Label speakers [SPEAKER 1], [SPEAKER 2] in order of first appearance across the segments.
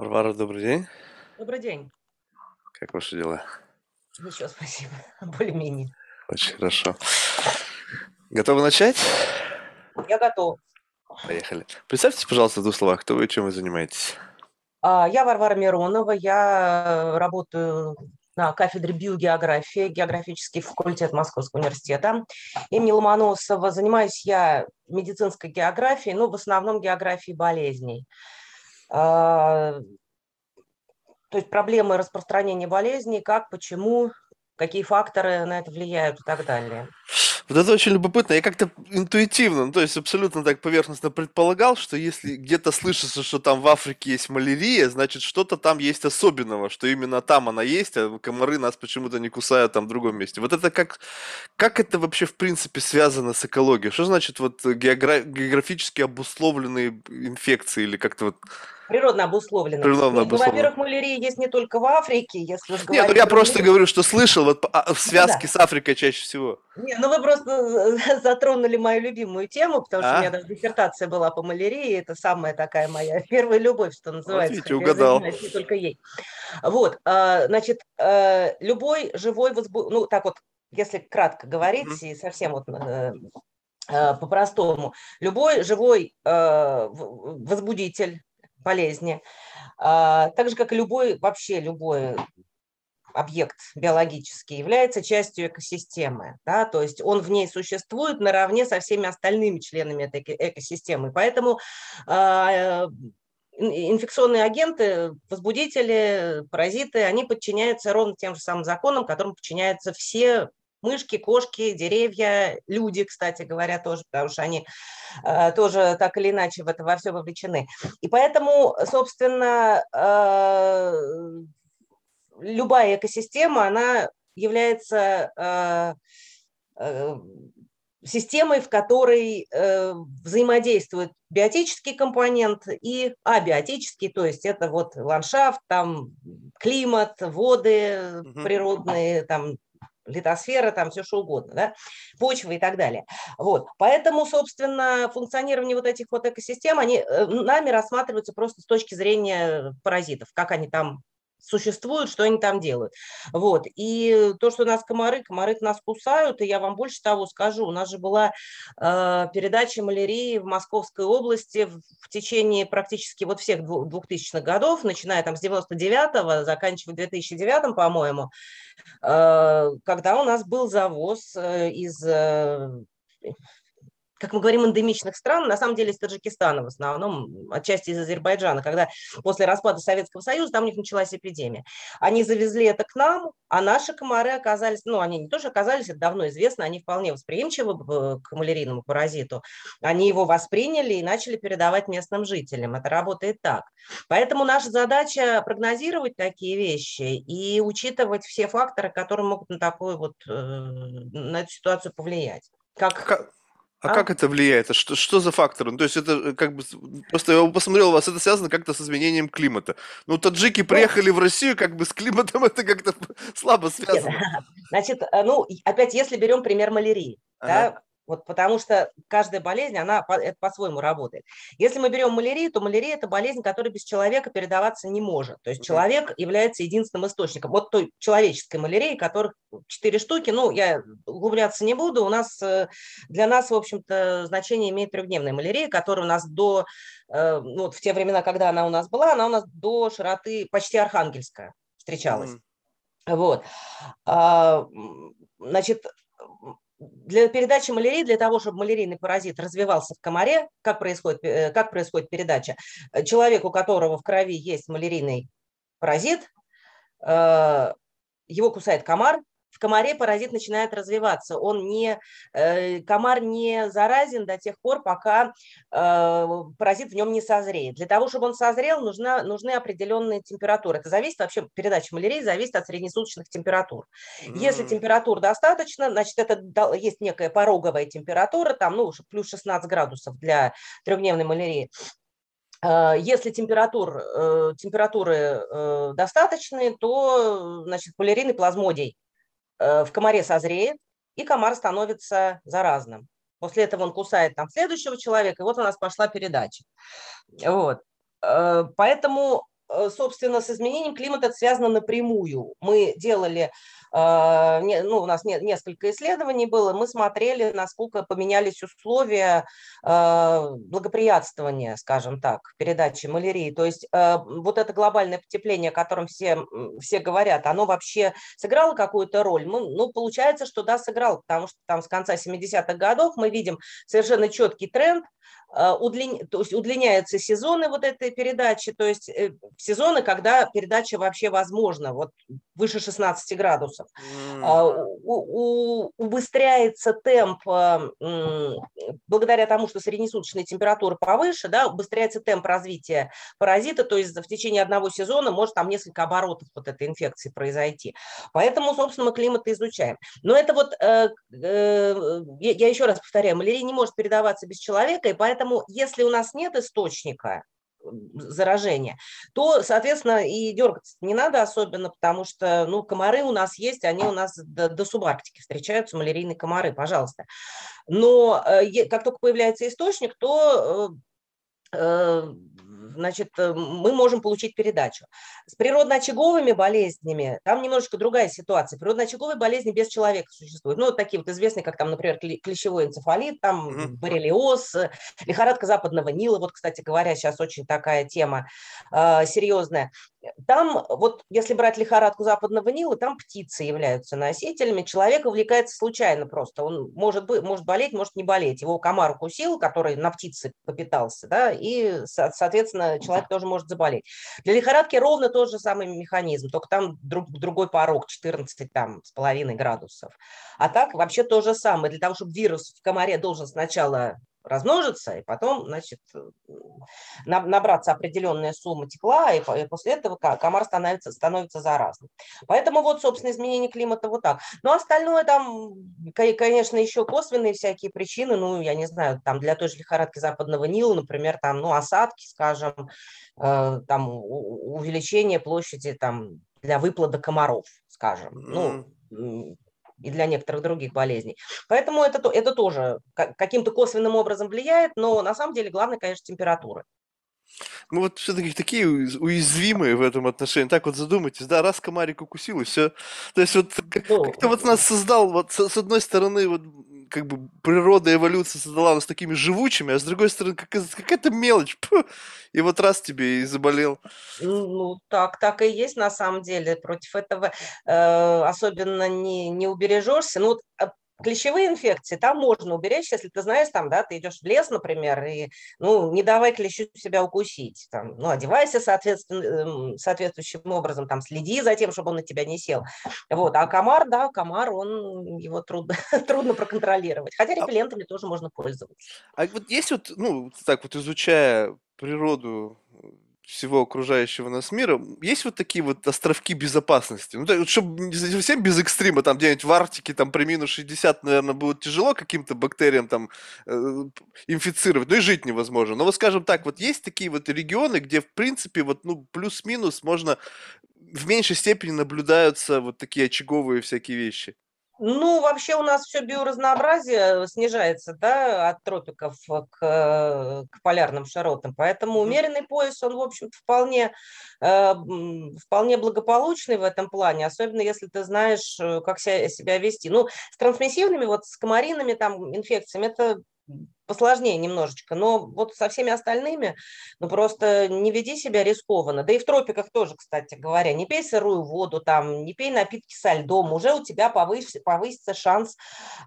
[SPEAKER 1] Варвара, добрый день.
[SPEAKER 2] Добрый день.
[SPEAKER 1] Как ваши дела?
[SPEAKER 2] Ничего, спасибо. Более-менее.
[SPEAKER 1] Очень хорошо. Готовы начать?
[SPEAKER 2] Я готова.
[SPEAKER 1] Поехали. Представьтесь, пожалуйста, в двух словах, кто вы и чем вы занимаетесь.
[SPEAKER 2] А, Я Варвара Миронова, я работаю на кафедре биогеографии, географический факультет Московского университета имени Ломоносова. Занимаюсь я медицинской географией, но в основном географией болезней. А, То есть проблемы распространения болезней, как, почему, какие факторы на это влияют и так далее.
[SPEAKER 1] Вот это очень любопытно. Я как-то интуитивно, ну, то есть абсолютно так поверхностно предполагал, что если где-то слышится, что там в Африке есть малярия, значит что-то там есть особенного, что именно там она есть, а комары нас почему-то не кусают там в другом месте. Вот это как, как это вообще в принципе связано с экологией? Что значит вот геогра- географически обусловленные инфекции или как-то вот...
[SPEAKER 2] Природно обусловлено.
[SPEAKER 1] Природно
[SPEAKER 2] Ну,
[SPEAKER 1] обусловлено.
[SPEAKER 2] во-первых, малярия есть не только в Африке, если уж
[SPEAKER 1] Нет, ну я
[SPEAKER 2] про
[SPEAKER 1] просто
[SPEAKER 2] мир.
[SPEAKER 1] говорю, что слышал вот, а, в
[SPEAKER 2] Ну
[SPEAKER 1] связке
[SPEAKER 2] да.
[SPEAKER 1] с Африкой чаще всего.
[SPEAKER 2] Не, ну вы просто затронули мою любимую тему, потому что у
[SPEAKER 1] А?
[SPEAKER 2] меня даже диссертация была по малярии, это самая такая моя первая любовь, что называется,
[SPEAKER 1] видите,
[SPEAKER 2] хотя я
[SPEAKER 1] угадал.
[SPEAKER 2] не только ей. Вот, а, значит, э, любой живой возбу... ну так вот, если кратко говорить
[SPEAKER 1] Мгм.
[SPEAKER 2] и совсем вот э, э, по-простому, любой живой э, возбудитель болезни, а, так же как и любой, вообще любой объект биологический является частью экосистемы, да, то есть он в ней существует наравне со всеми остальными членами этой эко- экосистемы. Поэтому а, ин- инфекционные агенты, возбудители, паразиты, они подчиняются ровно тем же самым законам, которым подчиняются все мышки, кошки, деревья, люди, кстати говоря, тоже, потому что они э, тоже так или иначе в это во все вовлечены. И поэтому, собственно, э, любая экосистема, она является э, э, системой, в которой э, взаимодействует биотический компонент и абиотический, то есть это вот ландшафт, там климат, воды природные, там литосфера, там все что угодно, да, почва и так далее. Вот. Поэтому, собственно, функционирование вот этих вот экосистем, они э, нами рассматриваются просто с точки зрения паразитов, как они там существуют, что они там делают. Вот. И то, что у нас комары, комары нас кусают, и я вам больше того скажу, у нас же была э, передача малярии в Московской области в, в течение практически вот всех дву- 2000-х годов, начиная там с 99-го, заканчивая 2009 по-моему, э, когда у нас был завоз э, из э, как мы говорим, эндемичных стран, на самом деле из Таджикистана в основном, отчасти из Азербайджана, когда после распада Советского Союза там у них началась эпидемия. Они завезли это к нам, а наши комары оказались, ну, они не тоже оказались, это давно известно, они вполне восприимчивы б- к малярийному паразиту. Они его восприняли и начали передавать местным жителям. Это работает так. Поэтому наша задача прогнозировать такие вещи и учитывать все факторы, которые могут на такую вот, э, на эту ситуацию повлиять. Как-
[SPEAKER 1] а
[SPEAKER 2] А?
[SPEAKER 1] как это влияет? А Что, что за факторы? Ну, то есть это э, как бы... Просто я посмотрел у вас, это связано как-то с изменением климата. Ну, таджики приехали в Россию, как бы с климатом это как-то слабо
[SPEAKER 2] Нет,
[SPEAKER 1] связано.
[SPEAKER 2] Значит, э, ну, опять, если берем пример малярии,
[SPEAKER 1] Ага.
[SPEAKER 2] да, вот потому что каждая болезнь, она это по-своему работает. Если мы берем малярию, то малярия – это болезнь, которая без человека передаваться не может. То есть человек является единственным источником. Вот той человеческой малярии, которых четыре штуки, ну, я углубляться не буду, у нас, э, для нас, в общем-то, значение имеет трехдневная малярия, которая у нас до, э, ну, вот в те времена, когда она у нас была, она у нас до широты почти Архангельская встречалась.
[SPEAKER 1] Мгм.
[SPEAKER 2] Вот. А, Значит, для передачи малярии, для того, чтобы малярийный паразит развивался в комаре, как происходит, э, как происходит передача? Э, Человек, у которого в крови есть малярийный паразит, э, его кусает комар, в комаре паразит начинает развиваться. Он не, э, комар не заразен до тех пор, пока э, паразит в нем не созреет. Для того, чтобы он созрел, нужна, нужны определенные температуры. Это зависит вообще, передача малярии зависит от среднесуточных температур. Если
[SPEAKER 1] М.
[SPEAKER 2] температур достаточно, значит, это есть некая пороговая температура, там, ну, плюс 16 градусов для трехдневной малярии. Э, Если температур, температуры достаточные, то значит, полярийный плазмодий в комаре созреет, и комар становится заразным. После этого он кусает там следующего человека, и вот у нас пошла передача. Вот. Э, Поэтому э, собственно, с изменением климата это связано напрямую. Мы делали, э, ну, у нас несколько исследований было, мы смотрели, насколько поменялись условия благоприятствования, скажем так, передачи малярии. То есть вот это глобальное потепление, о котором все, все говорят, оно вообще сыграло какую-то роль? Ну, получается, что да, сыграло, потому что там с конца 70-х годов мы видим совершенно четкий тренд – а, удлин... то есть удлиняются сезоны вот этой передачи, то есть э, сезоны, когда передача вообще возможна, вот выше 16 градусов. Mm. У, у, убыстряется темп, а, благодаря тому, что среднесуточная температура повыше, да, убыстряется темп развития паразита, то есть в течение одного сезона может там несколько оборотов вот этой инфекции произойти. Поэтому, собственно, мы климат изучаем. Но это вот, э, э, я еще раз повторяю, малярия не может передаваться без человека, и Поэтому, если у нас нет источника заражения, то, соответственно, и дергаться не надо особенно, потому что, ну, комары у нас есть, они у нас до, до субарктики встречаются, малярийные комары, пожалуйста. Но э, как только появляется источник, то э, э значит, э, мы можем получить передачу. С природно-очаговыми болезнями там немножечко другая ситуация. Природно-очаговые болезни без человека существуют. Ну, вот такие вот известные, как там, например, клещевой энцефалит, там угу. боррелиоз, э, лихорадка западного Нила. Вот, кстати говоря, сейчас очень такая тема э, серьезная. Там, вот если брать лихорадку западного Нила, там птицы являются носителями. Человек увлекается случайно просто. Он может, быть, может болеть, может не болеть. Его комар укусил, который на птице попитался, да, и, соответственно, человек тоже может заболеть. Для лихорадки ровно тот же самый механизм, только там друг, другой порог, 14 там, с половиной градусов. А так вообще то же самое. Для того, чтобы вирус в комаре должен сначала размножиться, и потом, значит, набраться определенная сумма тепла, и после этого комар становится, становится заразным. Поэтому вот, собственно, изменение климата вот так. Но остальное там, конечно, еще косвенные всякие причины, ну, я не знаю, там для той же лихорадки западного Нила, например, там, ну, осадки, скажем, э, там, увеличение площади там для выплода комаров, скажем, ну, и для некоторых других болезней. Поэтому это, это тоже каким-то косвенным образом влияет, но на самом деле главное, конечно, температура.
[SPEAKER 1] Мы вот все-таки такие уязвимые в этом отношении. Так вот задумайтесь, да, раз комарик укусил, и все. То есть вот ну, как-то вот нас создал, вот с одной стороны, вот как бы природа, эволюция создала нас такими живучими, а с другой стороны, как, какая-то мелочь. Пу, и вот раз тебе и заболел.
[SPEAKER 2] Ну, так, так и есть на самом деле. Против этого э, особенно не, не убережешься. Ну, вот а, клещевые инфекции, там можно уберечься, если ты знаешь, там, да, ты идешь в лес, например, и, ну, не давай клещу себя укусить, там, ну, одевайся соответственно, эм, соответствующим образом, там, следи за тем, чтобы он на тебя не сел, вот, а комар, да, комар, он, его трудно, трудно проконтролировать, хотя а репеллентами а, тоже можно пользоваться.
[SPEAKER 1] А вот есть вот, ну, так вот изучая природу всего окружающего нас мира, есть вот такие вот островки безопасности. Ну, так, чтобы совсем без экстрима, там где-нибудь в Арктике, там при минус 60, наверное, будет тяжело каким-то бактериям там э, инфицировать, ну и жить невозможно. Но вот скажем так, вот есть такие вот регионы, где в принципе вот ну плюс-минус можно в меньшей степени наблюдаются вот такие очаговые всякие вещи.
[SPEAKER 2] Ну, вообще у нас все биоразнообразие снижается, да, от тропиков к, к полярным широтам, поэтому умеренный пояс, он, в общем-то, вполне, э, вполне благополучный в этом плане, особенно если ты знаешь, э, как себя, себя вести. Ну, с трансмиссивными, вот с комаринами там инфекциями, это посложнее немножечко, но вот со всеми остальными, ну просто не веди себя рискованно. Да и в тропиках тоже, кстати говоря, не пей сырую воду, там, не пей напитки со льдом, уже у тебя повысится, повысится шанс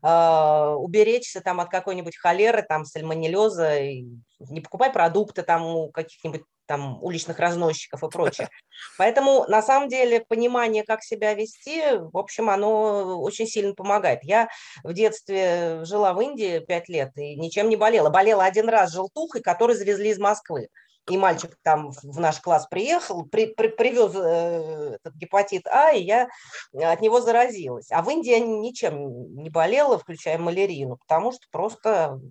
[SPEAKER 2] э, уберечься там от какой-нибудь холеры, там, сальмонеллеза, не покупай продукты там у каких-нибудь там уличных разносчиков и прочее. Поэтому на самом деле понимание, как себя вести, в общем, оно очень сильно помогает. Я в детстве жила в Индии пять лет и ничем не болела. Болела один раз желтухой, который завезли из Москвы. И мальчик там в наш класс приехал, при, при, привез э, этот гепатит А, и я от него заразилась. А в Индии я ничем не болела, включая малярину, потому что просто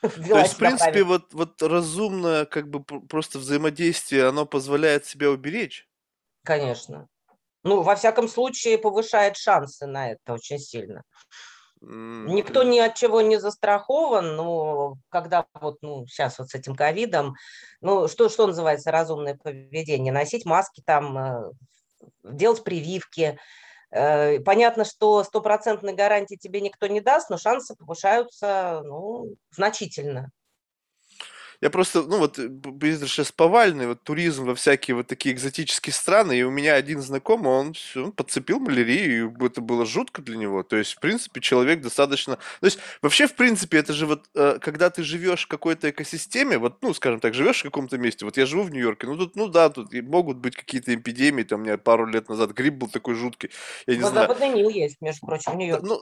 [SPEAKER 1] То есть, в принципе, вот, вот разумное как бы просто взаимодействие, оно позволяет себя уберечь?
[SPEAKER 2] Конечно. Ну, во всяком случае, повышает шансы на это очень сильно. Никто ни от чего не застрахован, но когда вот, ну, сейчас вот с этим ковидом, ну, что, что называется разумное поведение? Носить маски там, э, делать прививки. Э, понятно, что стопроцентной гарантии тебе никто не даст, но шансы повышаются ну, значительно.
[SPEAKER 1] Я просто, ну вот, быстро сейчас повальный вот туризм во всякие вот такие экзотические страны, и у меня один знакомый, он, он подцепил малярию, и это было жутко для него. То есть, в принципе, человек достаточно... То есть, вообще, в принципе, это же вот, э, когда ты живешь в какой-то экосистеме, вот, ну, скажем так, живешь в каком-то месте, вот я живу в Нью-Йорке, ну, тут, ну, да, тут могут быть какие-то эпидемии, там, у меня пару лет назад грипп был такой жуткий, я не
[SPEAKER 2] вот
[SPEAKER 1] знаю.
[SPEAKER 2] Западный Нил есть, между прочим, в Нью-Йорке.
[SPEAKER 1] Ну,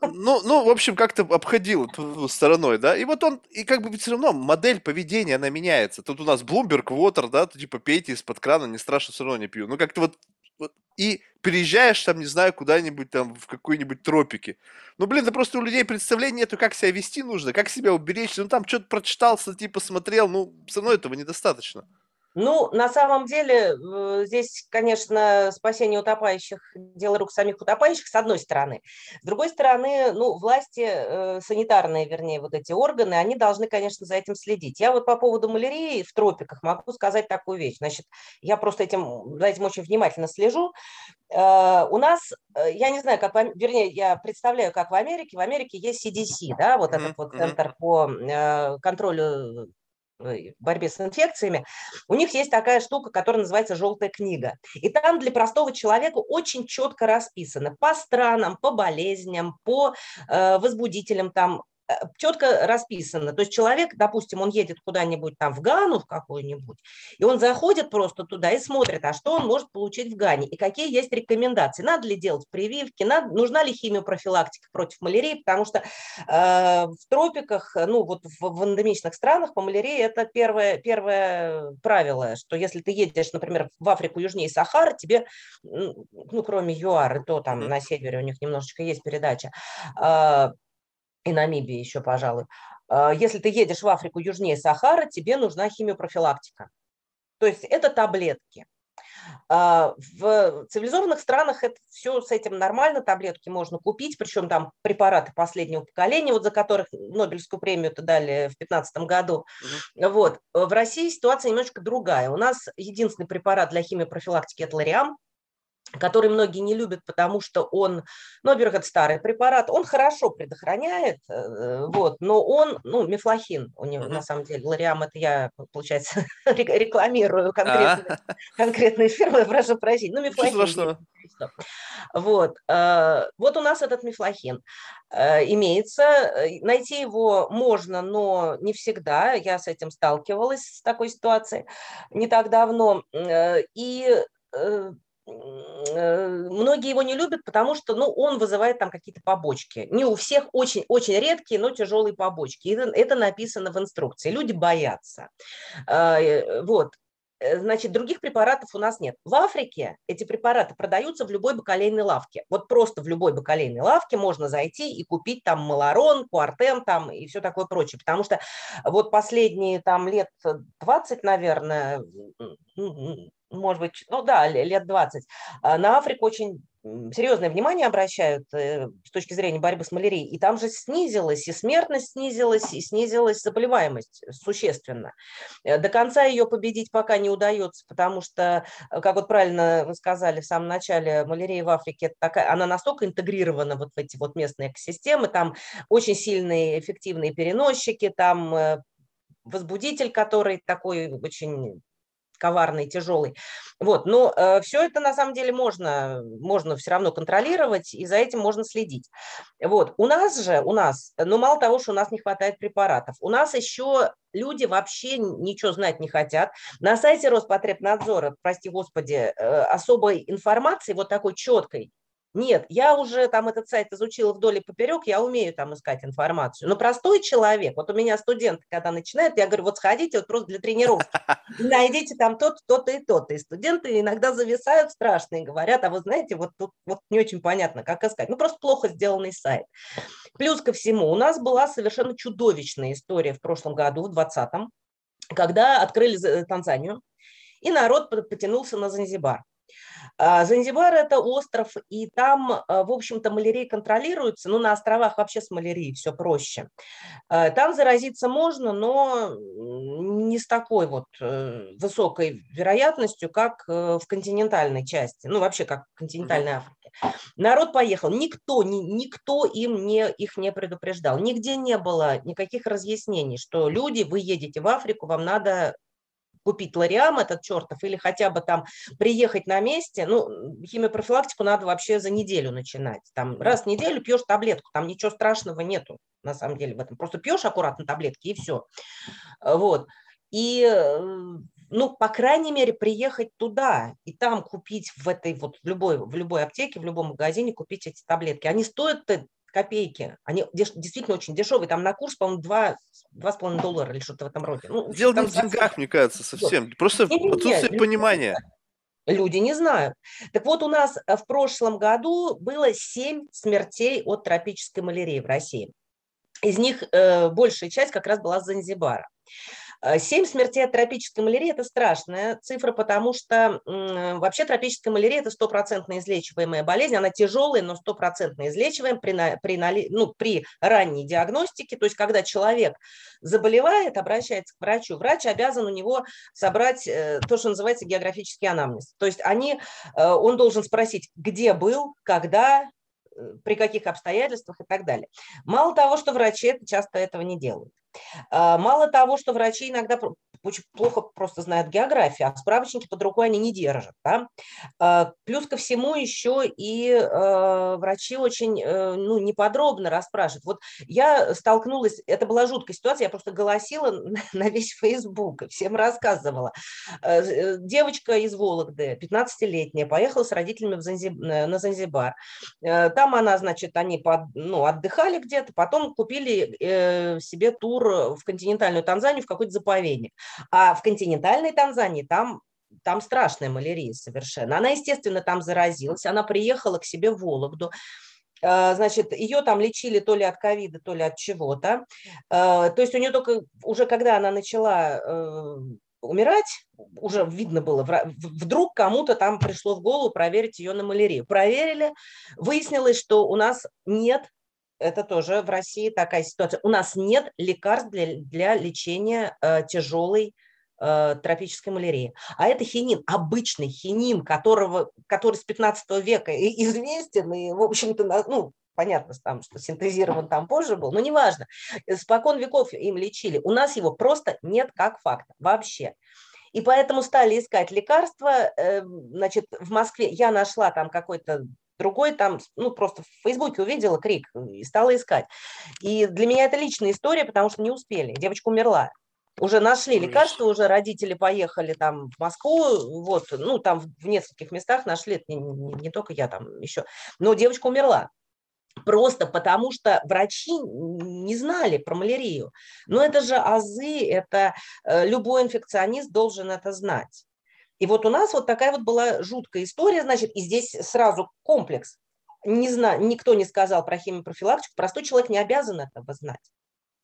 [SPEAKER 1] ну, ну, в общем, как-то обходил стороной, да, и вот он, и как бы все равно модель поведения, она меняется. Тут у нас Bloomberg Water, да, то типа пейте из-под крана, не страшно, все равно не пью. Ну, как-то вот, вот и переезжаешь там, не знаю, куда-нибудь там в какой-нибудь тропике. Ну, блин, да просто у людей представления нету, как себя вести нужно, как себя уберечь. Ну, там что-то прочитал, статьи посмотрел, ну, все равно этого недостаточно.
[SPEAKER 2] Ну, на самом деле, э, здесь, конечно, спасение утопающих – дело рук самих утопающих, с одной стороны. С другой стороны, ну, власти, э, санитарные, вернее, вот эти органы, они должны, конечно, за этим следить. Я вот по поводу малярии в тропиках могу сказать такую вещь. Значит, я просто этим, за этим очень внимательно слежу. Э, у нас, я не знаю, как, вернее, я представляю, как в Америке. В Америке есть CDC, да, вот этот вот центр по контролю борьбе с инфекциями, у них есть такая штука, которая называется «желтая книга». И там для простого человека очень четко расписано по странам, по болезням, по э, возбудителям, там Э, четко расписано. То есть человек, допустим, он едет куда-нибудь там в Гану в какую-нибудь, и он заходит просто туда и смотрит, а что он может получить в Гане, и какие есть рекомендации. Надо ли делать прививки, надо, нужна ли химиопрофилактика против малярии, потому что э, в тропиках, ну вот в, в эндемичных странах по малярии это первое, первое правило, что если ты едешь, например, в Африку южнее Сахары, тебе, ну кроме ЮАР, и то там на севере у них немножечко есть передача, э, и Намибии еще, пожалуй. А, если ты едешь в Африку южнее Сахары, тебе нужна химиопрофилактика. То есть это таблетки. А, в цивилизованных странах это все с этим нормально, таблетки можно купить, причем там препараты последнего поколения, вот за которых Нобелевскую премию-то дали в 2015 году. Вот. В России ситуация немножко другая. У нас единственный препарат для химиопрофилактики – это лариам, который многие не любят, потому что он, ну, во-первых, это старый препарат, он хорошо предохраняет, э, вот, но он, ну, мифлохин, у него, mm-hmm. на самом деле, лариам, это я, получается, рекламирую конкретные, а. конкретные фирмы, прошу прощения, ну, мифлохин. Вот, э, вот у нас этот мифлохин э, имеется, найти его можно, но не всегда, я с этим сталкивалась, с такой ситуацией, не так давно, и Э, многие его не любят, потому что ну, он вызывает там какие-то побочки. Не у всех очень-очень редкие, но тяжелые побочки. Это, это написано в инструкции. Люди боятся. А, э, вот. Э, значит, других препаратов у нас нет. В Африке эти препараты продаются в любой бакалейной лавке. Вот просто в любой бакалейной лавке можно зайти и купить там малорон, куартем там и все такое прочее. Потому что вот последние там лет 20, наверное, может быть, ну да, лет 20, а, на Африку очень серьезное внимание обращают э, с точки зрения борьбы с малярией, и там же снизилась, и смертность снизилась, и снизилась заболеваемость существенно. Э, до конца ее победить пока не удается, потому что, э, как вот правильно вы сказали в самом начале, малярия в Африке, такая, она настолько интегрирована вот в эти вот местные экосистемы, там очень сильные эффективные переносчики, там возбудитель, который такой очень коварный, тяжелый. Вот, но э, все это на самом деле можно, можно все равно контролировать, и за этим можно следить. Вот, у нас же, у нас, ну мало того, что у нас не хватает препаратов, у нас еще люди вообще ничего знать не хотят. На сайте Роспотребнадзора, прости господи, э, особой информации, вот такой четкой, нет, я уже там этот сайт изучила вдоль и поперек, я умею там искать информацию. Но простой человек, вот у меня студенты, когда начинают, я говорю, вот сходите вот просто для тренировки, найдите там тот, то-то и то-то. И студенты иногда зависают страшно и говорят, а вы знаете, вот тут вот не очень понятно, как искать. Ну, просто плохо сделанный сайт. Плюс ко всему, у нас была совершенно чудовищная история в прошлом году, в 2020, когда открыли Танзанию, и народ потянулся на Занзибар. А, Занзибар – это остров, и там, в общем-то, малярия контролируется. Ну, на островах вообще с малярией все проще. Там заразиться можно, но не с такой вот высокой вероятностью, как в континентальной части, ну, вообще как в континентальной Африке. Народ поехал, никто, ни, никто им не, их не предупреждал, нигде не было никаких разъяснений, что люди, вы едете в Африку, вам надо купить лариам этот чертов или хотя бы там приехать на месте, ну, химиопрофилактику надо вообще за неделю начинать. Там раз в неделю пьешь таблетку, там ничего страшного нету на самом деле в этом. Просто пьешь аккуратно таблетки и все. Вот. И ну, по крайней мере, приехать туда и там купить в этой вот, в любой, в любой аптеке, в любом магазине купить эти таблетки. Они стоят копейки. Они деш, действительно очень дешевые. Там на курс, по-моему, 2, 2,5 доллара или что-то в этом роде. Ну,
[SPEAKER 1] Дело не в деньгах, мне кажется, совсем. Вот. Просто не, отсутствие не, понимания.
[SPEAKER 2] Люди не знают. Так вот, у нас э, в прошлом году было 7 смертей от тропической малярии в России. Из них э, большая часть как раз была с Занзибара. Э, семь смертей от тропической малярии – это страшная цифра, потому что вообще тропическая малярия – это стопроцентно излечиваемая болезнь, она тяжелая, но стопроцентно излечиваемая при, при, ну, при ранней диагностике, то есть когда человек заболевает, обращается к врачу, врач обязан у него собрать э, то, что называется географический анамнез. То есть они, э, он должен спросить, где был, когда, при каких обстоятельствах и так далее. Мало того, что врачи часто этого не делают. А, мало того, что врачи иногда очень плохо просто знают географию, а справочники под рукой они не держат. Да? А, плюс ко всему еще и э, врачи очень э, ну, неподробно расспрашивают. Вот я столкнулась, это была жуткая ситуация, я просто голосила на весь Facebook и всем рассказывала. Э, девочка из Вологды, 15-летняя, поехала с родителями в Занзиб... на Занзибар. Там она, значит, они под, ну, отдыхали где-то, потом купили себе тур в континентальную Танзанию, в какой-то заповедник. А в континентальной Танзании там там страшная малярия совершенно. Она, естественно, там заразилась, она приехала к себе в Вологду, э, значит, ее там лечили то ли от ковида, то ли от чего-то. Э, то есть у нее только уже когда она начала э, умирать, уже видно было, вдруг кому-то там пришло в голову проверить ее на малярию. Проверили, выяснилось, что у нас нет это тоже в России такая ситуация. У нас нет лекарств для, для лечения э, тяжелой э, тропической малярии. А это хинин, обычный хинин, которого, который с 15 века известен, и, в общем-то, ну, понятно, там, что синтезирован там позже был, но неважно. Спокон веков им лечили. У нас его просто нет как факта вообще. И поэтому стали искать лекарства. Э, значит, в Москве я нашла там какой-то другой там, ну, просто в Фейсбуке увидела крик и стала искать. И для меня это личная история, потому что не успели. Девочка умерла. Уже нашли лекарства, уже родители поехали там в Москву, вот, ну, там в нескольких местах нашли, не, не, не только я там еще, но девочка умерла. Просто потому что врачи не знали про малярию. Но это же азы, это э, любой инфекционист должен это знать. И вот у нас вот такая вот была жуткая история, значит, и здесь сразу комплекс. Не знаю, никто не сказал про химиопрофилактику, простой человек не обязан этого знать.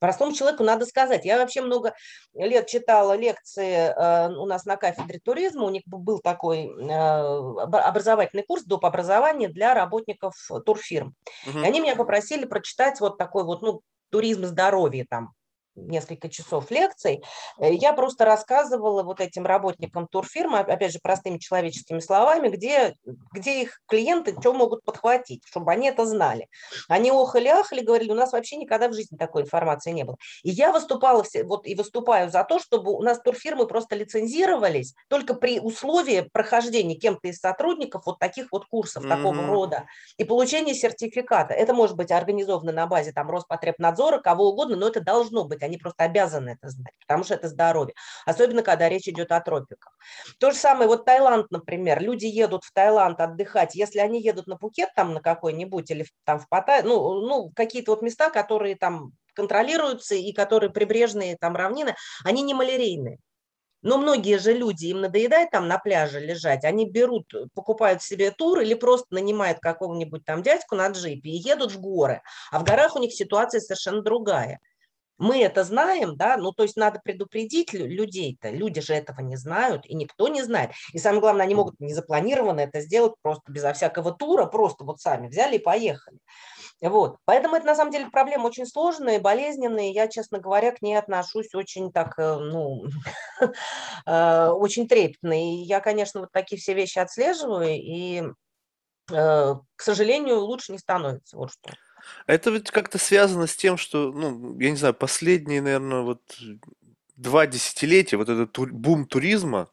[SPEAKER 2] Простому человеку надо сказать. Я вообще много лет читала лекции э, у нас на кафедре туризма. У них был такой э, образовательный курс доп. образования для работников турфирм. Угу. И они меня попросили прочитать вот такой вот, ну, туризм здоровья там несколько часов лекций, э, я просто рассказывала вот этим работникам турфирмы, опять же, простыми человеческими словами, где, где их клиенты что могут подхватить, чтобы они это знали. Они охали-ахали, говорили, у нас вообще никогда в жизни такой информации не было. И я выступала, вот и выступаю за то, чтобы у нас турфирмы просто лицензировались только при условии прохождения кем-то из сотрудников вот таких вот курсов mm-hmm. такого рода и получения сертификата. Это может быть организовано на базе там Роспотребнадзора, кого угодно, но это должно быть они просто обязаны это знать, потому что это здоровье. Особенно, когда речь идет о тропиках. То же самое, вот Таиланд, например, люди едут в Таиланд отдыхать, если они едут на Пукет там на какой-нибудь или там в Паттайю, ну, ну какие-то вот места, которые там контролируются и которые прибрежные там равнины, они не малярийные. Но многие же люди, им надоедает там на пляже лежать, они берут, покупают себе тур или просто нанимают какого-нибудь там дядьку на джипе и едут в горы. А в горах у них ситуация совершенно другая. Мы это знаем, да, ну, то есть надо предупредить людей-то, люди же этого не знают, и никто не знает. И самое главное, они могут незапланированно это сделать просто безо всякого тура, просто вот сами взяли и поехали. Вот. Поэтому это на самом деле проблема очень сложная, болезненная. Я, честно говоря, к ней отношусь очень так, э, ну, э, очень трепетно. И я, конечно, вот такие все вещи отслеживаю, и, э, к сожалению, лучше не становится. Вот что.
[SPEAKER 1] Это ведь как-то связано с тем, что, ну, я не знаю, последние, наверное, вот два десятилетия, вот этот бум туризма,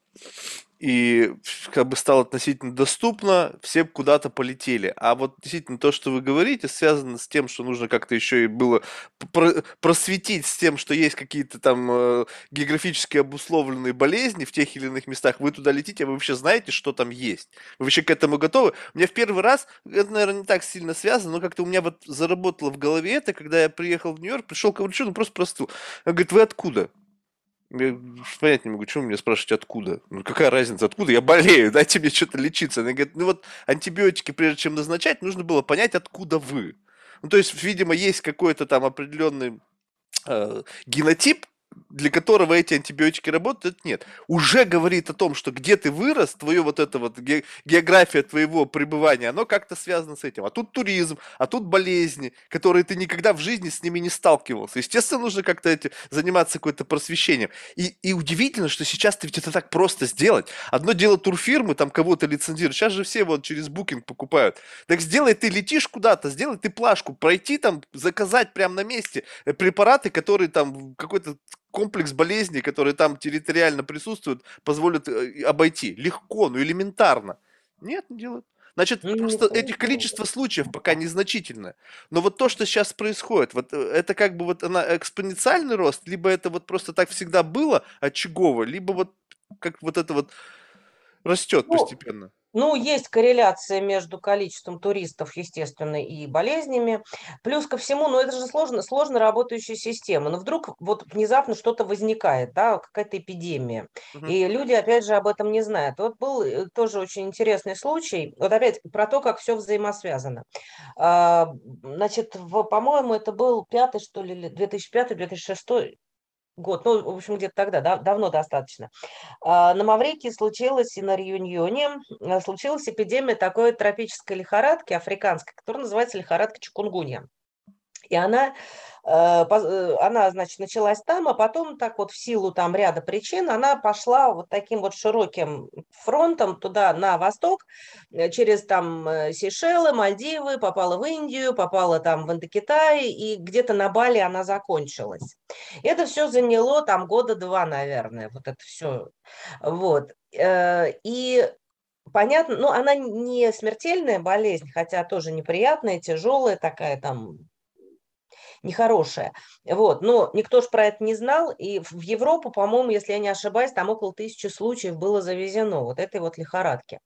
[SPEAKER 1] и как бы стало относительно доступно, все куда-то полетели. А вот действительно то, что вы говорите, связано с тем, что нужно как-то еще и было просветить с тем, что есть какие-то там э, географически обусловленные болезни в тех или иных местах. Вы туда летите, а вы вообще знаете, что там есть. Вы вообще к этому готовы? У меня в первый раз, это, наверное, не так сильно связано, но как-то у меня вот заработало в голове это, когда я приехал в Нью-Йорк, пришел к врачу, ну просто простыл. Он говорит, вы откуда? Я понять не могу, почему меня спрашивать, откуда? Ну, какая разница, откуда? Я болею, дайте мне что-то лечиться. Она говорит, ну вот антибиотики, прежде чем назначать, нужно было понять, откуда вы. Ну, то есть, видимо, есть какой-то там определенный э, генотип, для которого эти антибиотики работают, нет. Уже говорит о том, что где ты вырос, твое вот это вот география твоего пребывания, оно как-то связано с этим. А тут туризм, а тут болезни, которые ты никогда в жизни с ними не сталкивался. Естественно, нужно как-то эти, заниматься какое-то просвещением. И, и удивительно, что сейчас ты ведь это так просто сделать. Одно дело турфирмы, там кого-то лицензируют. Сейчас же все вот через букинг покупают. Так сделай, ты летишь куда-то, сделай ты плашку, пройти там, заказать прямо на месте э, препараты, которые там какой-то комплекс болезней, которые там территориально присутствуют, позволят э, обойти. Легко, ну элементарно. Нет, не делают. Значит, ну, просто этих количество случаев пока незначительное. Но вот то, что сейчас происходит, вот э, это как бы вот она экспоненциальный рост, либо это вот просто так всегда было очагово, либо вот как вот это вот растет ну, постепенно.
[SPEAKER 2] Ну, есть корреляция между количеством туристов, естественно, и болезнями. Плюс ко всему, ну, это же сложно, сложно работающая система. Но вдруг вот внезапно что-то возникает, да, какая-то эпидемия. Угу. И люди, опять же, об этом не знают. Вот был э, тоже очень интересный случай. Вот опять про то, как все взаимосвязано. А, значит, по-моему, это был пятый, что ли, 2005-2006 год, ну, в общем, где-то тогда, да, давно достаточно. А, на Маврикии случилось и на Реюньоне а, случилась эпидемия такой тропической лихорадки африканской, которая называется лихорадка чикунгунья. И она Э, э, она, значит, началась там, а потом так вот в силу там ряда причин она пошла вот таким вот широким фронтом туда на восток, э, через там Сейшелы, Мальдивы, попала в Индию, попала там в Индокитай, и где-то на Бали она закончилась. Это все заняло там года два, наверное, вот это все. Вот. И понятно, ну, она не смертельная болезнь, хотя тоже неприятная, тяжелая такая там нехорошее. Вот. Но никто же про это не знал, и в Европу, по-моему, если я не ошибаюсь, там около тысячи случаев было завезено вот этой вот лихорадки.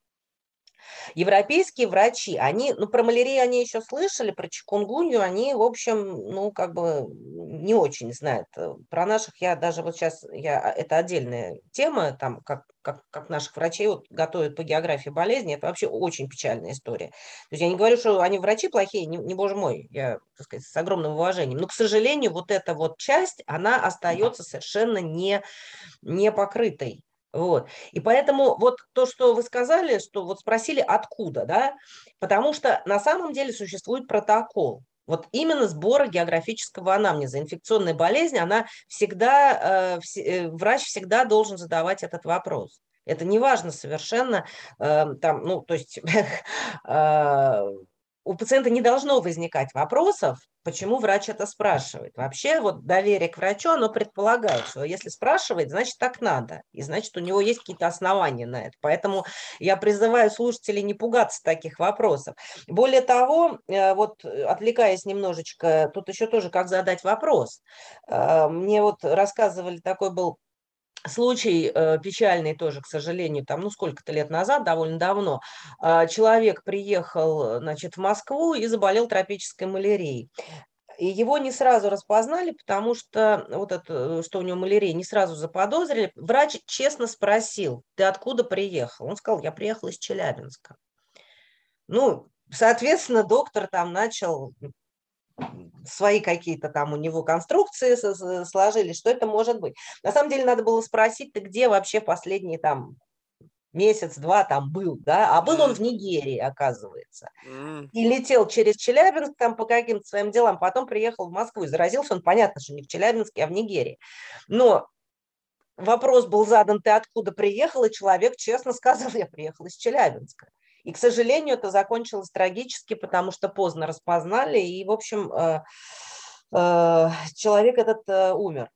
[SPEAKER 2] Европейские врачи, они, ну, про малярию они еще слышали, про чикунгунью они, в общем, ну, как бы не очень знают. Про наших я даже вот сейчас, я, это отдельная тема, там, как, как, как наших врачей вот, готовят по географии болезни, это вообще очень печальная история. То есть я не говорю, что они врачи плохие, не, не боже мой, я, так сказать, с огромным уважением, но, к сожалению, вот эта вот часть, она остается совершенно не, не покрытой. Вот. И поэтому вот то, что вы сказали, что вот спросили, откуда, да, потому что на самом деле существует протокол. Вот именно сбора географического анамнеза. Инфекционная болезнь, она всегда, э, э, врач всегда должен задавать этот вопрос. Это не важно совершенно, э, там, ну, то есть у пациента не должно возникать вопросов, почему врач это спрашивает. Вообще вот доверие к врачу, оно предполагает, что если спрашивает, значит так надо, и значит у него есть какие-то основания на это. Поэтому я призываю слушателей не пугаться таких вопросов. Более того, э, вот отвлекаясь немножечко, тут еще тоже как задать вопрос. Э, мне вот рассказывали, такой был случай э, печальный тоже, к сожалению, там, ну, сколько-то лет назад, довольно давно, э, человек приехал, значит, в Москву и заболел тропической малярией. И его не сразу распознали, потому что вот это, что у него малярия, не сразу заподозрили. Врач честно спросил, ты откуда приехал? Он сказал, я приехал из Челябинска. Ну, соответственно, доктор там начал свои какие-то там у него конструкции сложились, что это может быть. На самом деле надо было спросить, ты где вообще последние там месяц-два там был, да, а был он в Нигерии, оказывается. И летел через Челябинск там по каким-то своим делам, потом приехал в Москву и заразился он, понятно, что не в Челябинске, а в Нигерии. Но вопрос был задан, ты откуда приехал, и человек честно сказал, я приехал из Челябинска. И, к сожалению, это закончилось трагически, потому что поздно распознали, и, в общем, э, э, человек этот э, умер.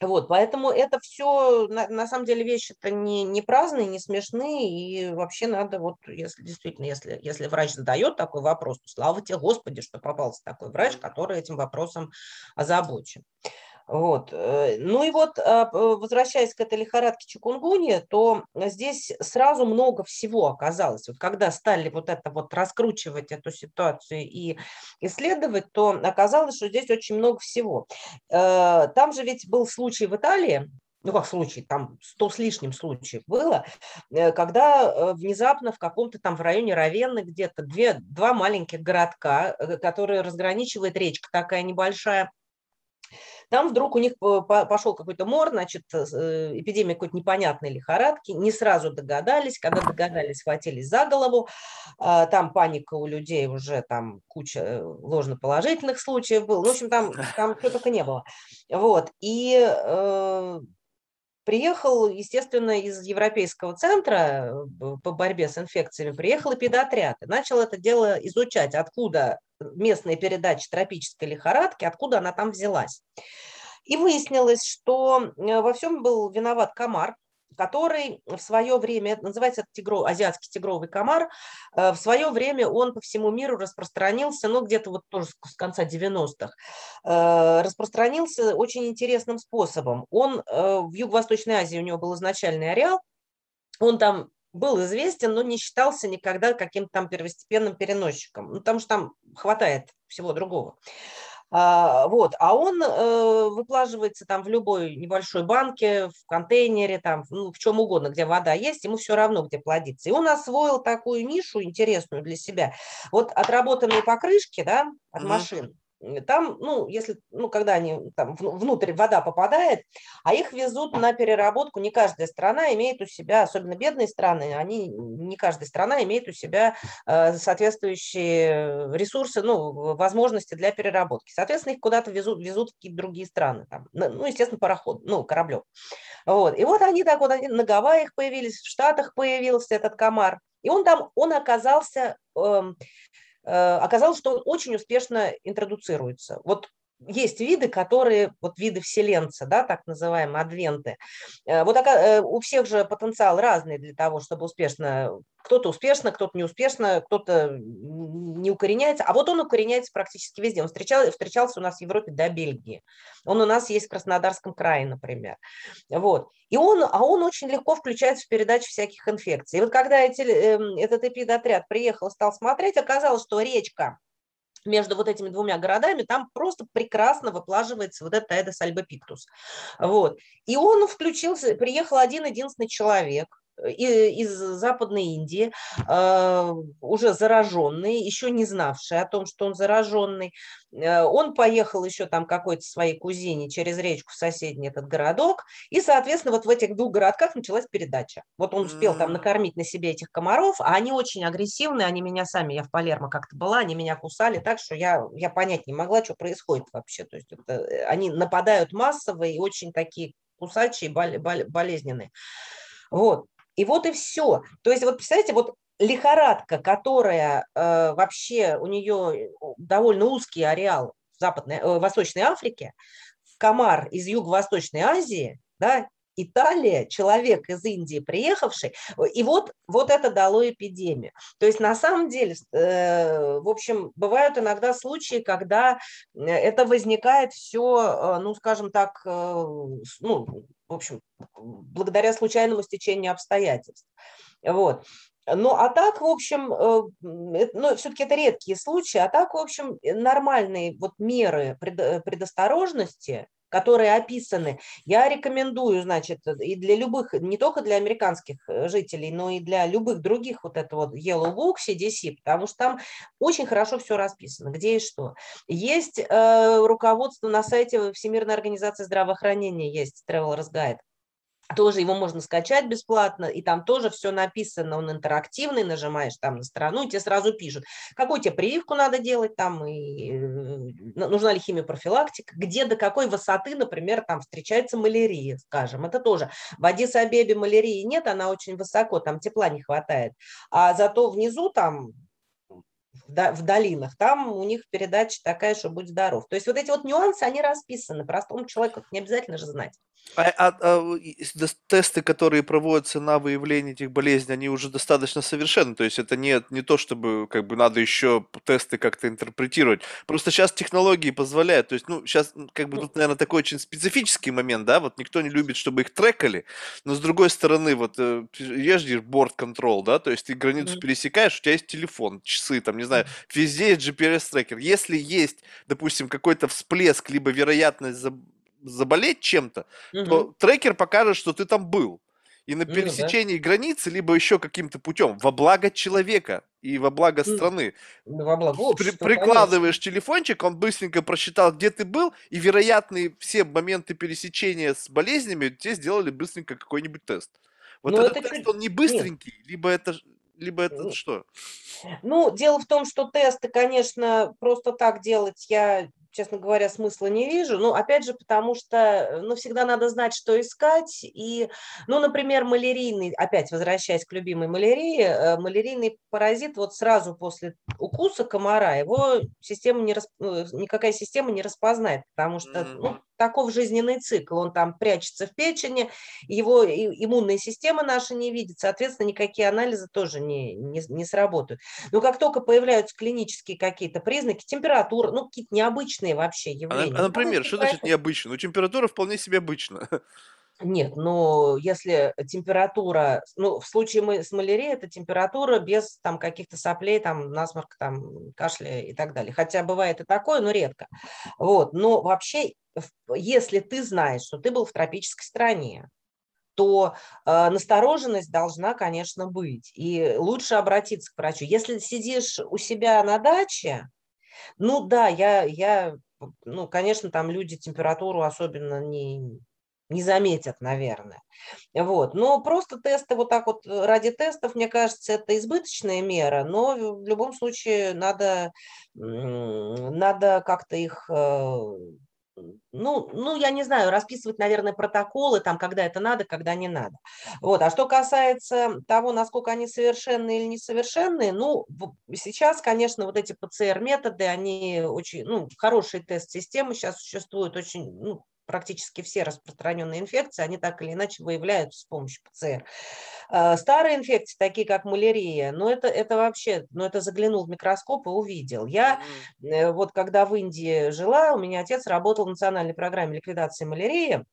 [SPEAKER 2] Вот, поэтому это все, на, на самом деле, вещи-то не, не праздные, не смешные, и вообще надо, вот, если действительно, если, если врач задает такой вопрос, то слава тебе, Господи, что попался такой врач, который этим вопросом озабочен. Вот. Э, ну и вот, а, возвращаясь к этой лихорадке чикунгуни, то здесь сразу много всего оказалось. Вот когда стали вот это вот раскручивать эту ситуацию и исследовать, то оказалось, что здесь очень много всего. Э, там же ведь был случай в Италии, ну как случай, там сто с лишним случаев было, э, когда внезапно в каком-то там в районе Равенны где-то две, два маленьких городка, которые разграничивает речка такая небольшая, там вдруг у них пошел какой-то мор, значит, э, эпидемия какой-то непонятной лихорадки, не сразу догадались, когда догадались, схватились за голову, а, там паника у людей уже, там куча э, ложноположительных случаев было, ну, в общем, там, там что только не было. Вот, и э, Приехал, естественно, из Европейского центра по борьбе с инфекциями, приехал эпидотряд и начал это дело изучать, откуда местная передача тропической лихорадки, откуда она там взялась. И выяснилось, что э, во всем был виноват комар, который в свое время, это называется тигро, азиатский тигровый комар, э, в свое время он по всему миру распространился, ну, где-то вот тоже с конца 90-х, э, распространился очень интересным способом. Он в Юго-Восточной Азии, у него был изначальный ареал, он там был известен, но не считался никогда каким-то там первостепенным переносчиком, ну, потому что там хватает всего другого. А, вот, а он э, выплаживается там в любой небольшой банке, в контейнере, там, ну, в чем угодно, где вода есть, ему все равно, где плодиться. И он освоил такую нишу интересную для себя. Вот отработанные покрышки, да, от mm-hmm. машин, там, ну, если, ну, когда они там внутрь вода попадает, а их везут на переработку, не каждая страна имеет у себя, особенно бедные страны, они, не каждая страна имеет у себя э, соответствующие ресурсы, ну, возможности для переработки. Соответственно, их куда-то везут, везут в какие-то другие страны, там, ну, естественно, пароход, ну, кораблем. Вот. И вот они так вот, они на Гавайях появились, в Штатах появился этот комар, и он там, он оказался э, Э, оказалось, что он очень успешно интродуцируется. Вот есть виды, которые, вот виды вселенца, да, так называемые адвенты. Э, вот э, у всех же потенциал разный для того, чтобы успешно, кто-то успешно, кто-то не успешно, кто-то не укореняется, а вот он укореняется практически везде. Он встречал, встречался у нас в Европе до Бельгии. Он у нас есть в Краснодарском крае, например. Вот. И он, а он очень легко включается в передачу всяких инфекций. И вот когда эти, эм, этот эпидотряд приехал, стал смотреть, оказалось, что речка между вот этими двумя городами, там просто прекрасно выплаживается вот этот Aedes albopictus. Вот. И он включился, приехал один-единственный человек, из Западной Индии, а, уже зараженный, еще не знавший о том, что он зараженный. Э, он поехал еще там какой-то своей кузине через речку в соседний этот городок, и, соответственно, вот в этих двух городках началась передача. Вот он успел там накормить на себе этих комаров, а они очень агрессивные, они меня сами, я в Палермо как-то была, они меня кусали так, что я, я понять не могла, что происходит вообще. То есть это, они нападают массово и очень такие кусачие, болезненные. Вот. И вот и все. То есть вот представляете, вот лихорадка, которая э, вообще у нее довольно узкий ареал в Западной, э, Восточной Африке, комар из Юго-Восточной Азии, да, Италия, человек из Индии приехавший, и вот, вот это дало эпидемию. То есть на самом деле, э, в общем, бывают иногда случаи, когда это возникает все, э, ну, скажем так, э, ну, в общем, благодаря случайному стечению обстоятельств. Вот. Ну, а так, в общем, э, ну, все-таки это редкие случаи, а так, в общем, нормальные вот меры предосторожности, которые описаны. Я рекомендую, значит, и для любых, не только для американских э, жителей, но и для любых других вот это вот Yellow Book, CDC, потому что там очень хорошо все расписано, где и что. Есть э, руководство на сайте Всемирной организации здравоохранения, есть Traveler's Guide тоже его можно скачать бесплатно, и там тоже все написано, он интерактивный, нажимаешь там на страну, и тебе сразу пишут, какую тебе прививку надо делать там, и э, нужна ли химиопрофилактика, где до какой высоты, например, там встречается малярия, скажем, это тоже. В Адис-Абебе малярии нет, она очень высоко, там тепла не хватает, а зато внизу там в долинах, там у них передача такая, что будь здоров. То есть вот эти вот нюансы, они расписаны, простому человеку не обязательно же знать.
[SPEAKER 1] А, а, а тесты, которые проводятся на выявление этих болезней, они уже достаточно совершенны. То есть это не, не то, чтобы как бы надо еще тесты как-то интерпретировать. Просто сейчас технологии позволяют. То есть, ну, сейчас как бы тут, наверное, такой очень специфический момент, да, вот никто не любит, чтобы их трекали, но с другой стороны, вот э, езжишь борт контрол, да, то есть ты границу mm-hmm. пересекаешь, у тебя есть телефон, часы, там, не знаю, везде есть GPS-трекер. Если есть, допустим, какой-то всплеск, либо вероятность заболеть чем-то, угу. то трекер покажет, что ты там был. И на пересечении ну, да. границы, либо еще каким-то путем, во благо человека и во благо страны.
[SPEAKER 2] Во благо общества,
[SPEAKER 1] При, прикладываешь конечно. телефончик, он быстренько просчитал, где ты был, и вероятные все моменты пересечения с болезнями тебе сделали быстренько какой-нибудь тест. Вот Но этот это тест, он не быстренький, Нет. либо это либо это что?
[SPEAKER 2] Ну, дело в том, что тесты, конечно, просто так делать я честно говоря, смысла не вижу. Ну, опять же, потому что, ну, всегда надо знать, что искать. И, ну, например, малярийный, опять возвращаясь к любимой малярии, э, малярийный паразит вот сразу после укуса комара его система не расп... Э, никакая система не распознает, потому что, ну, таков жизненный цикл, он там прячется в печени, его иммунная система наша не видит, соответственно, никакие анализы тоже не, не, не сработают. Но как только появляются клинические какие-то признаки, температура, ну, какие-то необычные вообще а, явления.
[SPEAKER 1] А, а например, что значит необычно? Ну, температура вполне себе обычна.
[SPEAKER 2] Нет, но если температура, ну, в случае мы с малярией, это температура без там каких-то соплей, там, насморк, там, кашля и так далее. Хотя бывает и такое, но редко. Вот, но вообще если ты знаешь, что ты был в тропической стране, то э, настороженность должна, конечно, быть. И лучше обратиться к врачу. Если сидишь у себя на даче, ну да, я, я ну, конечно, там люди температуру особенно не, не заметят, наверное. Вот. Но просто тесты вот так вот ради тестов, мне кажется, это избыточная мера, но в любом случае надо, надо как-то их э, ну, ну, я не знаю, расписывать, наверное, протоколы, там, когда это надо, когда не надо. Вот. А что касается того, насколько они совершенные или несовершенные, ну, сейчас, конечно, вот эти ПЦР-методы, они очень, ну, хорошие тест-системы сейчас существуют, очень, ну, практически все распространенные инфекции, они так или иначе выявляются с помощью ПЦР. А, старые инфекции, такие как малярия, ну это, это вообще, ну это заглянул в микроскоп и увидел. Я mm-hmm. вот когда в Индии жила, у меня отец работал в национальной программе ликвидации малярии,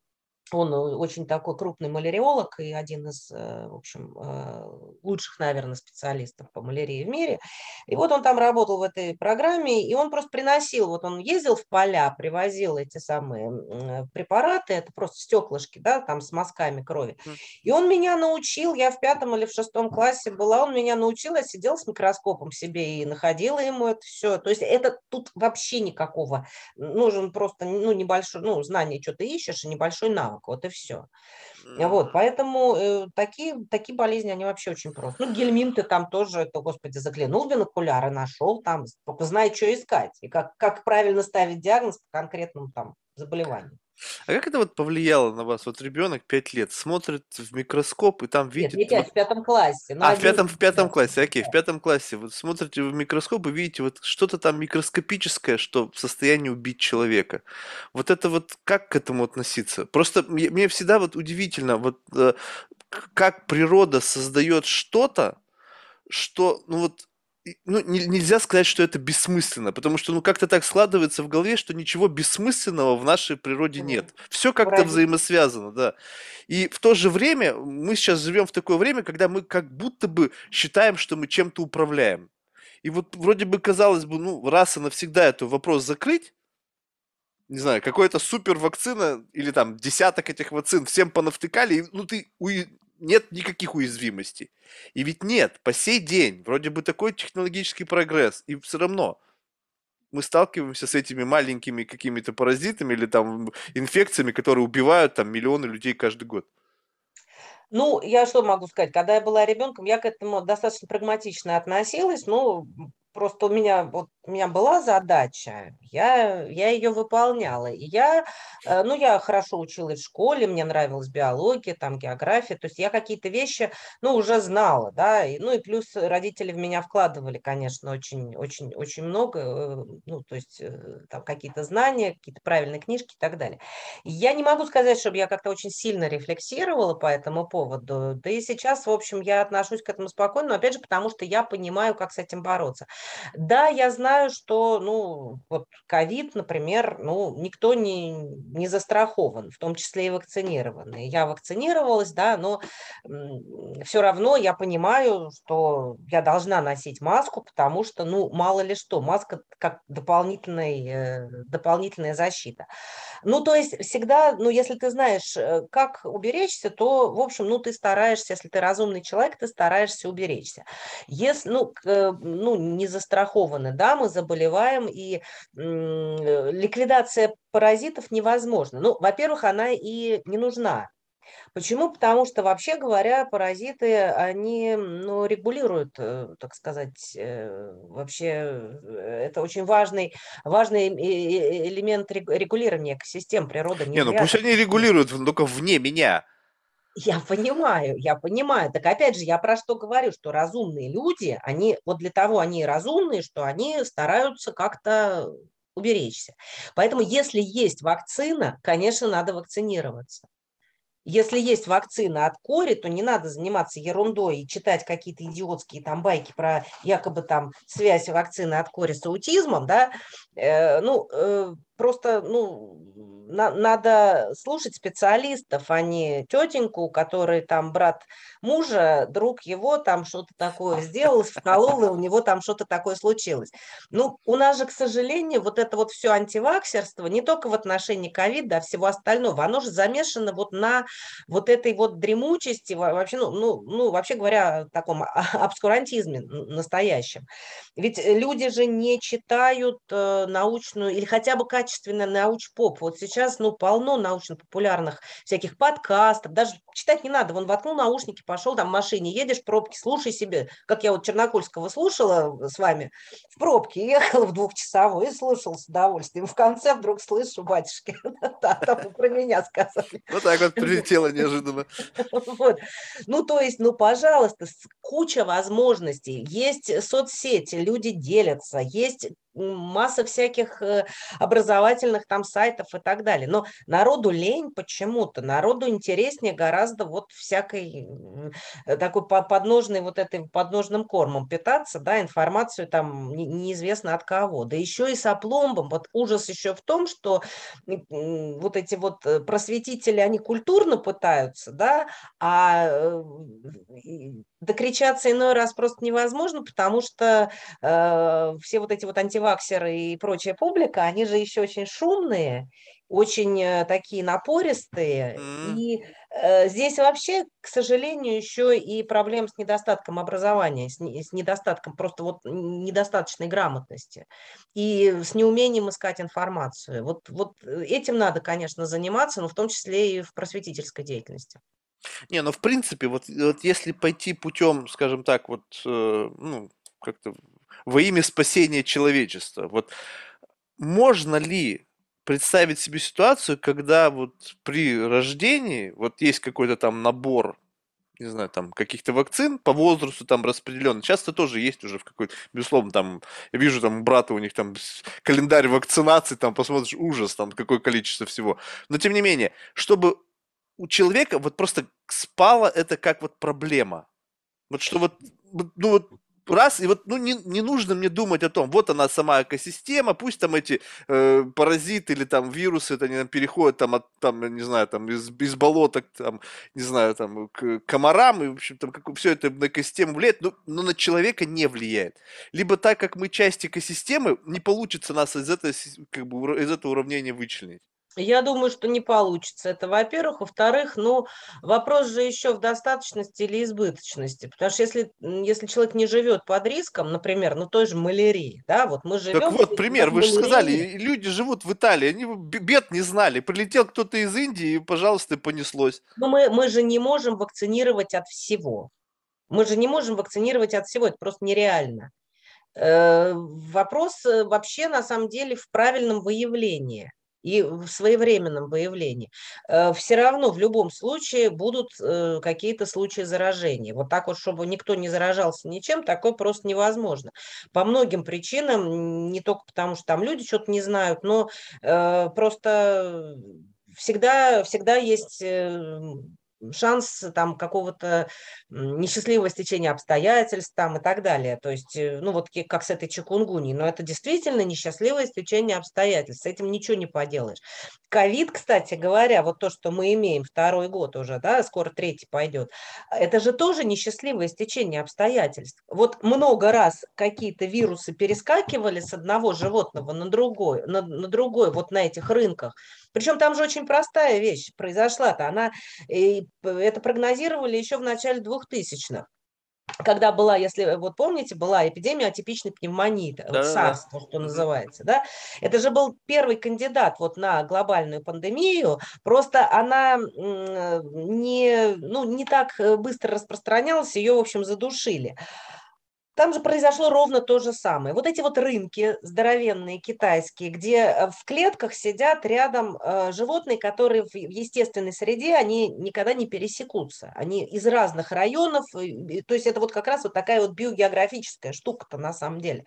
[SPEAKER 2] он э, очень такой крупный маляриолог и один из, э, в общем, э, лучших, наверное, специалистов по малярии в мире. И вот он там работал в этой программе, и он просто приносил, вот он ездил в поля, привозил эти самые препараты, это просто стеклышки, да, там с мазками крови. И он меня научил, я в пятом или в шестом классе была, он меня научил, я сидела с микроскопом себе и находила ему это все. То есть это тут вообще никакого, нужен просто, ну, небольшой, ну, знание, что ты ищешь, и небольшой навык ребенок, вот и все. Вот, поэтому э, такие, такие болезни, они вообще очень просто. Ну, гельмин ты там тоже, это, господи, заглянул в бинокуляры, нашел там, только знает, что искать, и как, как правильно ставить диагноз по конкретному там заболеванию.
[SPEAKER 1] А как это вот повлияло на вас? Вот ребенок 5 лет смотрит в микроскоп и там видит...
[SPEAKER 2] Нет, не 5, в пятом классе.
[SPEAKER 1] А, в пятом, в пятом классе, окей, в пятом классе. Вот смотрите в микроскоп и видите вот что-то там микроскопическое, что в состоянии убить человека. Вот это вот как к этому относиться? Просто мне, мне всегда вот удивительно, вот э, как природа создает что-то, что, ну вот ну, нельзя сказать, что это бессмысленно, потому что, ну, как-то так складывается в голове, что ничего бессмысленного в нашей природе нет. Все как-то взаимосвязано, да. И в то же время мы сейчас живем в такое время, когда мы как будто бы считаем, что мы чем-то управляем. И вот вроде бы казалось бы, ну, раз и навсегда этот вопрос закрыть, не знаю, какой-то супер вакцина или там десяток этих вакцин всем понавтыкали, и, ну ты уи- нет никаких уязвимостей. И ведь нет, по сей день вроде бы такой технологический прогресс, и все равно мы сталкиваемся с этими маленькими какими-то паразитами или там инфекциями, которые убивают там миллионы людей каждый год.
[SPEAKER 2] Ну, я что могу сказать? Когда я была ребенком, я к этому достаточно прагматично относилась. Ну, просто у меня, вот, у меня была задача, я, я ее выполняла. И я, э, ну, я хорошо училась в школе, мне нравилась биология, там, география, то есть я какие-то вещи, ну, уже знала, да, и, ну, и плюс родители в меня вкладывали, конечно, очень, очень, очень много, э, ну, то есть э, там какие-то знания, какие-то правильные книжки и так далее. Я не могу сказать, чтобы я как-то очень сильно рефлексировала по этому поводу, да и сейчас, в общем, я отношусь к этому спокойно, но опять же, потому что я понимаю, как с этим бороться. Да, я знаю, что, ну, вот ковид, например, ну, никто не, не застрахован, в том числе и вакцинированные. Я вакцинировалась, да, но все равно я понимаю, что я должна носить маску, потому что, ну, мало ли что, маска как дополнительный, э, дополнительная защита. Ну, то есть всегда, ну, если ты знаешь, э, как уберечься, то, в общем, ну, ты стараешься, если ты разумный человек, ты стараешься уберечься. Если, ну, э, ну не застрахованы, да, мы заболеваем, и ликвидация паразитов невозможна. Ну, во-первых, она и не нужна. Почему? Потому что, вообще говоря, паразиты, они ну, регулируют, э, так сказать, э, вообще э, это очень важный, важный элемент регулирования экосистем природы.
[SPEAKER 1] Не, не ну пусть они регулируют, только вне меня.
[SPEAKER 2] Я понимаю, я понимаю. Так опять же, я про что говорю, что разумные люди, они вот для того они разумные, что они стараются как-то уберечься. Поэтому если есть вакцина, конечно, надо вакцинироваться. Если есть вакцина от кори, то не надо заниматься ерундой и читать какие-то идиотские там байки про якобы там связь вакцины от кори с аутизмом, да. Э, ну, э, просто, ну, на, надо слушать специалистов, а не тетеньку, который там брат мужа, друг его там что-то такое сделал, вколол, и у него там что-то такое случилось. Ну, у нас же, к сожалению, вот это вот все антиваксерство, не только в отношении ковида, а всего остального, оно же замешано вот на вот этой вот дремучести, вообще, ну, ну, ну вообще говоря, таком обскурантизме настоящем. Ведь люди же не читают э, научную или хотя бы качественный науч-поп. Вот сейчас ну, полно научно-популярных всяких подкастов, даже читать не надо, вон воткнул наушники, пошел там в машине, едешь, пробки, слушай себе, как я вот Чернокольского слушала с вами в пробке, ехала в двухчасовой и слушала с удовольствием. В конце вдруг слышу, батюшки, да, там про меня сказали.
[SPEAKER 1] Вот так вот прилетело неожиданно.
[SPEAKER 2] Вот. Ну, то есть, ну, пожалуйста, куча возможностей. Есть соцсети, люди делятся, есть масса всяких э, образовательных там сайтов и так далее. Но народу лень почему-то, народу интереснее гораздо вот всякой э, такой подножной вот этой подножным кормом питаться, да, информацию там неизвестно от кого. Да еще и с опломбом. Вот ужас еще в том, что вот эти вот э, просветители, они культурно пытаются, да, а докричаться иной раз просто невозможно, потому что э, все вот эти вот антиваксеры и прочая публика, они же еще очень шумные, очень э, такие напористые. Mm. И э, здесь вообще, к сожалению, еще и проблем с недостатком образования, с, с недостатком просто вот недостаточной грамотности и с неумением искать информацию. Вот, вот э, этим надо, конечно, заниматься, но в том числе и в просветительской деятельности.
[SPEAKER 1] Не, ну в принципе, вот, вот если пойти путем, скажем так, вот, э, ну, как-то во имя спасения человечества, вот можно ли представить себе ситуацию, когда вот при рождении, вот есть какой-то там набор, не знаю, там каких-то вакцин по возрасту там распределенный. Часто тоже есть уже в какой-то, безусловно, там, я вижу там брата у них там календарь вакцинации, там посмотришь, ужас, там какое количество всего. Но тем не менее, чтобы у человека вот просто спало это как вот проблема. Вот что вот, ну вот раз, и вот ну, не, не нужно мне думать о том, вот она сама экосистема, пусть там эти э, паразиты или там вирусы, это они там переходят там от, там, не знаю, там из, из болоток, там, не знаю, там, к комарам, и, в общем, там, как, все это на экосистему влияет, но, но на человека не влияет. Либо так как мы часть экосистемы, не получится нас из, этого, как бы, из этого уравнения вычленить.
[SPEAKER 2] Я думаю, что не получится. Это, во-первых. Во-вторых, ну, вопрос же еще в достаточности или избыточности. Потому что если, если человек не живет под риском, например, ну, той же малярии, да, вот мы живем...
[SPEAKER 1] Так вот, пример, вы же сказали, люди живут в Италии, они бед не знали. Прилетел кто-то из Индии, и, пожалуйста, понеслось.
[SPEAKER 2] Но мы, мы же не можем вакцинировать от всего. Мы же не можем вакцинировать от всего, это просто нереально. Э, вопрос э, вообще, на самом деле, в правильном выявлении и в своевременном выявлении, э, все равно в любом случае будут э, какие-то случаи заражения. Вот так вот, чтобы никто не заражался ничем, такое просто невозможно. По многим причинам, не только потому, что там люди что-то не знают, но э, просто всегда, всегда есть шанс там какого-то несчастливого стечения обстоятельств там и так далее. То есть, э, ну вот как с этой чекунгуни, но это действительно несчастливое стечение обстоятельств, с этим ничего не поделаешь. Ковид, кстати говоря, вот то, что мы имеем второй год уже, да, скоро третий пойдет, это же тоже несчастливое стечение обстоятельств. Вот много раз какие-то вирусы перескакивали с одного животного на другой, на, на другой вот на этих рынках, причем там же очень простая вещь произошла-то. Она, и это прогнозировали еще в начале 2000-х когда была, если вот помните, была эпидемия атипичной пневмонии, да, вот SARS, то, что называется, да, это же был первый кандидат вот на глобальную пандемию, просто она не, ну, не так быстро распространялась, ее, в общем, задушили. Там же произошло ровно то же самое. Вот эти вот рынки здоровенные китайские, где э, в клетках сидят рядом э, животные, которые в естественной среде, они никогда не пересекутся. Они из разных районов, то есть это вот как раз вот такая вот биогеографическая штука-то на самом деле.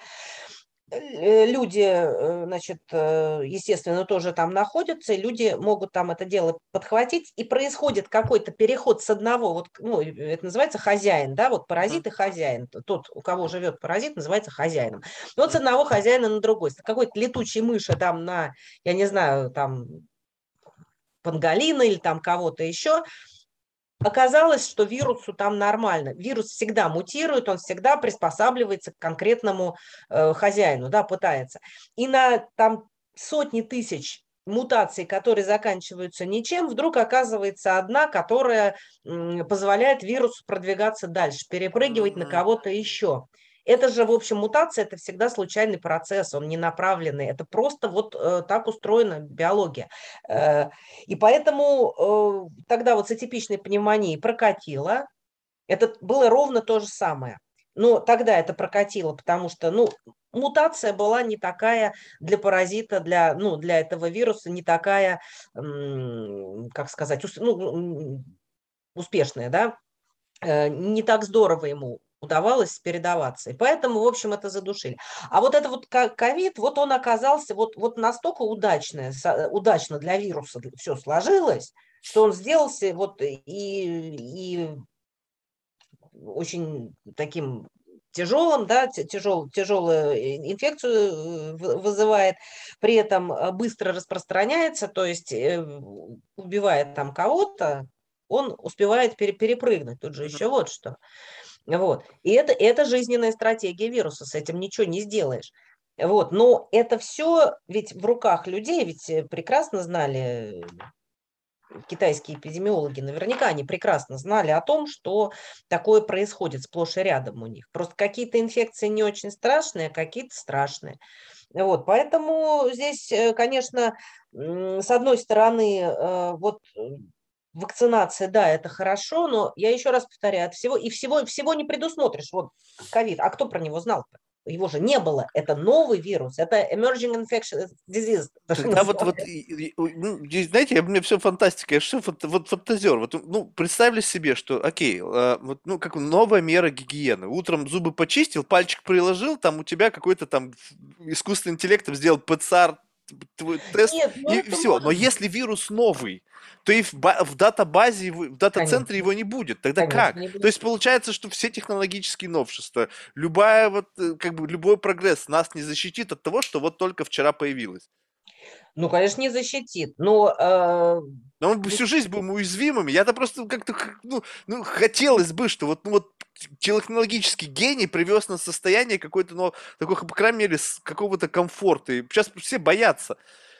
[SPEAKER 2] Э, люди, э, значит, э, естественно, тоже там находятся, и люди могут там это дело подхватить, и происходит какой-то переход с одного, вот, ну, это называется хозяин, да, вот паразит и хозяин, тот, у кого живет паразит, называется хозяином. Вот с одного хозяина на другой, какой-то летучий мыши там на, я не знаю, там, панголина или там кого-то еще, Оказалось, что вирусу там нормально. Вирус всегда мутирует, он всегда приспосабливается к конкретному э, хозяину, да, пытается. И на там сотни тысяч мутаций, которые заканчиваются ничем, вдруг оказывается одна, которая позволяет вирусу продвигаться дальше, перепрыгивать mm-hmm. на кого-то еще. Это же, в общем, мутация – это всегда случайный процесс, он не направленный. Это просто вот э, так устроена биология. Э, и поэтому э, тогда вот с атипичной пневмонией прокатило. Это было ровно то же самое. Но тогда это прокатило, потому что, ну, мутация была не такая для паразита, для, ну, для этого вируса, не такая, как сказать, ну, успешная, да, не так здорово ему удавалось передаваться. И поэтому, в общем, это задушили. А вот это вот ковид, вот он оказался вот, вот настолько удачно, удачно для вируса все сложилось, что он сделался вот и, и очень таким тяжелым, да, тяжел, тяжелую инфекцию э, вызывает, при этом э, быстро распространяется, то есть э, убивает там кого-то, он успевает перепрыгнуть. Тут же еще вот что. Вот. И это, это жизненная стратегия вируса, с этим ничего не сделаешь. Вот. Но это все ведь в руках людей, ведь э, прекрасно знали китайские эпидемиологи, наверняка они прекрасно знали о том, что такое происходит сплошь и рядом у них. Просто какие-то инфекции не очень страшные, а какие-то страшные. Вот, поэтому здесь, э, конечно, с одной стороны, э, вот вакцинация, да, это хорошо, но я еще раз повторяю, от всего и всего всего не предусмотришь. Вот ковид, а кто про него знал? -то? Его же не было. Это новый вирус. Это emerging infectious disease.
[SPEAKER 1] Да, вот, вот, ну, знаете, мне все фантастика. Я все вот, вот фантазер. Вот, ну, представили себе, что, окей, а, вот, ну, как новая мера гигиены. Утром зубы почистил, пальчик приложил, там у тебя какой-то там искусственный интеллект сделал ПЦР твой тест,
[SPEAKER 2] Нет, ну
[SPEAKER 1] и все.
[SPEAKER 2] может
[SPEAKER 1] Но если вирус новый, то и в, в датабазе, в дата-центре его не будет. Тогда
[SPEAKER 2] Конечно,
[SPEAKER 1] как?
[SPEAKER 2] не
[SPEAKER 1] То
[SPEAKER 2] будет.
[SPEAKER 1] есть получается, что все технологические новшества, любая вот, э, как бы любой прогресс нас не защитит от того, что вот только вчера появилось.
[SPEAKER 2] Ну, конечно, не защитит. Но э,
[SPEAKER 1] Но мы бы всю жизнь будем уязвимыми. Я-то просто как-то, ну, ну, хотелось бы, что вот, ну, вот технологический гений привез нас в состояние какой-то, ну, такой, по крайней мере, какого-то комфорта. И сейчас все боятся.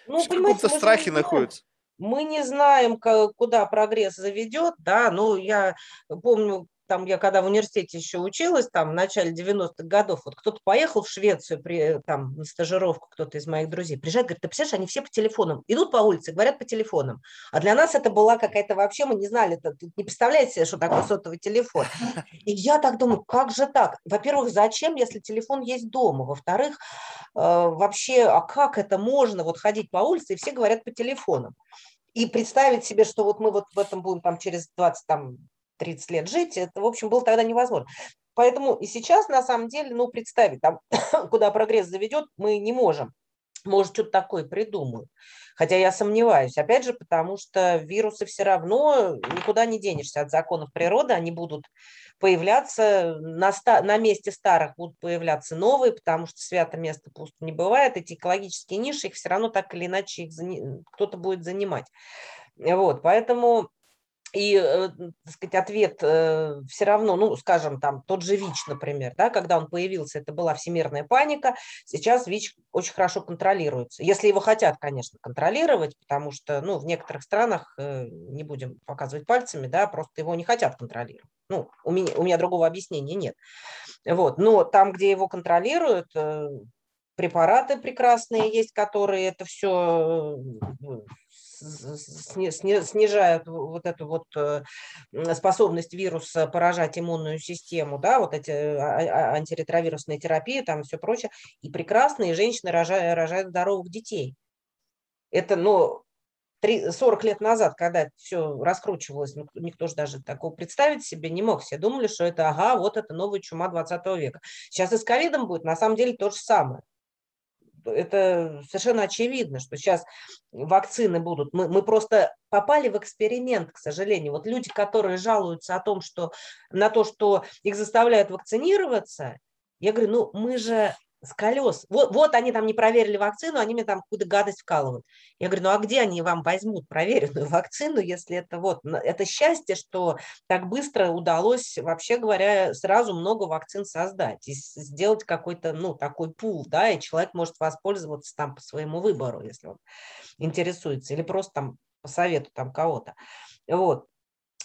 [SPEAKER 2] Ну,
[SPEAKER 1] все в каком-то страхе находятся.
[SPEAKER 2] Мы не знаем, куда прогресс заведет, да, ну, я помню, там, я когда в университете еще училась, там, в начале 90-х годов, вот кто-то поехал в Швецию, при, там, на стажировку, кто-то из моих друзей, приезжает, говорит, ты представляешь, они все по телефонам, идут по улице, говорят по телефонам, а для нас это была какая-то вообще, мы не знали, это, не представляете себе, что такое сотовый телефон. И я так думаю, как же так? Во-первых, зачем, если телефон есть дома? Во-вторых, э, вообще, а как это можно вот ходить по улице, и все говорят по телефонам? И представить себе, что вот мы вот в этом будем там через 20, там, 30 лет жить, это, в общем, было тогда невозможно. Поэтому и сейчас, на самом деле, ну, представить, там, куда прогресс заведет, мы не можем. Может, что-то такое придумают. Хотя я сомневаюсь. Опять же, потому что вирусы все равно никуда не денешься от законов природы. Они будут появляться, на, ста- на месте старых будут появляться новые, потому что свято место пусто не бывает. Эти экологические ниши, их все равно так или иначе их зани- кто-то будет занимать. Вот, поэтому и, э, так сказать, ответ все равно, ну, скажем, там, тот же ВИЧ, например, да, когда он появился, это была всемирная паника, сейчас ВИЧ очень хорошо контролируется. Если его хотят, конечно, контролировать, потому что, ну, в некоторых странах, э, не будем показывать пальцами, да, просто его не хотят контролировать. Ну, у меня, у меня другого объяснения нет. Вот, но там, где его контролируют, э, препараты прекрасные есть, которые это все снижают вот эту вот э, способность вируса поражать иммунную систему, да, вот эти а- а- антиретровирусные терапии, там все прочее, и прекрасные женщины рожают, рожают здоровых детей. Это, ну, три- 40 лет назад, когда все раскручивалось, никто же даже такого представить себе не мог. Все думали, что это, ага, вот это новая чума 20 века. Сейчас и с ковидом будет на самом деле то же самое это совершенно очевидно, что сейчас вакцины будут. Мы, мы просто попали в эксперимент, к сожалению. Вот люди, которые жалуются о том, что на то, что их заставляют вакцинироваться, я говорю, ну мы же с колес. Вот, вот они там не проверили вакцину, они мне там какую-то гадость вкалывают. Я говорю, ну а где они вам возьмут проверенную вакцину, если это вот, это счастье, что так быстро удалось, вообще говоря, сразу много вакцин создать и сделать какой-то, ну, такой пул, да, и человек может воспользоваться там по своему выбору, если он интересуется, или просто там по совету там кого-то. Вот.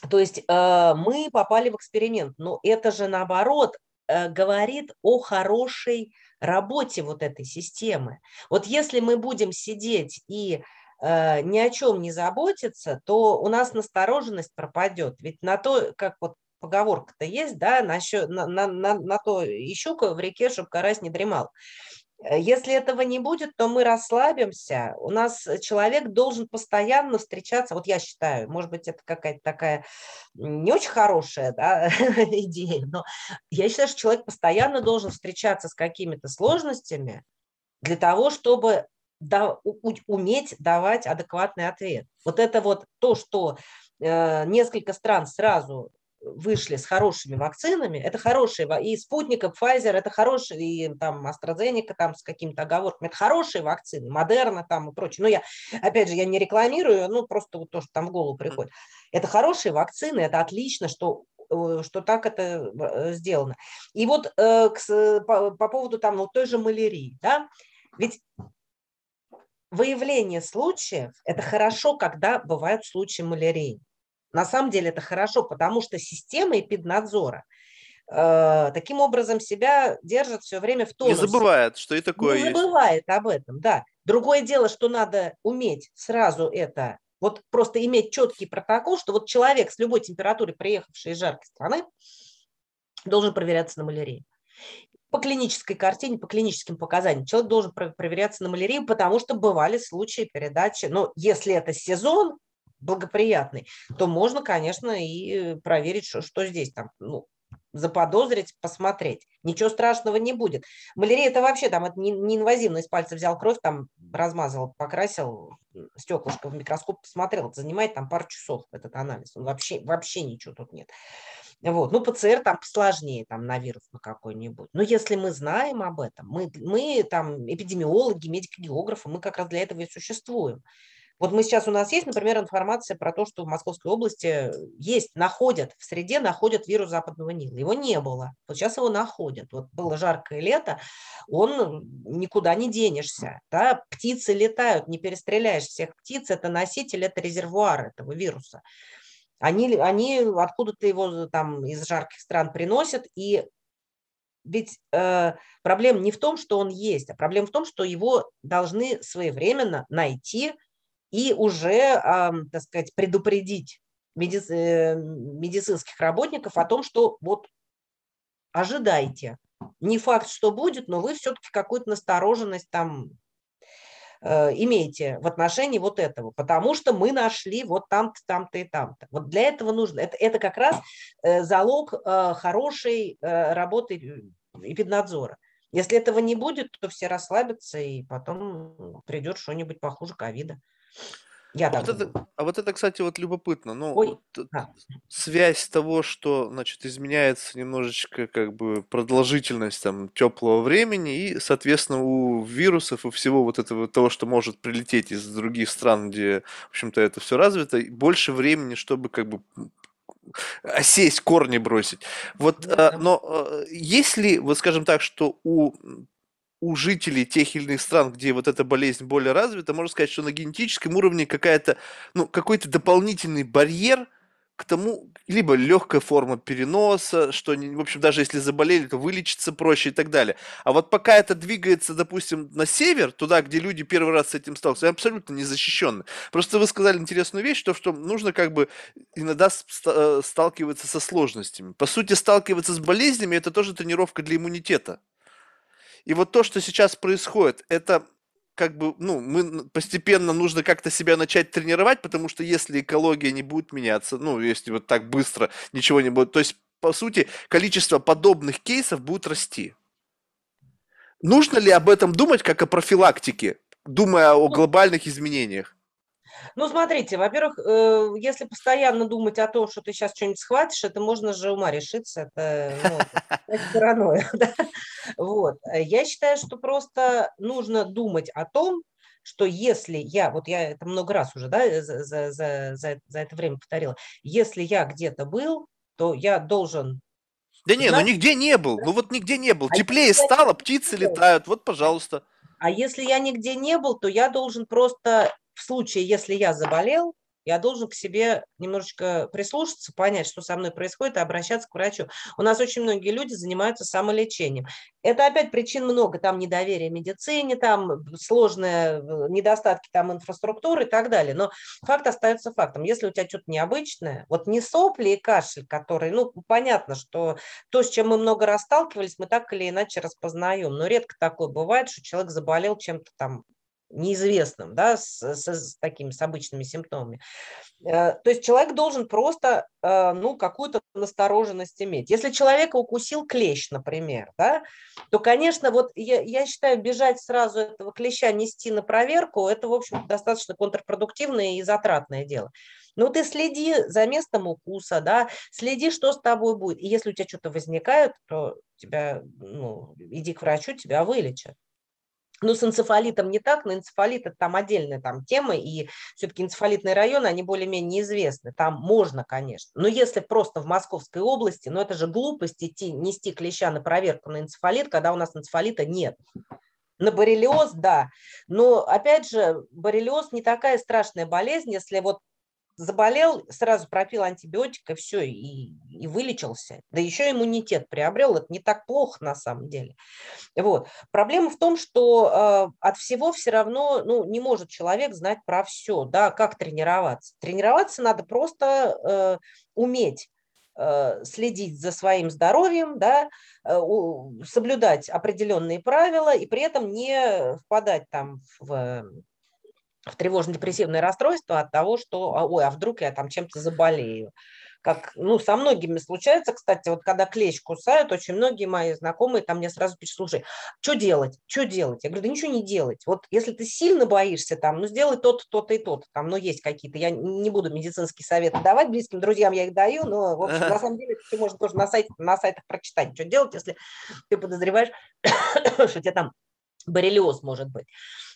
[SPEAKER 2] То есть э, мы попали в эксперимент, но это же наоборот говорит о хорошей работе вот этой системы. Вот если мы будем сидеть и э, ни о чем не заботиться, то у нас настороженность пропадет. Ведь на то, как вот поговорка-то есть, да, на, на, на, на, то и щука в реке, чтобы карась не дремал. Если этого не будет, то мы расслабимся. У нас человек должен постоянно встречаться. Вот я считаю, может быть, это какая-то такая не очень хорошая да, идея, но я считаю, что человек постоянно должен встречаться с какими-то сложностями для того, чтобы да, у, уметь давать адекватный ответ. Вот это вот то, что э, несколько стран сразу вышли с хорошими вакцинами, это хорошие, и спутник, и Pfizer, это хорошие, и там AstraZeneca там с какими-то оговорками, это хорошие вакцины, Модерна там и прочее. Но я, опять же, я не рекламирую, ну, просто вот то, что там в голову приходит. Это хорошие вакцины, это отлично, что что так это сделано. И вот э, по, по поводу там ну, той же малярии, да, ведь выявление случаев – это хорошо, когда бывают случаи малярии. На самом деле это хорошо, потому что система эпиднадзора э, таким образом себя держит все время в тонусе.
[SPEAKER 1] Не забывает, что и такое
[SPEAKER 2] Не
[SPEAKER 1] есть.
[SPEAKER 2] забывает об этом, да. Другое дело, что надо уметь сразу это, вот просто иметь четкий протокол, что вот человек с любой температурой, приехавший из жаркой страны, должен проверяться на малярию. По клинической картине, по клиническим показаниям человек должен проверяться на малярию, потому что бывали случаи передачи, но если это сезон, благоприятный, то можно, конечно, и проверить, что, что здесь там. Ну, заподозрить, посмотреть. Ничего страшного не будет. Малярия это вообще там это не, не инвазивно, из пальца взял кровь, там размазал, покрасил, стеклышко в микроскоп посмотрел. Это занимает там пару часов этот анализ. Он вообще, вообще ничего тут нет. Вот. Ну, ПЦР там посложнее, там, на вирус на какой-нибудь. Но если мы знаем об этом, мы, мы там эпидемиологи, медико-географы, мы как раз для этого и существуем. Вот мы сейчас, у нас есть, например, информация про то, что в Московской области есть, находят, в среде находят вирус западного Нила. Его не было. Вот сейчас его находят. Вот было жаркое лето, он никуда не денешься. Да? Птицы летают, не перестреляешь всех птиц. Это носитель, это резервуар этого вируса. Они, они откуда-то его там из жарких стран приносят, и ведь э, проблема не в том, что он есть, а проблема в том, что его должны своевременно найти, и уже, так сказать, предупредить э, медицинских работников о том, что вот ожидайте. Не факт, что будет, но вы все-таки какую-то настороженность там э, имеете в отношении вот этого, потому что мы нашли вот там-то, там-то и там-то. Вот для этого нужно, это, это как раз э, залог хорошей работы эпиднадзора. Если этого не будет, то все расслабятся, и потом придет что-нибудь похуже ковида.
[SPEAKER 1] Я а так вот это, а вот это, кстати, вот любопытно. Ну, Ой, вот, да. связь того, что, значит, изменяется немножечко как бы продолжительность там теплого времени и, соответственно, у вирусов и всего вот этого того, что может прилететь из других стран, где, в общем-то, это все развито, больше времени, чтобы как бы осесть, корни бросить. Вот, а, но а, если, вот скажем так, что у у жителей тех или иных стран, где вот эта болезнь более развита, можно сказать, что на генетическом уровне какая-то, ну, какой-то дополнительный барьер к тому, либо легкая форма переноса, что, в общем, даже если заболели, то вылечиться проще и так далее. А вот пока это двигается, допустим, на север, туда, где люди первый раз с этим сталкиваются, абсолютно не защищены. Просто вы сказали интересную вещь, то, что нужно как бы иногда э, сталкиваться со сложностями. По сути, сталкиваться с болезнями – это тоже тренировка для иммунитета. И вот то, что сейчас происходит, это как бы, ну, мы постепенно нужно как-то себя начать тренировать, потому что если экология не будет меняться, ну, если вот так быстро ничего не будет, то есть, по сути, количество подобных кейсов будет расти. Нужно ли об этом думать как о профилактике, думая о ну, глобальных изменениях?
[SPEAKER 2] Ну, смотрите, во-первых, э, если постоянно думать о том, что ты сейчас что-нибудь схватишь, это можно же ума решиться, это, ну, паранойя. Да? Вот. Я считаю, что просто нужно думать о том, что если я, вот я это много раз уже да, за, за, за, за это время повторила, если я где-то был, то я должен
[SPEAKER 1] да не, ну нигде не был. Ну вот нигде не был. А Теплее стало, птицы летают. Вот, пожалуйста.
[SPEAKER 2] А если я нигде не был, то я должен просто в случае, если я заболел, я должен к себе немножечко прислушаться, понять, что со мной происходит, и обращаться к врачу. У нас очень многие люди занимаются самолечением. Это опять причин много, там недоверие медицине, там сложные э, недостатки там инфраструктуры и так далее. Но факт остается фактом. Если у тебя что-то необычное, вот не сопли и кашель, который, ну, понятно, что то, с чем мы много раз сталкивались, мы так или иначе распознаем. Но редко такое бывает, что человек заболел чем-то там неизвестным, да, с, с, с такими, с обычными симптомами. Э, то есть человек должен просто, э, ну, какую-то настороженность иметь. Если человека укусил клещ, например, да, то, конечно, вот я, я считаю, бежать сразу этого клеща, нести на проверку, это, в общем, достаточно контрпродуктивное и затратное дело. Но ты следи за местом укуса, да, следи, что с тобой будет. И если у тебя что-то возникает, то тебя, ну, иди к врачу, тебя вылечат. Ну, с энцефалитом не так, но энцефалит – это там отдельная там тема, и все-таки энцефалитные районы, они более-менее известны. Там можно, конечно. Но если просто в Московской области, ну, это же глупость идти, нести клеща на проверку на энцефалит, когда у нас энцефалита нет. На боррелиоз, да. Но, опять же, боррелиоз не такая страшная болезнь, если вот заболел, сразу пропил антибиотик, и все, и, и вылечился. Да еще иммунитет приобрел, это не так плохо на самом деле. Вот. Проблема в том, что э, от всего все равно ну, не может человек знать про все, да, как тренироваться. Тренироваться надо просто э, уметь э, следить за своим здоровьем, да, э, соблюдать определенные правила и при этом не впадать там в в тревожно-депрессивное расстройство от того, что, а, ой, а вдруг я там чем-то заболею. как, ну, со многими случается, кстати, вот когда клещ кусают, очень многие мои знакомые там мне сразу пишут, слушай, что делать, что делать? Я говорю, да ничего не делать. Вот если ты сильно боишься там, ну, сделай то-то, то-то и то-то, там, ну, есть какие-то, я не буду медицинские советы давать близким друзьям, я их даю, но, в общем, на самом деле, ты можешь тоже на, сайте, на сайтах прочитать, что делать, если ты подозреваешь, что у тебя там боррелиоз может быть.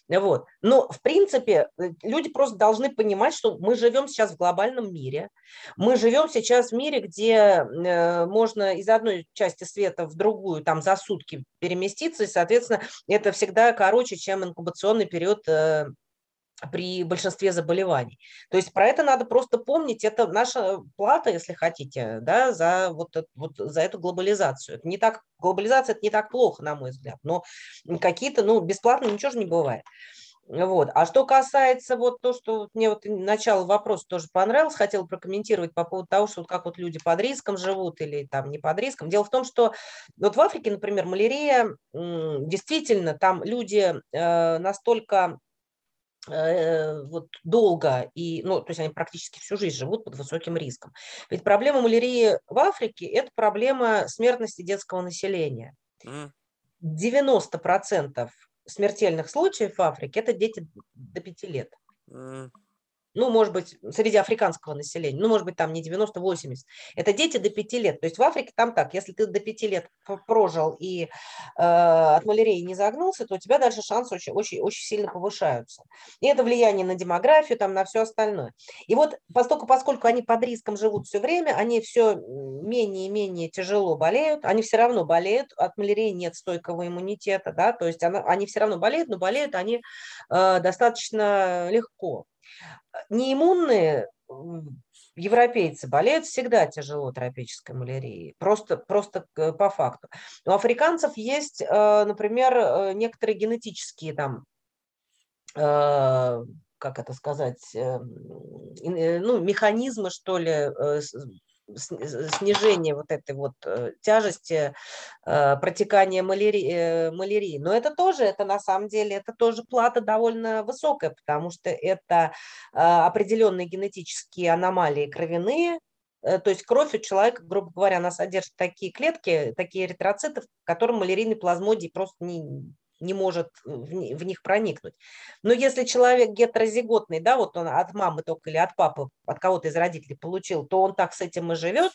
[SPEAKER 2] Вот. Но, в принципе, э, люди просто должны понимать, что мы живем сейчас в глобальном мире. Мы живем сейчас в мире, где э, можно из одной части света в другую там за сутки переместиться, и, соответственно, это всегда короче, чем инкубационный период э, при большинстве заболеваний. То есть про это надо просто помнить, это наша плата, если хотите, да, за, вот, вот, за эту глобализацию. Это не так, глобализация это не так плохо, на мой взгляд, но какие-то, ну, бесплатно ничего же не бывает. Вот. А что касается вот то, что мне вот начало вопроса тоже понравилось, хотел прокомментировать по поводу того, что вот как вот люди под риском живут или там не под риском. Дело в том, что вот в Африке, например, малярия, действительно, там люди э, настолько вот долго и, ну, то есть они практически всю жизнь живут под высоким риском. Ведь проблема малярии в Африке – это проблема смертности детского населения. 90% смертельных случаев в Африке – это дети до 5 лет ну, может быть, среди африканского населения, ну, может быть, там не 90-80. Это дети до 5 лет. То есть в Африке там так, если ты до 5 лет прожил и э, от малярии не загнулся, то у тебя дальше шансы очень, очень, очень сильно повышаются. И это влияние на демографию, там, на все остальное. И вот поскольку, поскольку они под риском живут все время, они все менее и менее тяжело болеют, они все равно болеют, от малярии нет стойкого иммунитета, да, то есть она, они все равно болеют, но болеют они э, достаточно легко. Неиммунные европейцы болеют всегда тяжело тропической малярией, просто, просто по факту. У африканцев есть, э, например, э, некоторые генетические там э, как это сказать, ну, механизмы, что ли, снижение вот этой вот э, тяжести э, протекания малярии, э, малярии. Но это тоже, это на самом деле, это тоже плата довольно высокая, потому что это определенные генетические аномалии кровяные, то есть кровь у человека, грубо говоря, она содержит такие клетки, такие эритроциты, которым малярийный плазмодий просто не, не может в них проникнуть. Но если человек гетерозиготный, да, вот он от мамы только или от папы, от кого-то из родителей получил, то он так с этим и живет.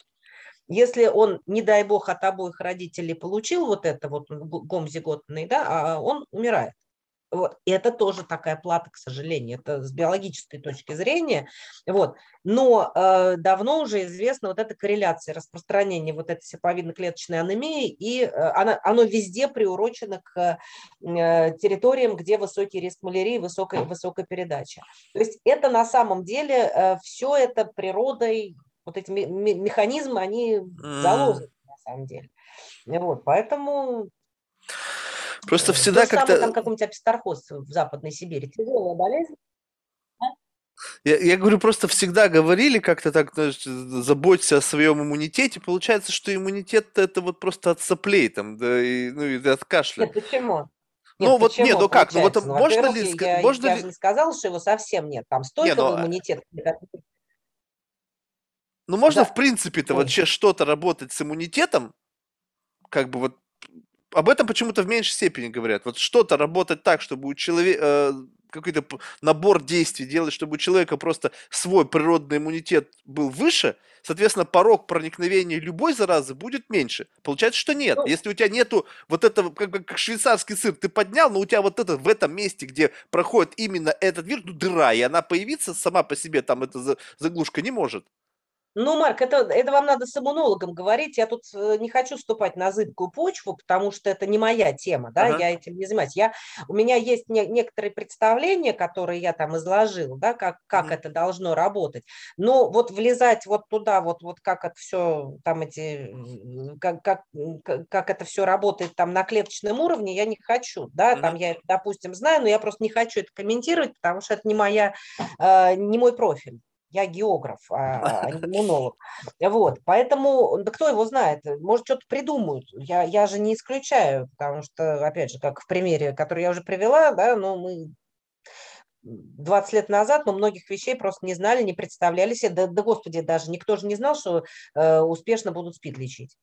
[SPEAKER 2] Если он, не дай бог, от обоих родителей получил вот это вот гомозиготный, да, а он умирает. Вот. И это тоже такая плата, к сожалению, это с биологической точки зрения. Вот. Но э, давно уже известна вот эта корреляция распространения вот этой сеповидно-клеточной анемии, и э, она, оно везде приурочено к э, территориям, где высокий риск малярии, высокая, высокая передача. То есть это на самом деле э, все это природой, вот эти механизмы, они заложены на самом деле. Вот, поэтому
[SPEAKER 1] Просто всегда как-то...
[SPEAKER 2] там какой-нибудь апистархоз в Западной Сибири. Тяжелая болезнь.
[SPEAKER 1] Я, я говорю, просто всегда говорили как-то так, знаешь, заботься о своем иммунитете. Получается, что иммунитет это вот просто от соплей там, да, и, ну, и от кашля.
[SPEAKER 2] Нет, почему? Нет,
[SPEAKER 1] ну вот нет, ну как, ну вот
[SPEAKER 2] ну,
[SPEAKER 1] можно ли,
[SPEAKER 2] я,
[SPEAKER 1] можно
[SPEAKER 2] я
[SPEAKER 1] ли?
[SPEAKER 2] же не сказал, что его совсем нет, там стойкого нет, ну, иммунитета.
[SPEAKER 1] Ну можно да. в принципе-то сейчас что-то работать с иммунитетом, как бы вот об этом почему-то в меньшей степени говорят. Вот что-то работать так, чтобы у человека э, какой-то набор действий делать, чтобы у человека просто свой природный иммунитет был выше, соответственно, порог проникновения любой заразы будет меньше. Получается, что нет. Ну, Если у тебя нету вот этого, как, как швейцарский сыр, ты поднял, но у тебя вот это в этом месте, где проходит именно этот вирус, ну, дыра, и она появиться сама по себе, там эта заглушка не может.
[SPEAKER 2] Ну, Марк, это, это вам надо с иммунологом говорить. Я тут э, не хочу ступать на зыбкую почву, потому что это не моя тема, да, ага. я этим не занимаюсь. Я, у меня есть не, некоторые представления, которые я там изложил, да, как, как ага. это должно работать. Но вот влезать вот туда, вот, вот как это все, там эти, как, как, как это все работает там на клеточном уровне, я не хочу, да, ага. там я это, допустим, знаю, но я просто не хочу это комментировать, потому что это не моя, э, не мой профиль я географ, а, а не иммунолог. Вот, поэтому, да кто его знает, может, что-то придумают. Я, я же не исключаю, потому что, опять же, как в примере, который я уже привела, да, но мы 20 лет назад мы многих вещей просто не знали, не представляли себе. Да, да господи, даже никто же не знал, что э, успешно будут СПИД лечить.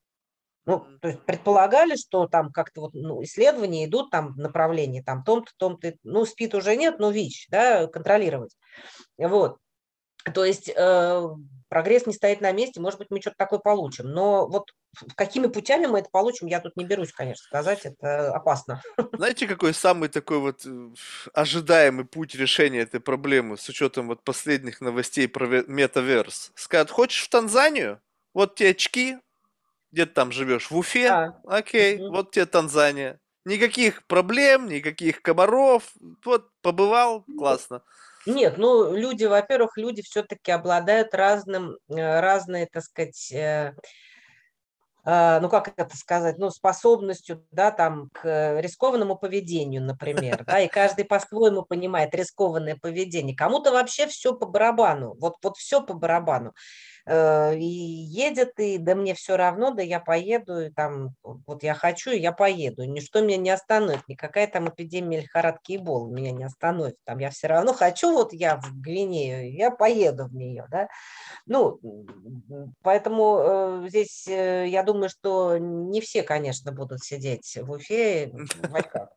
[SPEAKER 2] Ну, то есть предполагали, что там как-то вот ну, исследования идут там в направлении, там том-то, том-то, ну, СПИД уже нет, но ВИЧ, да, контролировать. Вот. То есть э, прогресс не стоит на месте, может быть, мы что-то такое получим. Но вот какими путями мы это получим, я тут не берусь, конечно, сказать, это опасно.
[SPEAKER 1] Знаете, какой самый такой вот э, ожидаемый путь решения этой проблемы с учетом вот последних новостей про метаверс? Скажут, хочешь в Танзанию? Вот те очки, где ты там живешь? В Уфе? А. Окей, угу. вот тебе Танзания. Никаких проблем, никаких комаров. Вот, побывал, классно.
[SPEAKER 2] Нет, ну, люди, во-первых, люди все-таки обладают разным, э, разной, так сказать, э, а, ну как это сказать, ну способностью, да, там к рискованному поведению, например, да, и каждый по-своему понимает рискованное поведение. Кому-то вообще все по барабану, вот, вот все по барабану. Э, и едет, и да мне все равно, да я поеду, и там вот я хочу, и я поеду. Ничто меня не остановит, никакая там эпидемия лихорадки и бол меня не остановит. Там я все равно хочу, вот я в Гвинею, я поеду в нее, да. Ну, поэтому э, здесь э, я думаю, что не все, конечно, будут сидеть в Уфе в очках.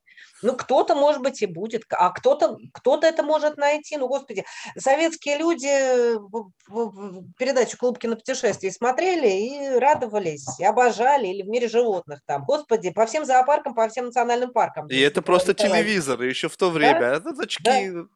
[SPEAKER 2] Ну, кто-то, может быть, и будет, а кто-то кто это может найти. Ну, господи, советские люди передачу «Клуб кинопутешествий» смотрели и радовались, и обожали, или в мире животных там. Господи, по всем зоопаркам, по всем национальным паркам.
[SPEAKER 1] И это просто телевизор, еще в то время. Да? Это очки. Да.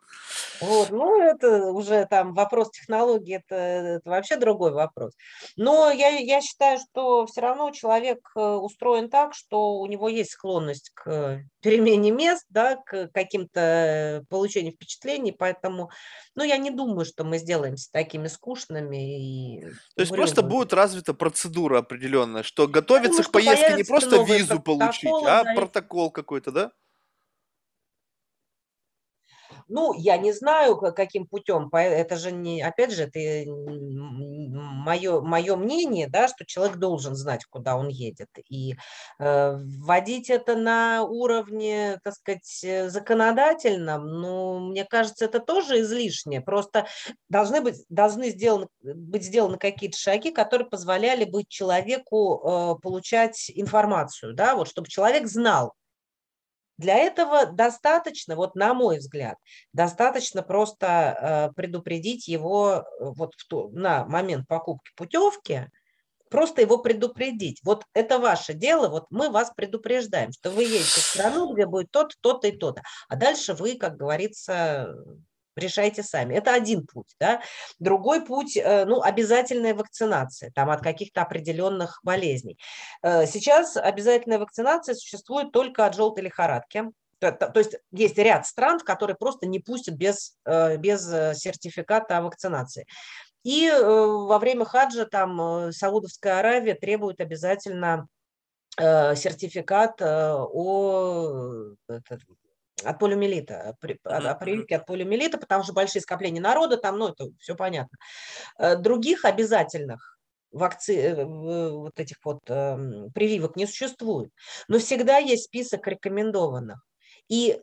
[SPEAKER 2] Вот, ну, это уже там вопрос технологии, это, это вообще другой вопрос. Но я, я считаю, что все равно человек э, устроен так, что у него есть склонность к перемене мест, да, к каким-то получению впечатлений, поэтому, ну, я не думаю, что мы сделаемся такими скучными. И
[SPEAKER 1] То есть просто будет развита процедура определенная, что готовиться думаю, к поездке не просто визу получить, а протокол какой-то, да?
[SPEAKER 2] Ну, я не знаю, каким путем. Это же не, опять же, это мое, мое мнение, да, что человек должен знать, куда он едет. И э, вводить это на уровне, так сказать, э, законодательном, ну, мне кажется, это тоже излишнее. Просто должны быть, должны сделаны, быть сделаны какие-то шаги, которые позволяли бы человеку э, получать информацию, да, вот, чтобы человек знал, для этого достаточно, вот на мой взгляд, достаточно просто э, предупредить его э, вот в ту, на момент покупки путевки, просто его предупредить. Вот это ваше дело, вот мы вас предупреждаем, что вы едете в страну, где будет тот, то-то и то-то. А дальше вы, как говорится, решайте сами. Это один путь. Да? Другой путь, э, ну, обязательная вакцинация там, от каких-то определенных болезней. Э, сейчас обязательная вакцинация существует только от желтой лихорадки. То есть есть ряд стран, в которые просто не пустят без, э, без сертификата о вакцинации. И во время хаджа там Саудовская Аравия требует обязательно сертификат о от полиомиелита, о прививке от полиомиелита, потому что большие скопления народа там, ну, это все понятно. Э, других обязательных вакци... Э, вот этих вот эм, прививок не существует. Но всегда есть список рекомендованных. И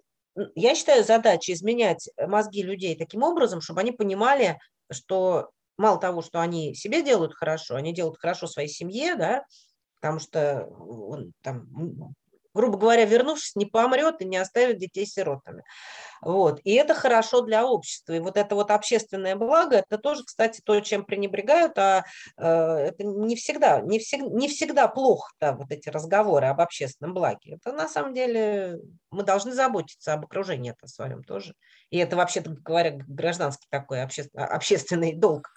[SPEAKER 2] я считаю задачей изменять мозги людей таким образом, чтобы они понимали, что мало того, что они себе делают хорошо, они делают хорошо своей семье, да, потому что он, там, грубо говоря, вернувшись, не помрет и не оставит детей сиротами. Вот. И это хорошо для общества. И вот это вот общественное благо, это тоже, кстати, то, чем пренебрегают, а э, это не всегда, не, всег, не всегда плохо, вот эти разговоры об общественном благе. Это на самом деле мы должны заботиться об окружении это своем тоже. И это, вообще-то говоря, гражданский такой общественный, общественный долг.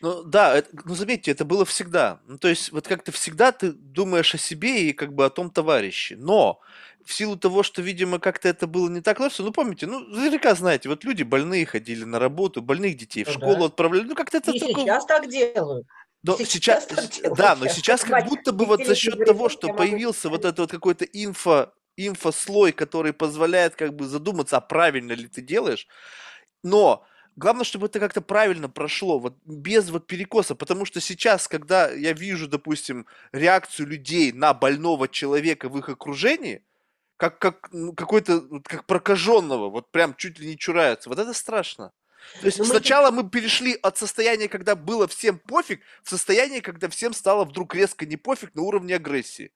[SPEAKER 1] Ну да, это, ну заметьте, это было всегда. Ну, то есть вот как-то всегда ты думаешь о себе и как бы о том товарище. Но в силу того, что, видимо, как-то это было не так лучше, ну помните, ну наверняка знаете, вот люди больные ходили на работу, больных детей в ну, школу да. отправляли, ну как-то это
[SPEAKER 2] и только... сейчас так делают.
[SPEAKER 1] Но сейчас, сейчас да, но сейчас как будто бы вот за счет того, что появился вот этот вот какой-то инфо, инфослой, который позволяет как бы задуматься, а правильно ли ты делаешь, но Главное, чтобы это как-то правильно прошло, вот без вот перекоса, потому что сейчас, когда я вижу, допустим, реакцию людей на больного человека в их окружении, как, как ну, какой-то, как прокаженного, вот прям чуть ли не чурается. Вот это страшно. То есть
[SPEAKER 2] Но мы
[SPEAKER 1] сначала мы перешли от состояния, когда было всем пофиг, в состояние, когда всем стало вдруг резко не пофиг на уровне агрессии.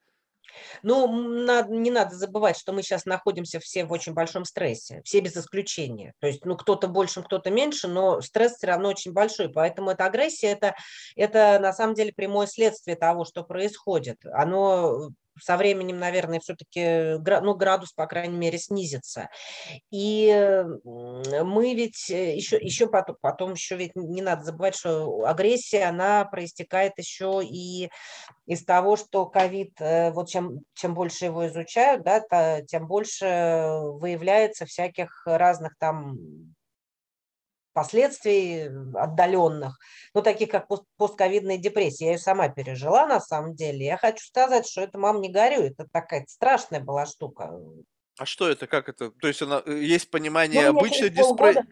[SPEAKER 2] Ну, надо, не надо забывать, что мы сейчас находимся все в очень большом стрессе, все без исключения. То есть, ну, кто-то больше, кто-то меньше, но стресс все равно очень большой. Поэтому эта агрессия, это, это на самом деле прямое следствие того, что происходит. Оно со временем, наверное, все-таки ну, градус, по крайней мере, снизится. И мы ведь еще, э, еще потом, потом еще ведь не надо забывать, что агрессия, она проистекает еще и из того, что ковид, э, вот чем, чем больше его изучают, да, то, тем больше выявляется всяких разных там последствий отдаленных, ну, таких как постковидная депрессия. Я ее сама пережила, на самом деле. Я хочу сказать, что это, мам, не горю, это такая страшная была штука.
[SPEAKER 1] А что это, как это? То есть она, э, есть понимание ну, обычной диспрессии?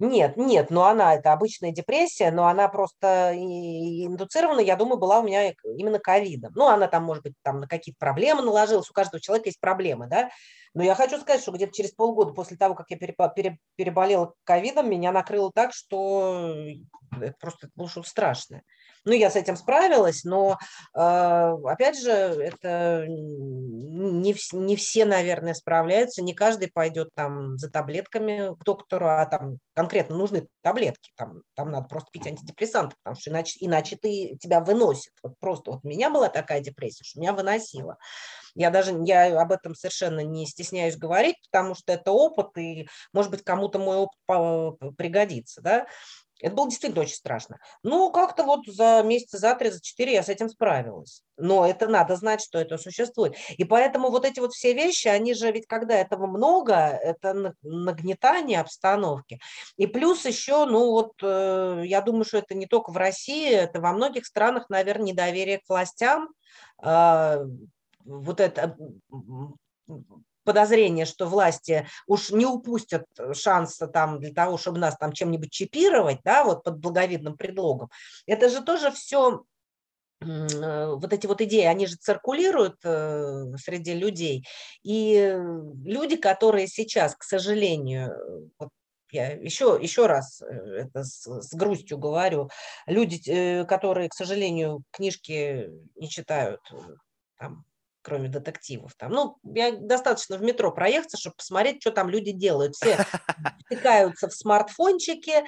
[SPEAKER 2] Нет, нет, но она, это обычная депрессия, но она просто индуцирована, я думаю, была у меня именно ковидом. Ну, она там, может быть, там на какие-то проблемы наложилась, у каждого человека есть проблемы, да, но я хочу сказать, что где-то через полгода после того, как я переболела ковидом, меня накрыло так, что это просто было что-то страшное. Ну, я с этим справилась, но, э, опять же, это не, не все, наверное, справляются, не каждый пойдет там за таблетками к доктору, а там конкретно нужны таблетки, там, там надо просто пить антидепрессанты, потому что иначе, иначе ты, тебя выносит. Вот просто вот у меня была такая депрессия, что меня выносило. Я даже я об этом совершенно не стесняюсь говорить, потому что это опыт, и, может быть, кому-то мой опыт пригодится. Да? Это было действительно очень страшно. Но как-то вот за месяца, за три, за четыре я с этим справилась. Но это надо знать, что это существует. И поэтому вот эти вот все вещи, они же ведь, когда этого много, это нагнетание обстановки. И плюс еще, ну вот, э, я думаю, что это не только в России, это во многих странах, наверное, недоверие к властям, а, вот это подозрение, что власти уж не упустят шанса там для того, чтобы нас там чем-нибудь чипировать, да, вот под благовидным предлогом. Это же тоже все э, вот эти вот идеи, они же циркулируют э, среди людей. И люди, которые сейчас, к сожалению, вот я еще, еще раз э, это с, с грустью говорю, люди, которые, к сожалению, книжки не читают, там, кроме детективов. Там. Ну, я достаточно в метро проехаться, чтобы посмотреть, что там люди делают. Все втыкаются в смартфончики,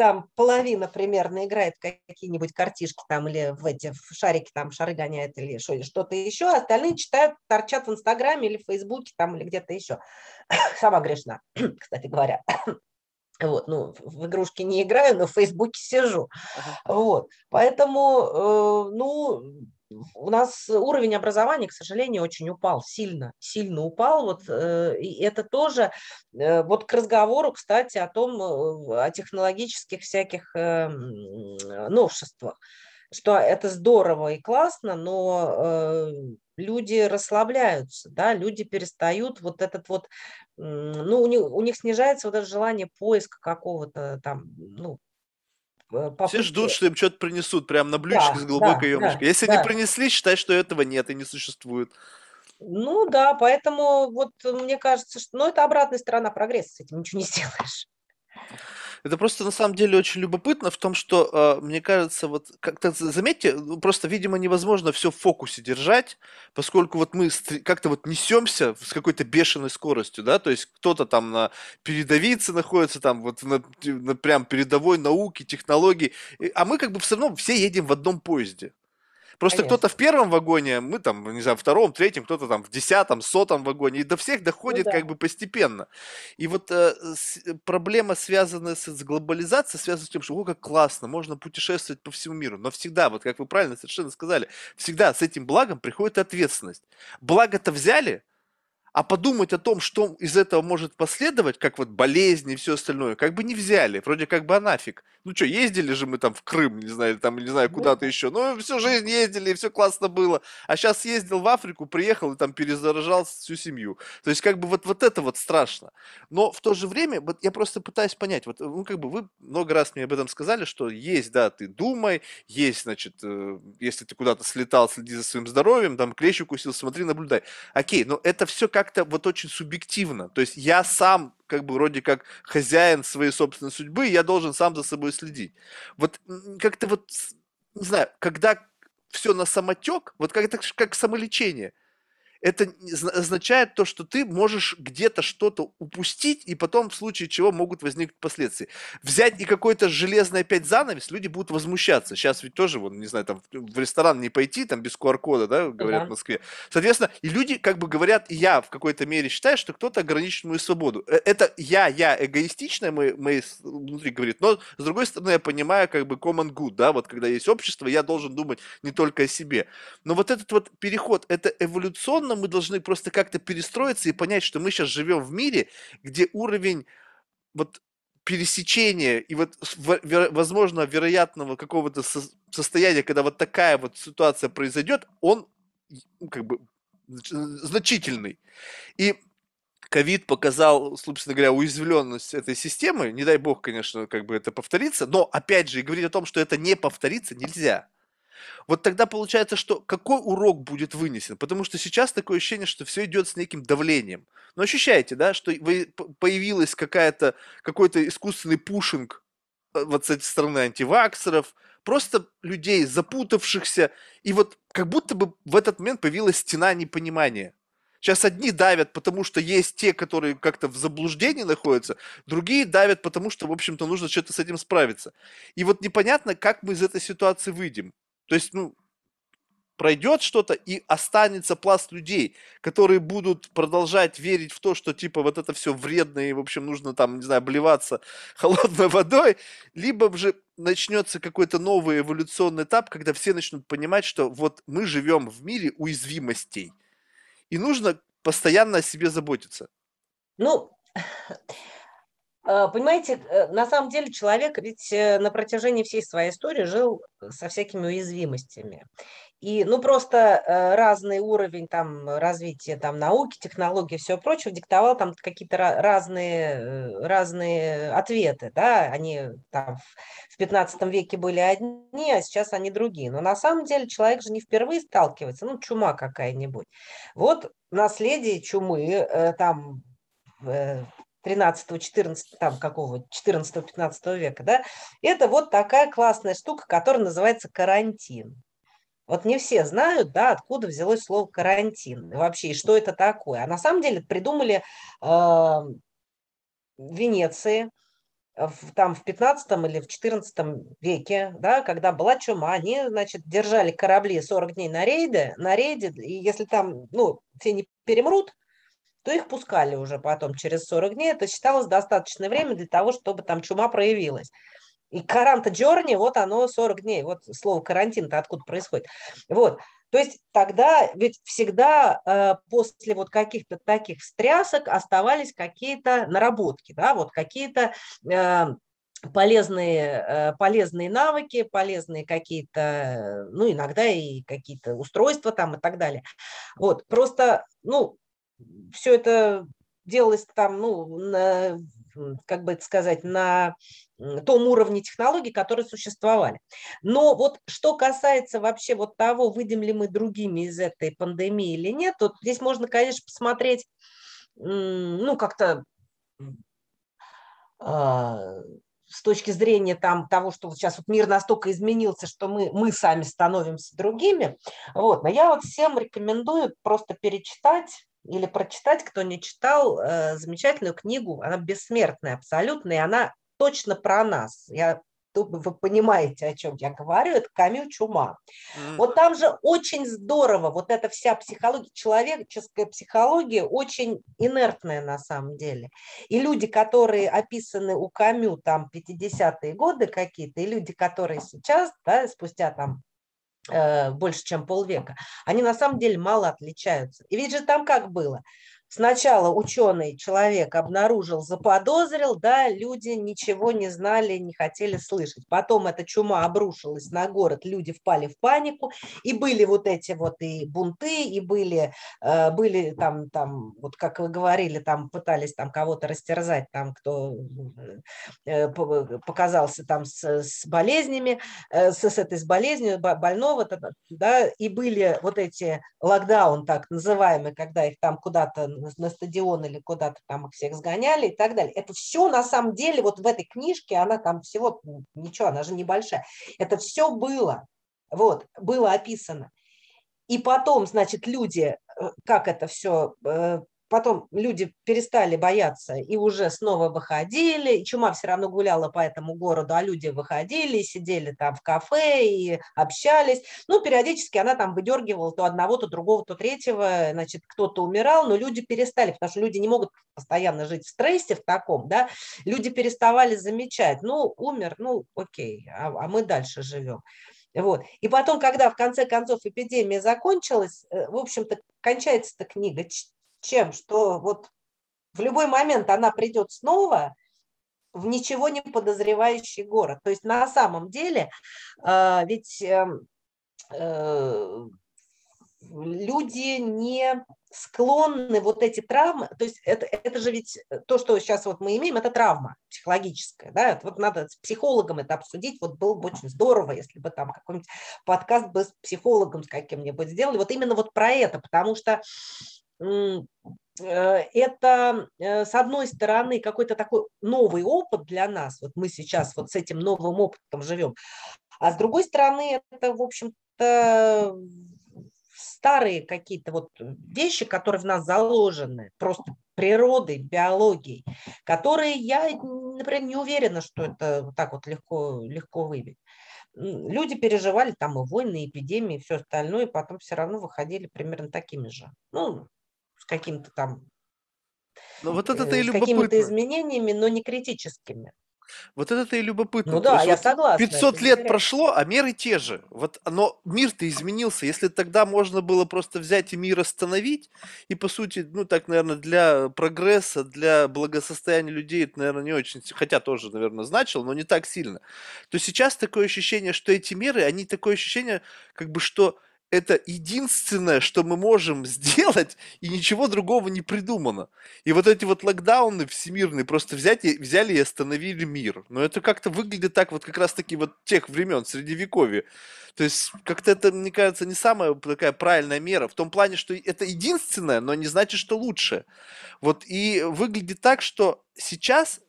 [SPEAKER 2] там половина примерно играет в какие-нибудь картишки там или в эти в шарики там шары гоняет или что-то еще, а остальные читают, торчат в Инстаграме или в Фейсбуке там или где-то еще. Сама грешна, кстати говоря. Вот, ну, в игрушки не играю, но в Фейсбуке сижу. Вот, поэтому, э, ну, у нас уровень образования, к сожалению, очень упал, сильно, сильно упал. Вот, э, и это тоже, э, вот к разговору, кстати, о том, э, о технологических всяких новшествах, что это здорово и классно, но люди расслабляются, да, люди перестают вот этот вот, ну, у них, у них снижается вот это желание поиска какого-то там, ну,
[SPEAKER 1] попытки... Все ждут, что им что-то принесут, прям на блюдечке да, с глубокой да, емкочкой. Да, Если да. не принесли, считай, что этого нет и не существует.
[SPEAKER 2] Ну да, поэтому вот мне кажется, что ну, это обратная сторона прогресса, с этим ничего не сделаешь.
[SPEAKER 1] Это просто на самом деле очень любопытно в том, что, э, мне кажется, вот как-то заметьте, ну, просто, видимо, невозможно все в фокусе держать, поскольку вот мы как-то вот несемся с какой-то бешеной скоростью, да, то есть кто-то там на передовице находится, там вот на, на прям передовой науки, технологии, а мы как бы все равно все едем в одном поезде. Просто кто-то в первом вагоне, мы там, не знаю, втором, третьем, кто-то там в десятом, сотом вагоне, и до всех доходит ну, да. как бы постепенно. И вот э, с, э, проблема, связанная с, с глобализацией, связана с тем, что, о, как классно, можно путешествовать по всему миру. Но всегда, вот как вы правильно совершенно сказали, всегда с этим благом приходит ответственность. Благо-то взяли, а подумать о том, что из этого может последовать, как вот болезни и все остальное, как бы не взяли. Вроде как бы а нафиг. Ну что, ездили же мы там в Крым, не знаю, там, не знаю, куда-то еще. Ну, всю жизнь ездили, и все классно было. А сейчас ездил в Африку, приехал и там перезаражал всю семью. То есть как бы вот, вот это вот страшно. Но в то же время, вот я просто пытаюсь понять, вот, ну, как бы вы много раз мне об этом сказали, что есть, да, ты думай, есть, значит, э, если ты куда-то слетал, следи за своим здоровьем, там клещ укусил, смотри, наблюдай. Окей, но это все как как-то вот очень субъективно. То есть я сам как бы вроде как хозяин своей собственной судьбы, я должен сам за собой следить. Вот как-то вот, не знаю, когда все на самотек, вот как, как самолечение это означает то, что ты можешь где-то что-то упустить, и потом в случае чего могут возникнуть последствия. Взять и какой-то железный опять занавес, люди будут возмущаться. Сейчас ведь тоже, вот, не знаю, там в ресторан не пойти, там без QR-кода, да, говорят да. в Москве. Соответственно, и люди как бы говорят, и я в какой-то мере считаю, что кто-то ограничит мою свободу. Э, это я, я эгоистичная, мы, мы внутри говорит, но с другой стороны я понимаю как бы common good, да, вот когда есть общество, я должен думать не только о себе. Но вот этот вот переход, это эволюционно безусловно, мы должны просто как-то перестроиться и понять, что мы сейчас живем в мире, где уровень вот пересечения и вот возможно вероятного какого-то состояния, когда вот такая вот ситуация произойдет, он ну, как бы значительный. И ковид показал, собственно говоря, уязвленность этой системы. Не дай бог, конечно, как бы это повторится, но опять же, говорить о том, что это не повторится, нельзя. Вот тогда получается, что какой урок будет вынесен? Потому что сейчас такое ощущение, что все идет с неким давлением. Но ощущаете, да, что появилась какая-то, какой-то искусственный пушинг э, вот с этой стороны антиваксеров, просто людей запутавшихся, и вот как будто бы в этот момент появилась стена непонимания. Сейчас одни давят, потому что есть те, которые как-то в заблуждении находятся, другие давят, потому что, в общем-то, нужно что-то с этим справиться. И вот непонятно, как мы из этой ситуации выйдем. То есть, ну, пройдет что-то и останется пласт людей, которые будут продолжать верить в то, что типа вот это все вредно и, в общем, нужно там, не знаю, обливаться холодной водой, либо же начнется какой-то новый эволюционный этап, когда все начнут понимать, что вот мы живем в мире уязвимостей, и нужно постоянно о себе заботиться.
[SPEAKER 2] Ну, понимаете, э, на самом деле человек ведь э, на протяжении всей своей истории жил со всякими уязвимостями. И ну просто э, разный уровень там развития там науки, технологий, все прочее диктовал там какие-то разные, разные ответы, да, они там в 15 веке были одни, а сейчас они другие. Но на самом деле человек же не впервые сталкивается, ну чума какая-нибудь. Вот наследие чумы там 13 14 там какого 14-15 века, да, это вот такая классная штука, которая называется карантин. Вот не все знают, да, откуда взялось слово карантин и вообще, и что это такое. А на самом деле придумали э, в Венеции, в, там в 15 или в 14 веке, да, когда была чума, они, значит, держали корабли 40 дней на рейде, на рейде, и если там, ну, все не перемрут, то их пускали уже потом через 40 дней. Это считалось достаточное время для того, чтобы там чума проявилась. И каранта джорни, вот оно 40 дней. Вот слово карантин-то откуда происходит. Вот. То есть тогда ведь всегда э, после вот каких-то таких встрясок оставались какие-то наработки, да, вот какие-то э, полезные, э, полезные навыки, полезные какие-то, ну, иногда и какие-то устройства там и так далее. Вот, просто, ну, все это делалось там, ну, на, как бы это сказать, на том уровне технологий, которые существовали. Но вот что касается вообще вот того, выйдем ли мы другими из этой пандемии или нет, то здесь можно, конечно, посмотреть, ну, как-то а, с точки зрения там, того, что вот сейчас вот мир настолько изменился, что мы, мы сами становимся другими. Вот. Но я вот всем рекомендую просто перечитать или прочитать, кто не читал, э, замечательную книгу, она бессмертная абсолютно, и она точно про нас. Я вы понимаете, о чем я говорю, это Камил Чума. Mm. Вот там же очень здорово, вот эта вся психология, человеческая психология очень инертная на самом деле. И люди, которые описаны у Камю там 50-е годы какие-то, и люди, которые сейчас, да, спустя там больше, чем полвека, они на самом деле мало отличаются. И ведь же там как было? Сначала ученый человек обнаружил, заподозрил, да, люди ничего не знали, не хотели слышать. Потом эта чума обрушилась на город, люди впали в панику, и были вот эти вот и бунты, и были, э, были там, там, вот как вы говорили, там пытались там кого-то растерзать, там кто э, показался там с, с болезнями, с, с этой с болезнью больного, да, и были вот эти локдаун так называемые, когда их там куда-то на, на стадион или куда-то там их всех сгоняли и так далее. Это все на самом деле вот в этой книжке, она там всего, ничего, она же небольшая, это все было, вот, было описано. И потом, значит, люди, э, как это все э, потом люди перестали бояться и уже снова выходили, чума все равно гуляла по этому городу, а люди выходили, сидели там в кафе и общались. Ну, периодически она там выдергивала то одного, то другого, то третьего, значит, кто-то умирал, но люди перестали, потому что люди не могут постоянно жить в стрессе в таком, да, люди переставали замечать, ну, умер, ну, окей, а, а мы дальше живем. Вот. И потом, когда в конце концов эпидемия закончилась, э, в общем-то, кончается эта книга чем? Что вот в любой момент она придет снова в ничего не подозревающий город. То есть на самом деле э, ведь э, э, люди не склонны вот эти травмы, то есть это, это же ведь то, что сейчас вот мы имеем, это травма психологическая, да, вот надо с психологом это обсудить, вот было бы очень здорово, если бы там какой-нибудь подкаст бы с психологом с каким-нибудь сделали, вот именно вот про это, потому что это, э, с одной стороны, какой-то такой новый опыт для нас, вот мы сейчас вот с этим новым опытом живем, а с другой стороны, это, в общем-то, старые какие-то вот вещи, которые в нас заложены, просто природой, биологией, которые я, например, не уверена, что это вот так вот легко, легко выбить. Люди переживали там и войны, и эпидемии, и все остальное, и потом все равно выходили примерно такими же. Ну, каким-то там
[SPEAKER 1] но вот это и
[SPEAKER 2] э, с какими-то изменениями, но не критическими.
[SPEAKER 1] Вот это-то и любопытно.
[SPEAKER 2] Ну да, я вот согласна.
[SPEAKER 1] 500 лет прошло, а меры те же. Вот, но мир-то изменился. Если тогда можно было просто взять и мир остановить, и по сути, ну так, наверное, для прогресса, для благосостояния людей это, наверное, не очень, хотя тоже, наверное, значило, но не так сильно, то сейчас такое ощущение, что эти меры, они такое ощущение, как бы, что это единственное, что мы можем сделать, и ничего другого не придумано. И вот эти вот локдауны всемирные просто взять и, взяли и остановили мир. Но это как-то выглядит так вот как раз-таки вот тех времен, Средневековья. То есть как-то это, мне кажется, не самая такая правильная мера, в том плане, что это единственное, но не значит, что лучше. Вот и выглядит так, что сейчас,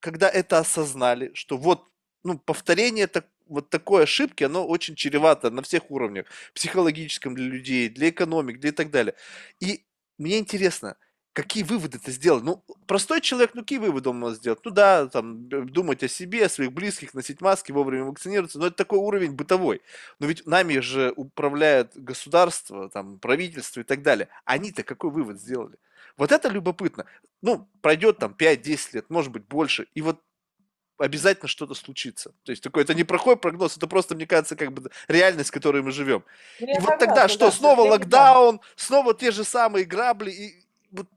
[SPEAKER 1] когда это осознали, что вот ну, повторение так, вот такой ошибки, оно очень чревато на всех уровнях. Психологическом для людей, для экономик, для и так далее. И мне интересно, какие выводы ты сделал? Ну, простой человек, ну, какие выводы он может сделать? Ну, да, там, думать о себе, о своих близких, носить маски, вовремя вакцинироваться, но это такой уровень бытовой. Но ведь нами же управляет государство, там, правительство и так далее. Они-то какой вывод сделали? Вот это любопытно. Ну, пройдет там 5-10 лет, может быть, больше. И вот обязательно что-то случится. То есть такой, это не плохой прогноз, это просто, мне кажется, как бы реальность, в которой мы живем. Ну, я и вот тогда что, да, снова локдаун, да. снова те же самые грабли, и вот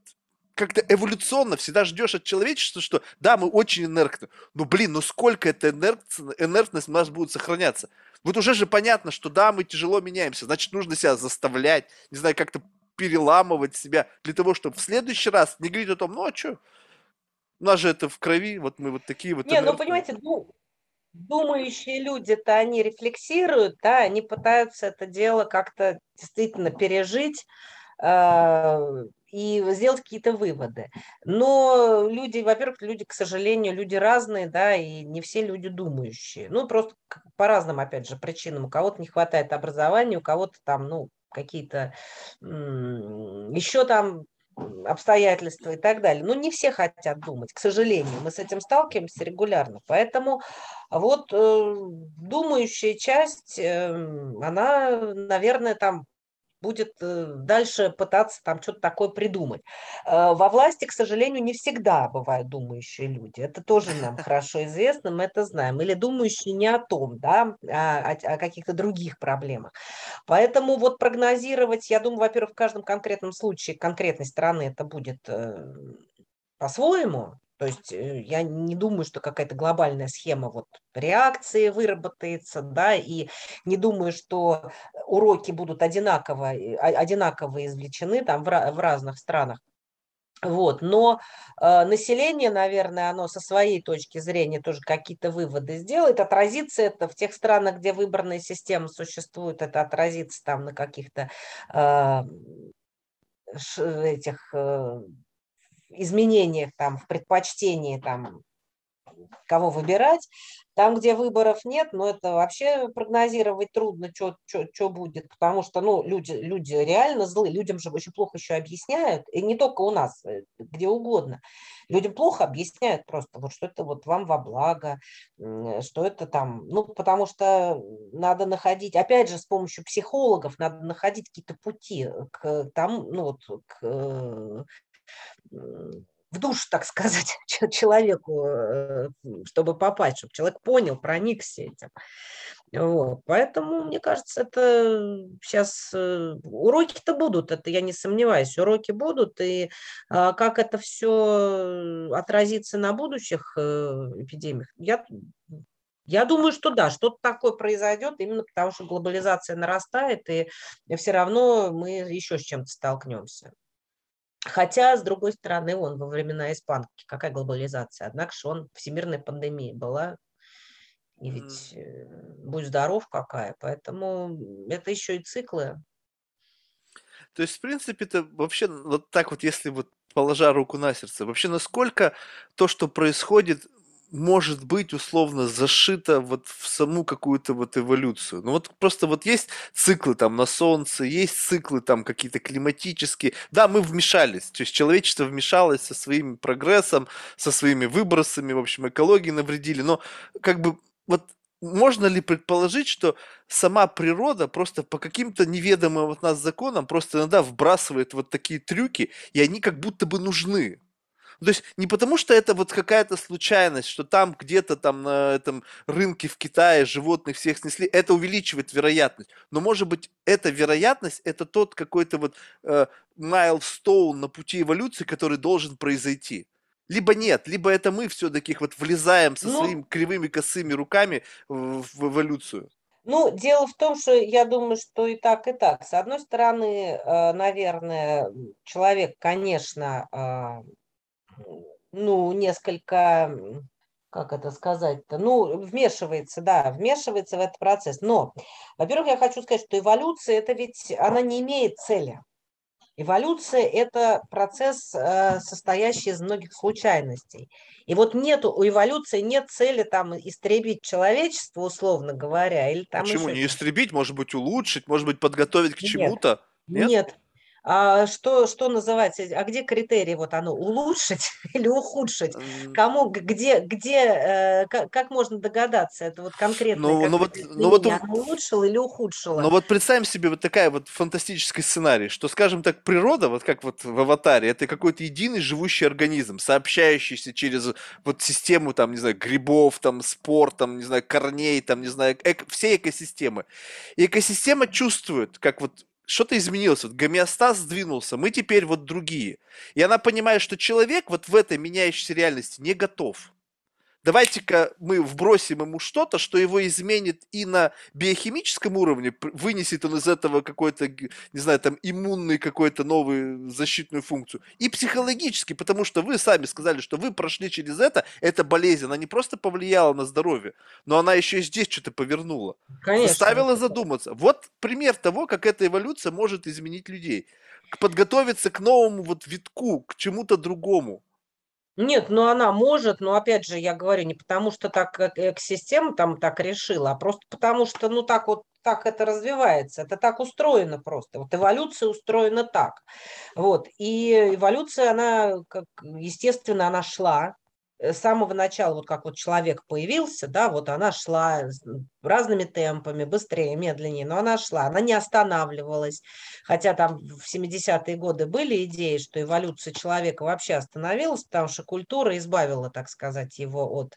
[SPEAKER 1] как-то эволюционно всегда ждешь от человечества, что да, мы очень инертны, но, блин, ну сколько эта инертность, инертность у нас будет сохраняться? Вот уже же понятно, что да, мы тяжело меняемся, значит, нужно себя заставлять, не знаю, как-то переламывать себя для того, чтобы в следующий раз не говорить о том, ну а что, у нас же это в крови, вот мы вот такие вот.
[SPEAKER 2] Не, ну понимаете, ну, думающие люди-то они рефлексируют, да, они пытаются это дело как-то действительно пережить э, и сделать какие-то выводы. Но люди, во-первых, люди, к сожалению, люди разные, да, и не все люди думающие. Ну, просто по разным, опять же, причинам. У кого-то не хватает образования, у кого-то там, ну, какие-то еще там обстоятельства и так далее. Но не все хотят думать, к сожалению. Мы с этим сталкиваемся регулярно. Поэтому вот э, думающая часть, э, она, наверное, там будет э, дальше пытаться там что-то такое придумать. Э, во власти, к сожалению, не всегда бывают думающие люди. Это тоже нам хорошо известно, мы это знаем. Или думающие не о том, да, а о, о каких-то других проблемах. Поэтому вот прогнозировать, я думаю, во-первых, в каждом конкретном случае конкретной страны это будет э, по-своему, то есть э, я не думаю, что какая-то глобальная схема вот реакции выработается, да, и не думаю, что уроки будут одинаково, э, одинаково извлечены там в, в разных странах. Вот, но э, население, наверное, оно со своей точки зрения тоже какие-то выводы сделает. Отразится это в тех странах, где выборная система существует, это отразится там на каких-то э, этих э, изменениях там в предпочтении там кого выбирать. Там, где выборов нет, ну, это вообще прогнозировать трудно, что будет, потому что, ну, люди, люди реально злые, людям же очень плохо еще объясняют, и не только у нас, э, где угодно. Людям плохо объясняют просто, вот что это вот вам во благо, что это там, ну, потому что надо находить, опять же, с помощью психологов надо находить какие-то пути к тому, ну, вот, к в душу, так сказать, человеку, э, чтобы попасть, чтобы человек понял, проникся этим. Вот. Поэтому, мне кажется, это сейчас э, уроки-то будут, это я не сомневаюсь, уроки будут, и а, как это все отразится на будущих э, эпидемиях, я, я думаю, что да, что-то такое произойдет, именно потому что глобализация нарастает, и все равно мы еще с чем-то столкнемся. Хотя, с другой стороны, он во времена испанки, какая глобализация? Однако же он всемирная пандемия была, и ведь mm. будь здоров какая, поэтому это еще и циклы.
[SPEAKER 1] То есть, в принципе, это вообще вот так вот, если вот положа руку на сердце, вообще насколько то, что происходит, может быть условно зашито вот в саму какую-то вот эволюцию. Ну вот просто вот есть циклы там на Солнце, есть циклы там какие-то климатические. Да, мы вмешались, то есть человечество вмешалось со своим прогрессом, со своими выбросами, в общем, экологии навредили, но как бы вот можно ли предположить, что сама природа просто по каким-то неведомым от нас законам просто иногда вбрасывает вот такие трюки, и они как будто бы нужны? Ну, то есть не потому, что это вот какая-то случайность, что там где-то там на этом рынке в Китае животных всех снесли, это увеличивает вероятность. Но может быть эта вероятность, это тот какой-то вот э, milestone на пути эволюции, который должен произойти. Либо нет, либо это мы все-таки вот влезаем со ну, своими кривыми косыми руками в, в эволюцию.
[SPEAKER 2] Ну, дело в том, что я думаю, что и так, и так. С одной стороны, э, наверное, человек, конечно, а, ну, несколько, как это сказать-то, ну, вмешивается, да, вмешивается в этот процесс. Но, во-первых, я хочу сказать, что эволюция, это ведь, она не имеет цели. Эволюция – это процесс, э, состоящий из многих случайностей. И вот нет у эволюции нет цели там истребить человечество, условно говоря, или там
[SPEAKER 1] Почему еще... не истребить, может быть улучшить, может быть подготовить к чему-то?
[SPEAKER 2] Нет, нет, а что, что называется, а где критерий, вот оно, улучшить или ухудшить? Кому, где, где, э, как, как можно догадаться, это вот конкретно, ну, ну, вот, ну, вот, оно улучшило или ухудшило?
[SPEAKER 1] Ну вот представим себе вот такая вот фантастический сценарий, что, скажем так, природа, вот как вот в «Аватаре», это какой-то единый живущий организм, сообщающийся через вот систему, там, не знаю, грибов, там, спор, там, не знаю, корней, там, не знаю, эко, все экосистемы. И экосистема чувствует, как вот что-то изменилось, вот гомеостаз сдвинулся, мы теперь вот другие. И она понимает, что человек вот в этой меняющейся реальности не готов давайте-ка мы вбросим ему что-то, что его изменит и на биохимическом уровне, вынесет он из этого какой-то, не знаю, там иммунный какой-то новый защитную функцию, и психологически, потому что вы сами сказали, что вы прошли через это, эта болезнь, она не просто повлияла на здоровье, но она еще и здесь что-то повернула. Конечно. Заставила задуматься. Вот пример того, как эта эволюция может изменить людей. Подготовиться к новому вот витку, к чему-то другому.
[SPEAKER 2] Нет, ну она может, но опять же, я говорю, не потому что так экосистема там так решила, а просто потому что, ну так вот, так это развивается, это так устроено просто. Вот эволюция устроена так. Вот. И эволюция, она, как, естественно, она шла, Э, с самого начала, вот как вот человек появился, да, вот она шла разными темпами, быстрее, медленнее, но она шла, она не останавливалась. Хотя там в 70-е годы были идеи, что эволюция человека вообще остановилась, потому что культура избавила, так сказать, его от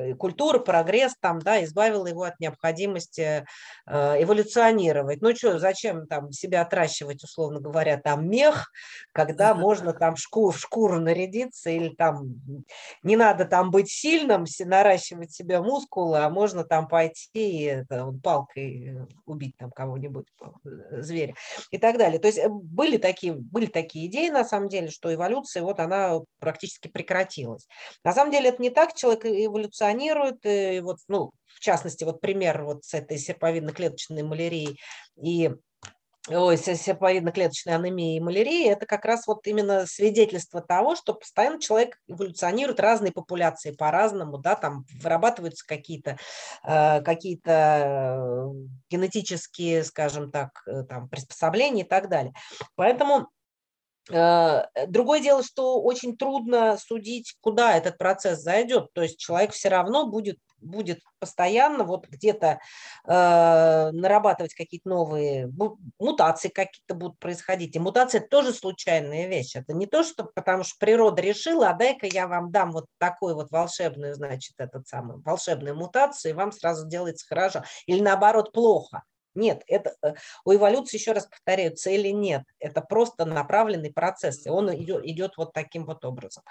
[SPEAKER 2] Э, культура, прогресс там, да, избавила его от необходимости э, эволюционировать. Ну что, зачем там себя отращивать, условно говоря, там мех, когда можно там шкуру, в шкуру нарядиться или там не надо там быть сильным, наращивать себе мускулы, а можно там пойти и это, палкой убить там кого-нибудь, э, зверя и так далее. То есть были такие, были такие идеи, на самом деле, что эволюция, вот она практически прекратилась. На самом деле это не так, человек эволюционирует. И вот, ну, в частности, вот пример вот с этой серповидно-клеточной малярией и ой, сепаидно-клеточной анемии и малярии, это как раз вот именно свидетельство того, что постоянно человек эволюционирует, разные популяции по-разному, да, там вырабатываются какие-то э, какие генетические, скажем так, э, там, приспособления и так далее. Поэтому э, Другое дело, что очень трудно судить, куда этот процесс зайдет. То есть человек все равно будет будет постоянно вот где-то э, нарабатывать какие-то новые мутации какие-то будут происходить. И мутация тоже случайная вещь. Это не то, что потому что природа решила, а дай-ка я вам дам вот такой вот волшебную, значит, этот самый волшебную мутацию, и вам сразу делается хорошо. Или наоборот плохо. Нет, это, э, у эволюции, еще раз повторяю, цели нет. Это просто направленный процесс, и он идет, идет вот таким вот образом.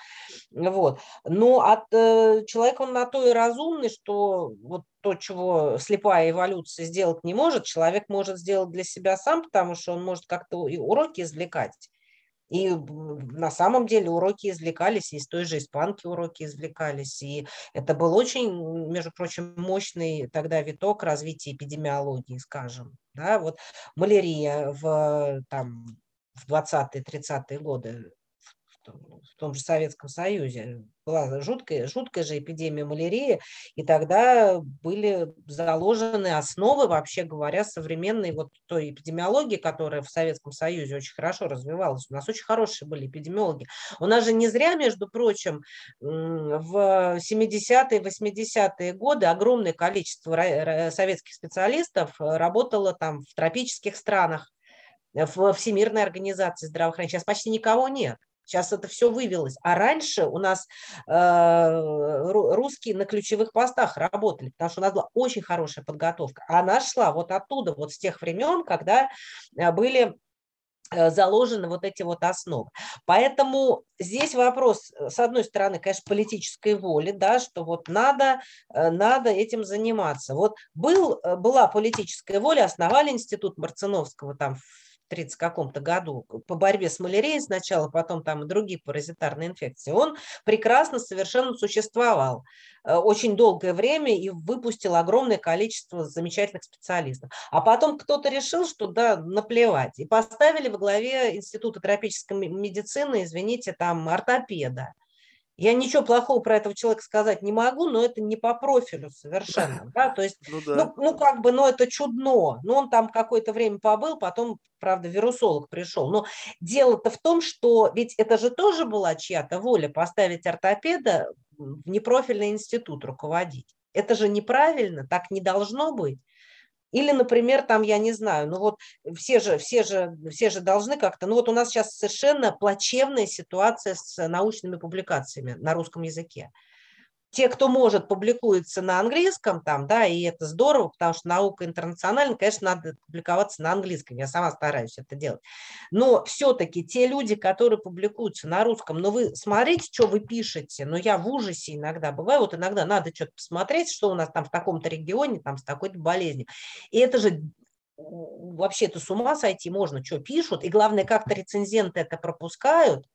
[SPEAKER 2] Вот. Но от э, человека он на то и разумный, что вот то, чего слепая эволюция сделать не может, человек может сделать для себя сам, потому что он может как-то и уроки извлекать. И на самом деле уроки извлекались, из той же испанки уроки извлекались. И это был очень, между прочим, мощный тогда виток развития эпидемиологии, скажем. Да, вот малярия в, там, в 20-30-е годы в том же Советском Союзе. Была жуткая, жуткая же эпидемия малярии, и тогда были заложены основы, вообще говоря, современной вот той эпидемиологии, которая в Советском Союзе очень хорошо развивалась. У нас очень хорошие были эпидемиологи. У нас же не зря, между прочим, в 70-е, 80-е годы огромное количество советских специалистов работало там в тропических странах, в Всемирной организации здравоохранения. Сейчас почти никого нет. Сейчас это все вывелось. А раньше у нас э, русские на ключевых постах работали, потому что у нас была очень хорошая подготовка. А она шла вот оттуда, вот с тех времен, когда э, были э, заложены вот эти вот основы. Поэтому здесь вопрос, э, с одной стороны, конечно, политической воли, да, что вот надо, надо этим заниматься. Вот был, была политическая воля, основали институт Марциновского там в 30 каком-то году по борьбе с малярией сначала, потом там и другие паразитарные инфекции, он прекрасно совершенно существовал э, очень долгое время и выпустил огромное количество замечательных специалистов. А потом кто-то решил, что да, наплевать. И поставили во главе Института тропической медицины, извините, там ортопеда. Я ничего плохого про этого человека сказать не могу, но это не по профилю совершенно. Да? То есть, ну, да. ну, ну, как бы, ну, это чудно. Ну, он там какое-то время побыл, потом, правда, вирусолог пришел. Но дело-то в том, что ведь это же тоже была чья-то воля поставить ортопеда в непрофильный институт руководить. Это же неправильно, так не должно быть. Или, например, там, я не знаю, ну вот все же, все же, все же должны как-то, ну вот у нас сейчас совершенно плачевная ситуация с научными публикациями на русском языке те, кто может, публикуются на английском там, да, и это здорово, потому что наука интернациональная, конечно, надо публиковаться на английском, я сама стараюсь это делать. Но все-таки те люди, которые публикуются на русском, ну вы смотрите, что вы пишете, но я в ужасе иногда бываю, вот иногда надо что-то посмотреть, что у нас там в таком-то регионе, там с такой-то болезнью. И это же вообще это с ума сойти можно, что пишут, и главное, как-то рецензенты это пропускают,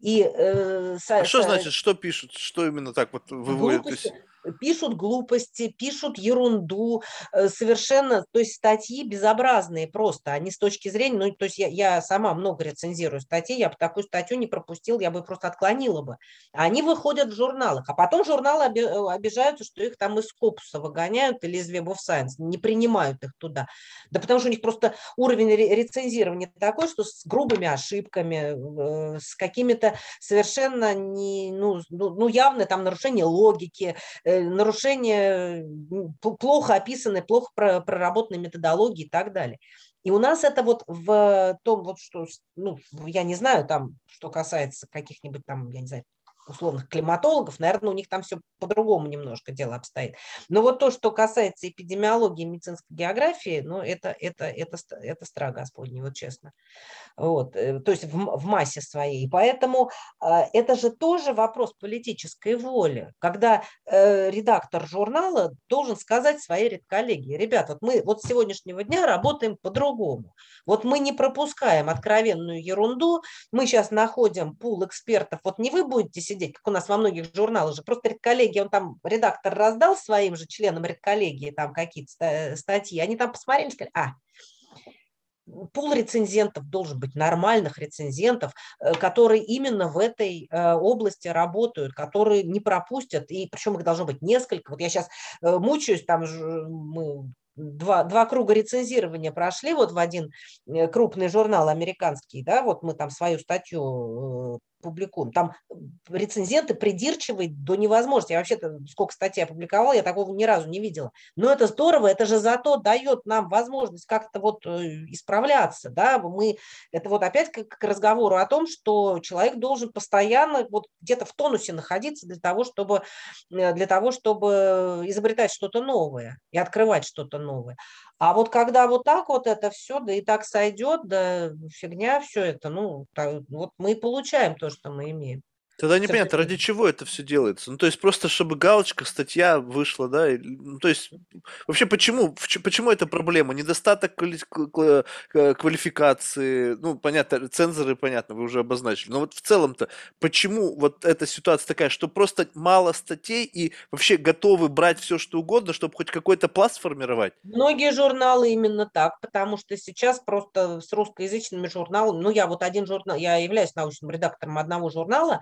[SPEAKER 2] и,
[SPEAKER 1] э, а что значит, что пишут? Что именно так вот выводят? Глупости,
[SPEAKER 2] пишут глупости, пишут ерунду, э, совершенно, то есть статьи безобразные просто, они с точки зрения, ну, то есть я, я сама много рецензирую статьи, я бы такую статью не пропустил, я бы просто отклонила бы. Они выходят в журналах, а потом журналы э, обижаются, что их там из Скопуса выгоняют или из Web of Science, не принимают их туда. Да потому что у них просто уровень рецензирования такой, что с грубыми ошибками, э, с какими-то совершенно не, ну, ну, ну явно там нарушение логики, нарушения, плохо описаны, плохо проработанные методологии и так далее. И у нас это вот в том, вот что, ну, я не знаю, там, что касается каких-нибудь там, я не знаю, условных климатологов, наверное, у них там все по-другому немножко дело обстоит. Но вот то, что касается эпидемиологии, медицинской географии, ну, это, это, это, это страх Господний, вот честно. Вот, э, то есть в, в массе своей. Поэтому э, это же тоже вопрос политической воли, когда э, редактор журнала должен сказать своей редколлегии, ребят, вот мы вот с сегодняшнего дня работаем по-другому. Вот мы не пропускаем откровенную ерунду, мы сейчас находим пул экспертов, вот не вы будете сидеть, как у нас во многих журналах же, просто редколлегия, он там, редактор раздал своим же членам редколлегии там какие-то статьи, они там посмотрели, сказали, а, пул рецензентов должен быть нормальных рецензентов, э, которые именно в этой э, области работают, которые не пропустят, и причем их должно быть несколько. Вот я сейчас э, мучаюсь, там мы два, два круга рецензирования прошли вот в один крупный журнал американский, да, вот мы там свою статью публикуем. Там рецензенты придирчивые до невозможности. Я вообще-то сколько статей опубликовала, я такого ни разу не видела. Но это здорово, это же зато дает нам возможность как-то вот э, исправляться. Да? Мы, это вот опять к, к разговору о том, что человек должен постоянно вот где-то в тонусе находиться для того, чтобы, э, для того, чтобы изобретать что-то новое и открывать что-то новое. А вот когда вот так вот это все, да и так сойдет, да фигня все это, ну, так, вот мы и получаем то, что мы имеем.
[SPEAKER 1] Тогда непонятно, ради чего это все делается. Ну, то есть просто чтобы галочка, статья вышла, да? Ну, то есть вообще почему, почему это проблема? Недостаток квалификации, ну, понятно, цензоры, понятно, вы уже обозначили. Но вот в целом-то почему вот эта ситуация такая, что просто мало статей и вообще готовы брать все, что угодно, чтобы хоть какой-то пласт формировать?
[SPEAKER 2] Многие журналы именно так, потому что сейчас просто с русскоязычными журналами, ну, я вот один журнал, я являюсь научным редактором одного журнала,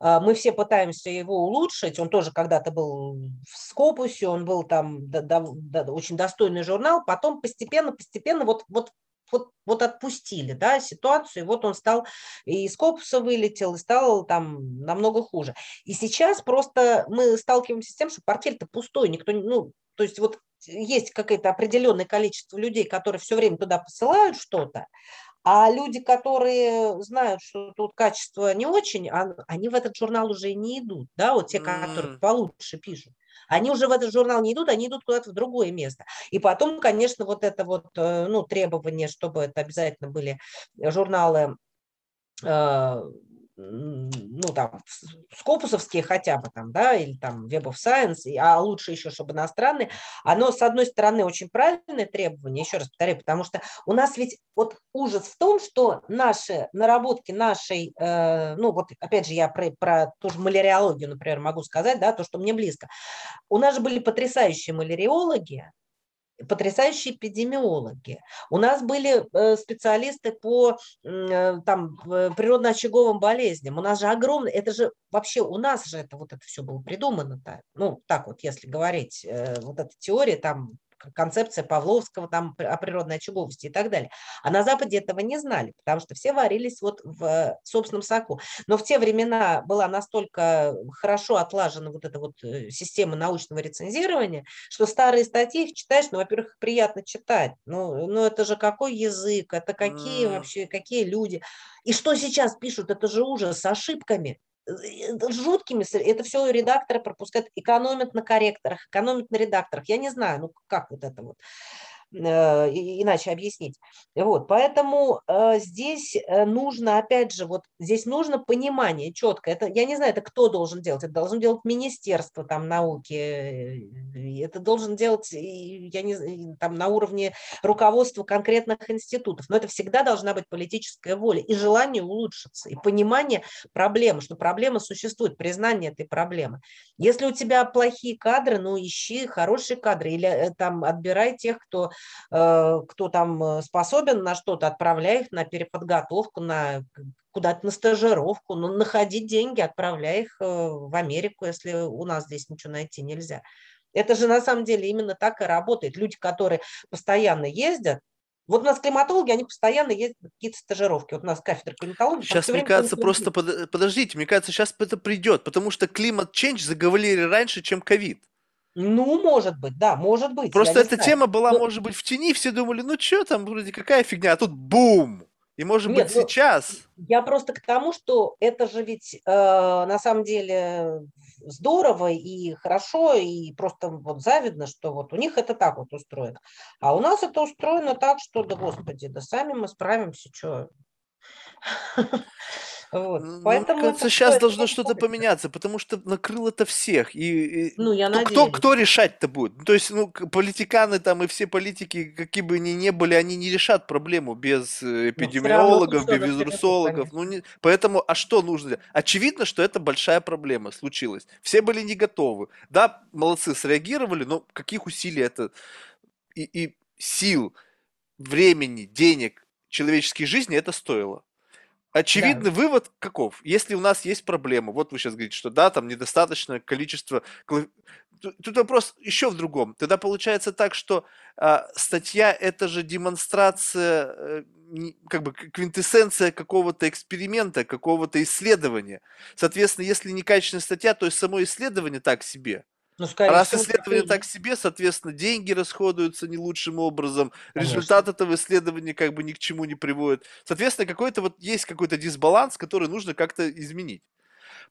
[SPEAKER 2] мы все пытаемся его улучшить. Он тоже когда-то был в Скопусе, он был там да, да, да, очень достойный журнал. Потом постепенно, постепенно вот, вот вот, вот отпустили да, ситуацию, и вот он стал и из Копуса вылетел, и стал там намного хуже. И сейчас просто мы сталкиваемся с тем, что портфель-то пустой, никто, ну, то есть вот есть какое-то определенное количество людей, которые все время туда посылают что-то, а люди, которые знают, что тут качество не очень, они в этот журнал уже не идут, да, вот те, которые mm. получше пишут. Они уже в этот журнал не идут, они идут куда-то в другое место. И потом, конечно, вот это вот, э, ну, требование, чтобы это обязательно были журналы э, ну, там, скопусовские хотя бы там, да, или там Web of Science, а лучше еще, чтобы иностранные, оно, с одной стороны, очень правильное требование, еще раз повторяю, потому что у нас ведь вот ужас в том, что наши наработки нашей, э, ну, вот опять же, я про, про ту же маляриологию, например, могу сказать, да, то, что мне близко. У нас же были потрясающие маляриологи, потрясающие эпидемиологи. У нас были э, специалисты по э, там, природно-очаговым болезням. У нас же огромное, это же вообще у нас же это вот это все было придумано-то. Ну, так вот, если говорить, э, вот эта теория там концепция Павловского там о природной очаговости и так далее. А на Западе этого не знали, потому что все варились вот в собственном соку. Но в те времена была настолько хорошо отлажена вот эта вот э, система научного рецензирования, что старые статьи их читаешь, ну, во-первых, приятно читать. Ну, ну это же какой язык, это какие mm. вообще, какие люди. И что сейчас пишут, это же ужас с ошибками жуткими, это все редакторы пропускают, экономят на корректорах, экономят на редакторах. Я не знаю, ну как вот это вот. Э, иначе объяснить. Вот, поэтому э, здесь э, нужно, опять же, вот здесь нужно понимание четко. Это, я не знаю, это кто должен делать? Это должен делать Министерство там, науки, это должен делать, я не там на уровне руководства конкретных институтов. Но это всегда должна быть политическая воля и желание улучшиться, и понимание проблемы, что проблема существует, признание этой проблемы. Если у тебя плохие кадры, ну ищи хорошие кадры или там отбирай тех, кто кто там э, способен на что-то, отправляй их на переподготовку, на куда-то на стажировку, ну, находить деньги, отправляй их э, в Америку, если у нас здесь ничего найти нельзя. Это же на самом деле именно так и работает. Люди, которые постоянно ездят, вот у нас климатологи, они постоянно ездят на какие-то стажировки. Вот у нас кафедра климатологии.
[SPEAKER 1] Сейчас, мне кажется, просто под, подождите, мне кажется, сейчас это придет, потому что климат change заговорили раньше, чем ковид.
[SPEAKER 2] Ну, может быть, да, может быть.
[SPEAKER 1] Просто эта знаю. тема была, Но... может быть, в тени, все думали, ну что там, вроде какая фигня, а тут бум! И может Нет, быть ну, сейчас.
[SPEAKER 2] Я просто к тому, что это же ведь э, на самом деле здорово и хорошо, и просто вот завидно, что вот у них это так вот устроено. А у нас это устроено так, что, да господи, да сами мы справимся, что...
[SPEAKER 1] Вот. Ну, Поэтому мне кажется, сейчас должно что-то поменяться, потому что накрыло это всех. И,
[SPEAKER 2] ну, я
[SPEAKER 1] кто, кто, кто решать-то будет? Ну, то есть, ну, политиканы там и все политики, какие бы они ни были, они не решат проблему без э, эпидемиологов, без вирусологов. Ну, не... Поэтому, а что нужно? Очевидно, что это большая проблема случилась. Все были не готовы. Да, молодцы, среагировали, но каких усилий это и, и сил времени, денег, человеческой жизни это стоило. Очевидный да. вывод каков? Если у нас есть проблема, вот вы сейчас говорите, что да, там недостаточное количество... Тут вопрос еще в другом. Тогда получается так, что э, статья это же демонстрация, э, как бы квинтэссенция какого-то эксперимента, какого-то исследования. Соответственно, если некачественная статья, то и само исследование так себе. Ну, скорее Раз всего, исследование так себе, соответственно, деньги расходуются не лучшим образом, Конечно. результат этого исследования как бы ни к чему не приводит. Соответственно, какой-то вот есть какой-то дисбаланс, который нужно как-то изменить.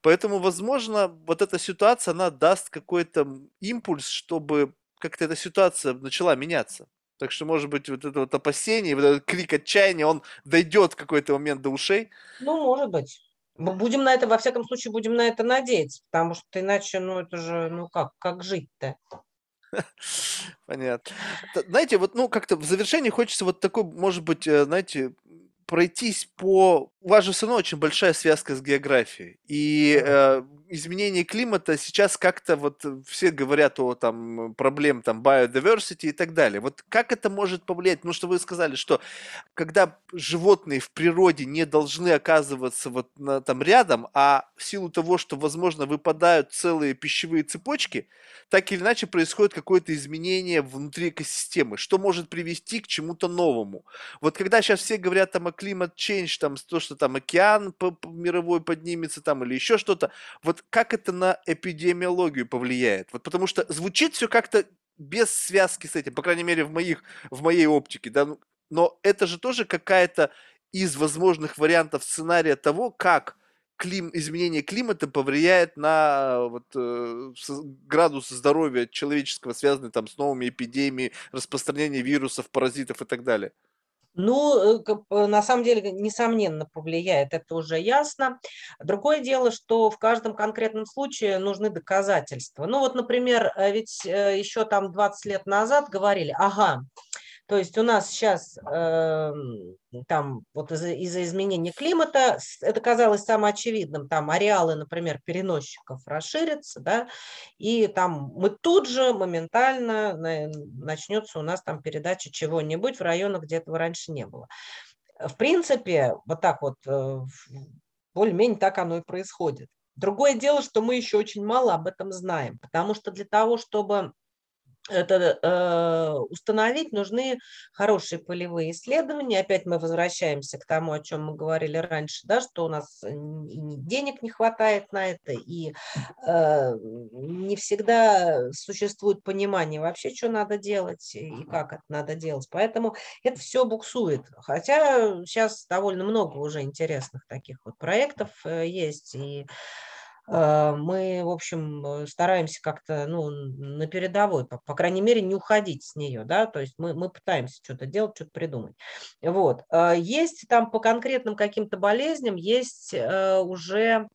[SPEAKER 1] Поэтому, возможно, вот эта ситуация, она даст какой-то импульс, чтобы как-то эта ситуация начала меняться. Так что, может быть, вот это вот опасение, вот этот крик отчаяния, он дойдет в какой-то момент до ушей.
[SPEAKER 2] Ну, может быть. Будем на это, во всяком случае, будем на это надеяться, потому что иначе, ну, это же, ну как, как жить-то?
[SPEAKER 1] Понятно. Знаете, вот, ну, как-то в завершении хочется вот такой, может быть, э, знаете, пройтись по... У вас же все равно очень большая связка с географией. И э, изменение климата сейчас как-то вот все говорят о там проблем там biodiversity и так далее. Вот как это может повлиять? Ну, что вы сказали, что когда животные в природе не должны оказываться вот на, там рядом, а в силу того, что, возможно, выпадают целые пищевые цепочки, так или иначе происходит какое-то изменение внутри экосистемы, что может привести к чему-то новому. Вот когда сейчас все говорят там о климат change, там то, что там океан мировой поднимется там или еще что-то, вот как это на эпидемиологию повлияет? Вот потому что звучит все как-то без связки с этим, по крайней мере в моих в моей оптике, да, ну, но это же тоже какая-то из возможных вариантов сценария того, как клим, изменение климата повлияет на вот, э, градус здоровья человеческого, связанный там с новыми эпидемиями, распространение вирусов, паразитов и так далее.
[SPEAKER 2] Ну, э, на самом деле, несомненно, повлияет, это уже ясно. Другое дело, что в каждом конкретном случае нужны доказательства. Ну вот, например, э, ведь еще там 20 лет назад говорили, ага, то есть у нас сейчас э, там вот из-за из изменения климата это казалось самоочевидным, там ареалы, например, переносчиков расширятся, да, и там мы тут же моментально начнется у нас там передача чего-нибудь в районах, где этого раньше не было. В принципе, вот так вот, э, более-менее так оно и происходит. Другое дело, что мы еще очень мало об этом знаем, потому что для того, чтобы это э, установить, нужны хорошие полевые исследования. Опять мы возвращаемся к тому, о чем мы говорили раньше, да, что у нас денег не хватает на это, и э, не всегда существует понимание вообще, что надо делать и как это надо делать. Поэтому это все буксует. Хотя сейчас довольно много уже интересных таких вот проектов э, есть, и Э, мы, в общем, э, стараемся как-то ну, на передовой, по, по крайней мере, не уходить с нее, да, то есть мы, мы пытаемся что-то делать, что-то придумать. Вот. Э, есть там по конкретным каким-то болезням, есть уже,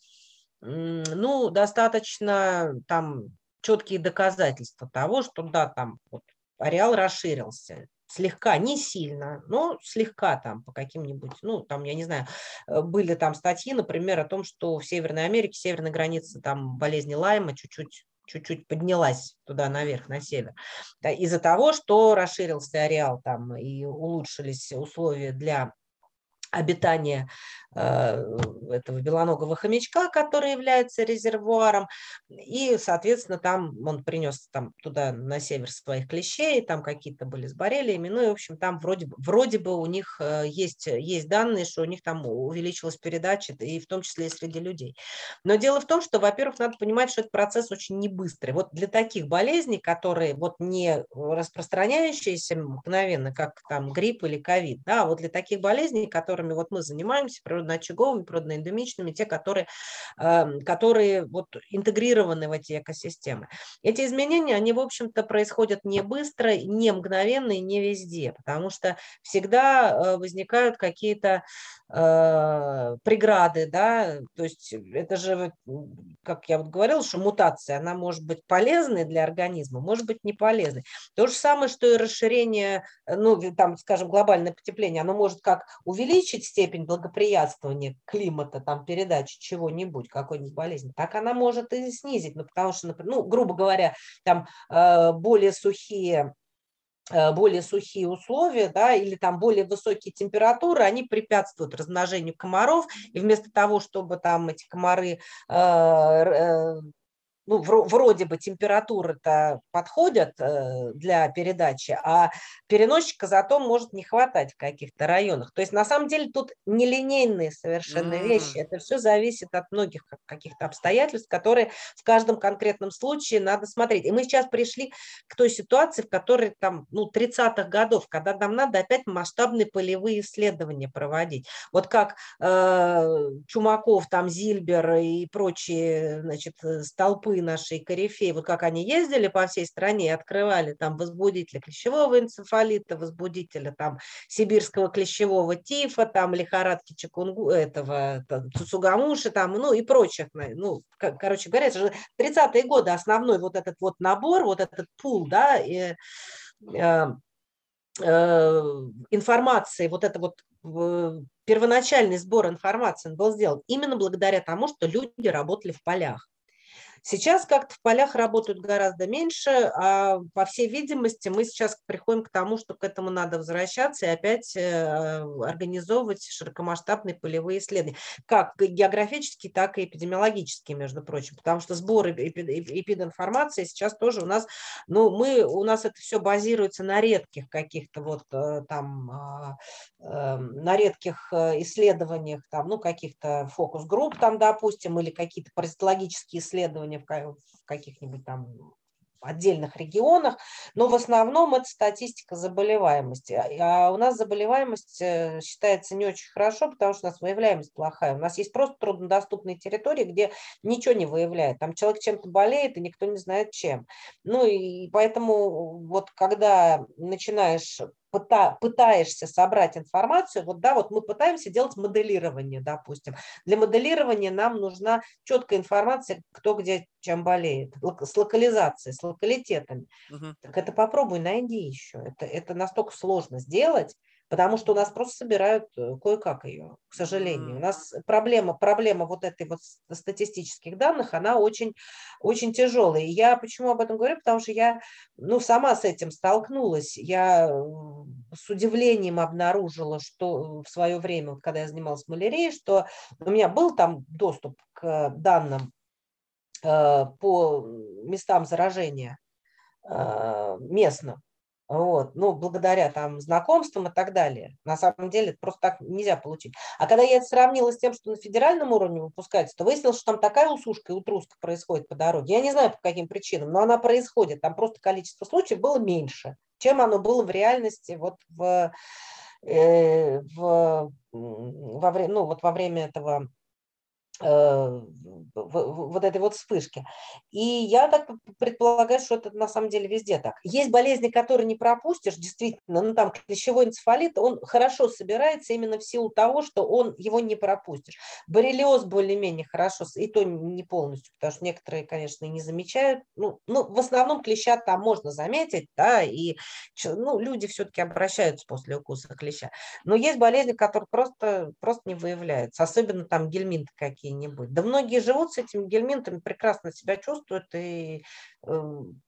[SPEAKER 2] ну, достаточно там четкие доказательства того, что да, там вот ареал расширился, слегка, не сильно, но слегка там по каким-нибудь, ну, там, я не знаю, э, были там статьи, например, о том, что в Северной Америке, северной границе там болезни Лайма чуть-чуть чуть-чуть поднялась туда наверх, на север, да, из-за того, что расширился ареал там и улучшились условия для обитания этого белоногого хомячка, который является резервуаром, и, соответственно, там он принес там туда на север своих клещей, там какие-то были с боррелиями, ну и, в общем, там вроде, вроде бы у них э, есть, есть данные, что у них там увеличилась передача, и в том числе и среди людей. Но дело в том, что, во-первых, надо понимать, что этот процесс очень небыстрый. Вот для таких болезней, которые вот не распространяющиеся мгновенно, как там грипп или ковид, да, а вот для таких болезней, которыми вот мы занимаемся, природно-очаговыми, природно-эндемичными, те, которые, эм, которые вот интегрированы в эти экосистемы. Эти изменения, они, в общем-то, происходят не быстро, не мгновенно и не везде, потому что всегда э, возникают какие-то э, преграды, да, то есть это же, как я вот говорила, что мутация, она может быть полезной для организма, может быть не полезной. То же самое, что и расширение, э, ну, там, скажем, глобальное потепление, оно может как увеличить степень благоприятствования климата, там, передачи чего-нибудь, какой-нибудь болезни, так она может и снизить, ну, потому что, ну, грубо говоря, там э, более сухие Э, более сухие условия, да, или там более высокие температуры, они препятствуют размножению комаров, и вместо того, чтобы там эти комары э, э, ну, вроде бы температуры-то подходят э, для передачи, а переносчика зато может не хватать в каких-то районах. То есть на самом деле тут нелинейные совершенно mm. вещи. Это все зависит от многих каких-то обстоятельств, которые в каждом конкретном случае надо смотреть. И мы сейчас пришли к той ситуации, в которой там, ну, 30-х годов, когда нам надо опять масштабные полевые исследования проводить. Вот как э, Чумаков, там Зильбер и прочие, значит, э, столпы толпы нашей корифеи, вот как они ездили по всей стране и открывали там возбудителя клещевого энцефалита, возбудителя там сибирского клещевого тифа, там лихорадки чекунгу, этого там, цуцугамуши, там, ну и прочих, ну, короче говоря, это же 30-е годы основной вот этот вот набор, вот этот пул, да, и, э, э, информации, вот это вот первоначальный сбор информации был сделан именно благодаря тому, что люди работали в полях. Сейчас как-то в полях работают гораздо меньше, а по всей видимости мы сейчас приходим к тому, что к этому надо возвращаться и опять э, организовывать широкомасштабные полевые исследования, как географические, так и эпидемиологические, между прочим, потому что сбор эпидинформации сейчас тоже у нас, ну, мы, у нас это все базируется на редких каких-то вот э, там, а, эм, на редких э, исследованиях, там, ну, каких-то фокус-групп там, допустим, или какие-то паразитологические исследования, исследования в каких-нибудь там отдельных регионах, но в основном это статистика заболеваемости. А, а у нас заболеваемость э, считается не очень хорошо, потому что у нас выявляемость плохая. У нас есть просто труднодоступные территории, где ничего не выявляет. Там человек чем-то болеет, и никто не знает чем. Ну и поэтому вот когда начинаешь пытаешься собрать информацию, вот да, вот мы пытаемся делать моделирование, допустим. Для моделирования нам нужна четкая информация, кто где чем болеет, с локализацией, с локалитетами. Угу. Так это попробуй найди еще. Это, это настолько сложно сделать, потому что у нас просто собирают э, кое-как ее, к сожалению. У нас проблема, проблема вот этой вот статистических данных, она очень, очень тяжелая. И я почему об этом говорю? Потому что я ну, сама с этим столкнулась. Я с удивлением обнаружила, что в свое время, когда я занималась малярией, что у меня был там доступ к данным э, по местам заражения э, местным. Вот, ну, благодаря там знакомствам и так далее. На самом деле это просто так нельзя получить. А когда я это сравнила с тем, что на федеральном уровне выпускается, то выяснилось, что там такая усушка и утруска происходит по дороге. Я не знаю, по каким причинам, но она происходит. Там просто количество случаев было меньше, чем оно было в реальности вот в, э, в, во, время, ну, вот во время этого вот этой вот вспышки. И я так предполагаю, что это на самом деле везде так. Есть болезни, которые не пропустишь, действительно, ну там клещевой энцефалит, он хорошо собирается именно в силу того, что он его не пропустишь. Боррелиоз более-менее хорошо, и то не полностью, потому что некоторые, конечно, не замечают. Ну, ну в основном клеща там можно заметить, да, и ну, люди все-таки обращаются после укуса клеща. Но есть болезни, которые просто, просто не выявляются, особенно там гельминты какие какие-нибудь. Да многие живут с этими гельминтами, прекрасно себя чувствуют, и, эм,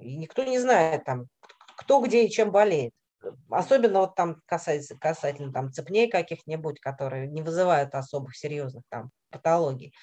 [SPEAKER 2] и никто не знает, там, кто где и чем болеет. Особенно вот там касается, касательно там цепней каких-нибудь, которые не вызывают особых серьезных там патологий.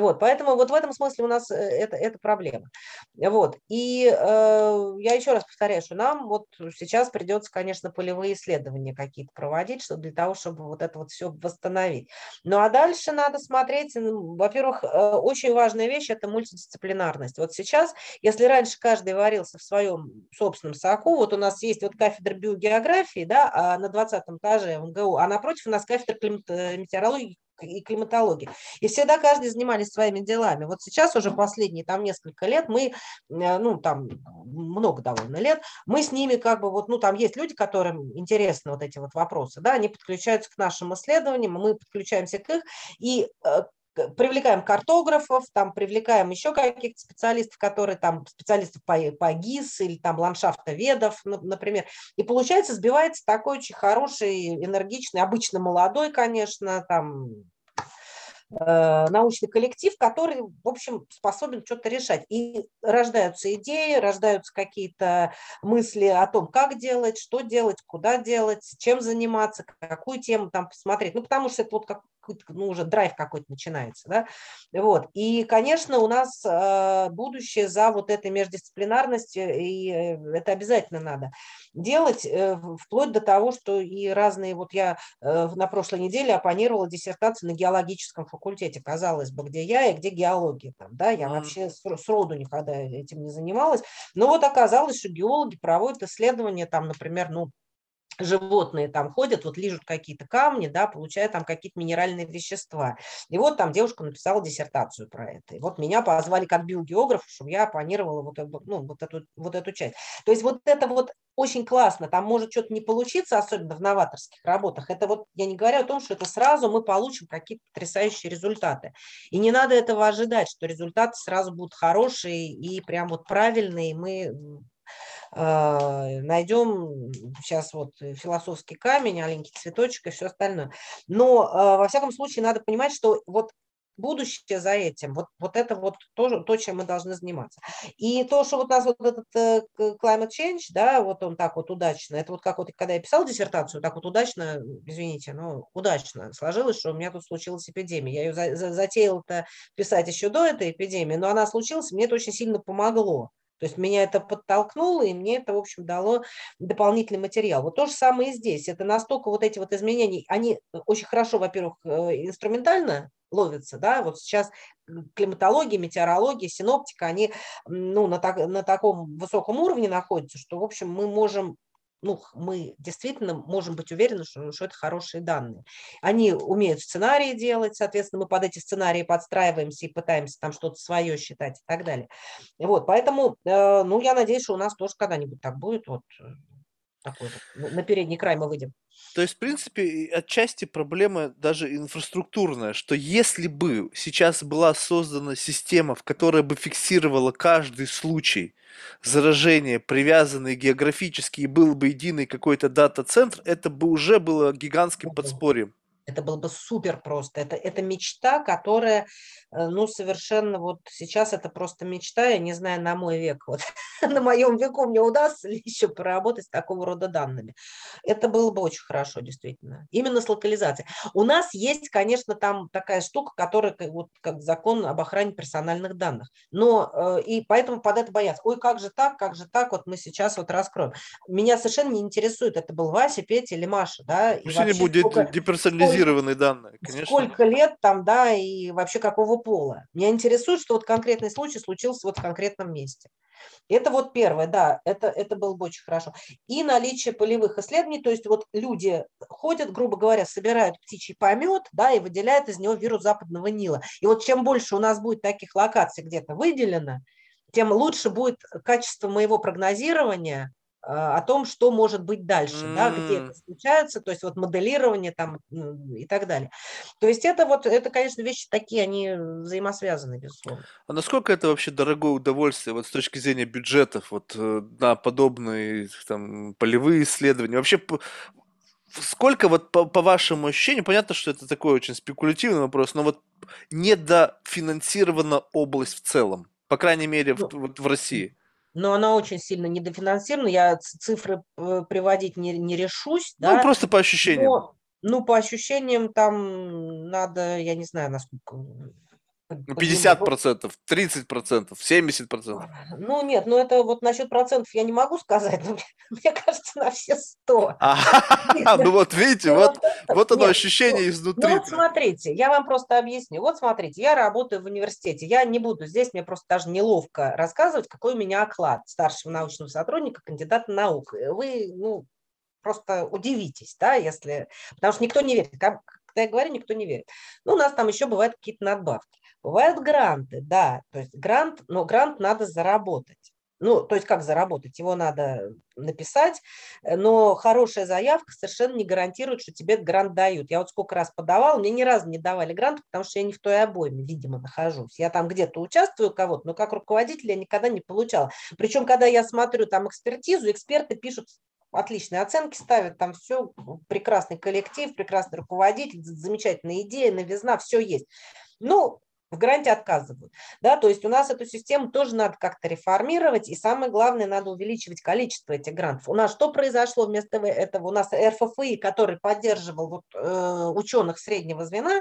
[SPEAKER 2] Вот, поэтому вот в этом смысле у нас э, это, это проблема. Вот, и э, я еще раз повторяю, что нам вот сейчас придется, конечно, полевые исследования какие-то проводить, чтобы для того, чтобы вот это вот все восстановить. Ну а дальше надо смотреть, ну, во-первых, э, очень важная вещь – это мультидисциплинарность. Вот сейчас, если раньше каждый варился в своем собственном соку, вот у нас есть вот кафедра биогеографии, да, а на 20 этаже МГУ, а напротив у нас кафедра э, метеорологии и климатологии. И всегда каждый занимались своими делами. Вот сейчас уже последние там несколько лет мы, э, ну там много довольно лет, мы с ними как бы вот, ну там есть люди, которым интересны вот эти вот вопросы, да, они подключаются к нашим исследованиям, мы подключаемся к их, и э, привлекаем картографов, там привлекаем еще каких-то специалистов, которые там специалистов по, по ГИС или там ландшафтоведов, например. И получается, сбивается такой очень хороший, энергичный, обычно молодой, конечно, там Э, научный коллектив, который, в общем, способен что-то решать. И рождаются идеи, рождаются какие-то мысли о том, как делать, что делать, куда делать, чем заниматься, какую тему там посмотреть. Ну, потому что это вот как, ну, уже драйв какой-то начинается, да, вот, и, конечно, у нас э, будущее за вот этой междисциплинарностью, и э, это обязательно надо делать, э, вплоть до того, что и разные, вот я на прошлой неделе оппонировала диссертацию на геологическом факультете, казалось бы, где я и где геология там, да, я вообще сроду никогда этим не занималась, но вот оказалось, что геологи проводят исследования там, например, ну, животные там ходят, вот лижут какие-то камни, да, получают там какие-то минеральные вещества. И вот там девушка написала диссертацию про это. И вот меня позвали как биогеограф, чтобы я планировала вот, ну, вот, эту, вот эту часть. То есть вот это вот очень классно, там может что-то не получиться, особенно в новаторских работах. Это вот, я не говорю о том, что это сразу мы получим какие-то потрясающие результаты. И не надо этого ожидать, что результаты сразу будут хорошие и прям вот правильные, мы а, найдем сейчас вот философский камень, аленький цветочек и все остальное. Но а, во всяком случае надо понимать, что вот будущее за этим. Вот, вот это вот то, то, чем мы должны заниматься. И то, что вот у нас вот этот э, climate change, да, вот он так вот удачно, это вот как вот, когда я писал диссертацию, так вот удачно, извините, ну, удачно сложилось, что у меня тут случилась эпидемия. Я ее за, за, затеял-то писать еще до этой эпидемии, но она случилась, мне это очень сильно помогло. То есть меня это подтолкнуло, и мне это, в общем, дало дополнительный материал. Вот то же самое и здесь. Это настолько вот эти вот изменения, они очень хорошо, во-первых, э, инструментально ловятся, да, вот сейчас климатология, метеорология, синоптика, они ну, на, так, на таком высоком уровне находятся, что, в общем, мы можем ну, мы действительно можем быть уверены, что, что это хорошие данные. Они умеют сценарии делать, соответственно, мы под эти сценарии подстраиваемся и пытаемся там что-то свое считать и так далее. Вот, поэтому, э, ну, я надеюсь, что у нас тоже когда-нибудь так будет, вот, э, такой вот, на передний край мы выйдем.
[SPEAKER 1] То есть, в принципе, отчасти проблема даже инфраструктурная, что если бы сейчас была создана система, в которой бы фиксировала каждый случай заражения, привязанный географически, и был бы единый какой-то дата-центр, это бы уже было гигантским подспорьем.
[SPEAKER 2] Это было бы супер просто. Это, это мечта, которая, э, ну, совершенно вот сейчас это просто мечта, я не знаю, на мой век. Вот на моем веку мне удастся ли еще поработать с такого рода данными. Это было бы очень хорошо, действительно. Именно с локализацией. У нас есть, конечно, там такая штука, которая вот как закон об охране персональных данных. Но э, и поэтому под это боятся. Ой, как же так, как же так, вот мы сейчас вот раскроем. Меня совершенно не интересует, это был Вася, Петя или Маша, да.
[SPEAKER 1] Пусть они будут деперсонализированы Анонимизированные данные,
[SPEAKER 2] конечно. Сколько лет там, да, и вообще какого пола. Меня интересует, что вот конкретный случай случился вот в конкретном месте. Это вот первое, да, это, это было бы очень хорошо. И наличие полевых исследований, то есть вот люди ходят, грубо говоря, собирают птичий помет, да, и выделяют из него вирус западного Нила. И вот чем больше у нас будет таких локаций где-то выделено, тем лучше будет качество моего прогнозирования о том, что может быть дальше, mm. да, где это случается, то есть вот моделирование там и так далее. То есть это вот, это, конечно, вещи такие, они взаимосвязаны, безусловно.
[SPEAKER 1] А насколько это вообще дорогое удовольствие вот с точки зрения бюджетов вот э, на подобные там полевые исследования? Вообще сколько вот по, по вашему ощущению, понятно, что это такой очень спекулятивный вопрос, но вот недофинансирована область в целом, по крайней мере, ну, в, вот в России
[SPEAKER 2] но она очень сильно недофинансирована. Я цифры э, приводить не, не решусь.
[SPEAKER 1] Ну, да? просто по ощущениям. Но,
[SPEAKER 2] ну, по ощущениям там надо, я не знаю, насколько
[SPEAKER 1] 50 ну, процентов, 30 процентов, 70 процентов.
[SPEAKER 2] Ну нет, ну это вот насчет процентов я не могу сказать, но мне, кажется на все 100.
[SPEAKER 1] ну вот видите, вот, вот оно ощущение изнутри. Ну
[SPEAKER 2] вот смотрите, я вам просто объясню. Вот смотрите, я работаю в университете, я не буду здесь, мне просто даже неловко рассказывать, какой у меня оклад старшего научного сотрудника, кандидата наук. Вы, ну, просто удивитесь, да, если... Потому что никто не верит. Когда я говорю, никто не верит. Ну, у нас там еще бывают какие-то надбавки. Бывают гранты, да, то есть грант, но грант надо заработать. Ну, то есть как заработать? Его надо написать, но хорошая заявка совершенно не гарантирует, что тебе грант дают. Я вот сколько раз подавала, мне ни разу не давали грант, потому что я не в той обойме, видимо, нахожусь. Я там где-то участвую у кого-то, но как руководитель я никогда не получала. Причем, когда я смотрю там экспертизу, эксперты пишут отличные оценки ставят, там все, прекрасный коллектив, прекрасный руководитель, замечательная идея, новизна, все есть. Ну, в гранте отказывают. Да, то есть у нас эту систему тоже надо как-то реформировать, и самое главное, надо увеличивать количество этих грантов. У нас что произошло вместо этого? У нас РФФИ, который поддерживал вот, э, ученых среднего звена,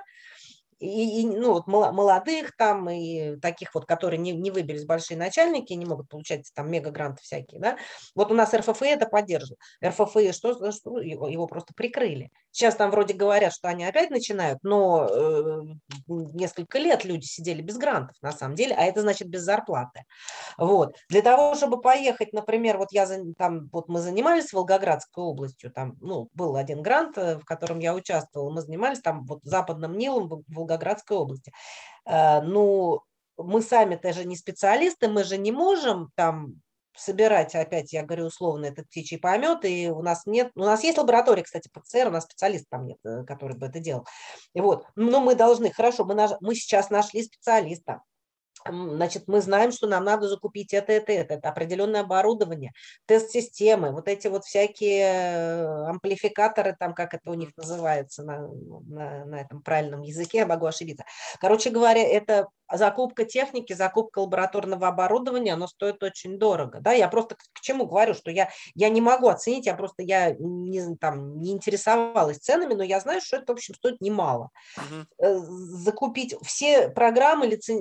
[SPEAKER 2] и, и ну, вот молодых там, и таких вот, которые не, не выбились большие начальники, не могут получать там мегагранты всякие, да, вот у нас РФФИ это поддерживает. РФФИ, что, что его, его просто прикрыли. Сейчас там вроде говорят, что они опять начинают, но э, несколько лет люди сидели без грантов, на самом деле, а это значит без зарплаты. Вот. Для того, чтобы поехать, например, вот я там, вот мы занимались Волгоградской областью, там, ну, был один грант, э, в котором я участвовала, мы занимались там вот Западным Нилом, Волгоградской Волгоградской области. Э, ну, мы сами-то же не специалисты, мы же не можем там собирать, опять я говорю условно, этот птичий помет, и у нас нет, у нас есть лаборатория, кстати, ПЦР, у нас специалист там нет, э, который бы это делал. И вот, но мы должны, хорошо, мы, мы сейчас нашли специалиста, значит, мы знаем, что нам надо закупить это, это, это, это определенное оборудование, тест-системы, вот эти вот всякие амплификаторы, там, как это у них называется на, на, на этом правильном языке, я могу ошибиться. Короче говоря, это закупка техники, закупка лабораторного оборудования, оно стоит очень дорого. Да? Я просто к чему говорю, что я, я не могу оценить, я просто я не, там, не интересовалась ценами, но я знаю, что это, в общем, стоит немало. Угу. Закупить все программы лицен,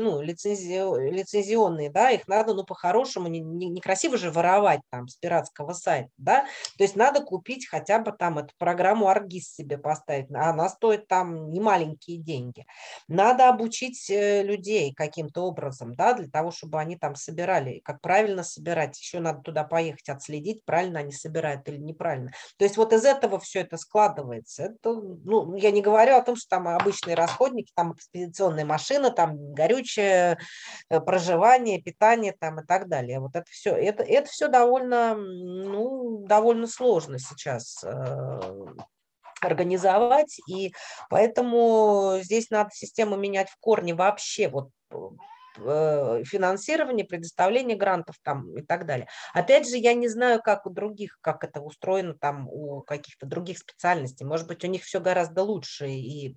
[SPEAKER 2] ну, лицензи, лицензионные, да, их надо, ну, по-хорошему, не, не, некрасиво же воровать там с пиратского сайта, да, то есть надо купить хотя бы там эту программу Аргиз себе поставить, она стоит там немаленькие деньги. Надо обучить Э, людей каким-то образом, да, для того, чтобы они там собирали, как правильно собирать, еще надо туда поехать, отследить, правильно они собирают или неправильно. То есть вот из этого все это складывается. Это, ну, я не говорю о том, что там обычные расходники, там экспедиционная машина, там горючее, э, проживание, питание там и так далее. Вот это все, это, это все довольно, ну, довольно сложно сейчас э, организовать, и поэтому здесь надо систему менять в корне вообще, вот э, финансирование, предоставление грантов там и так далее. Опять же, я не знаю, как у других, как это устроено там у каких-то других специальностей. Может быть, у них все гораздо лучше и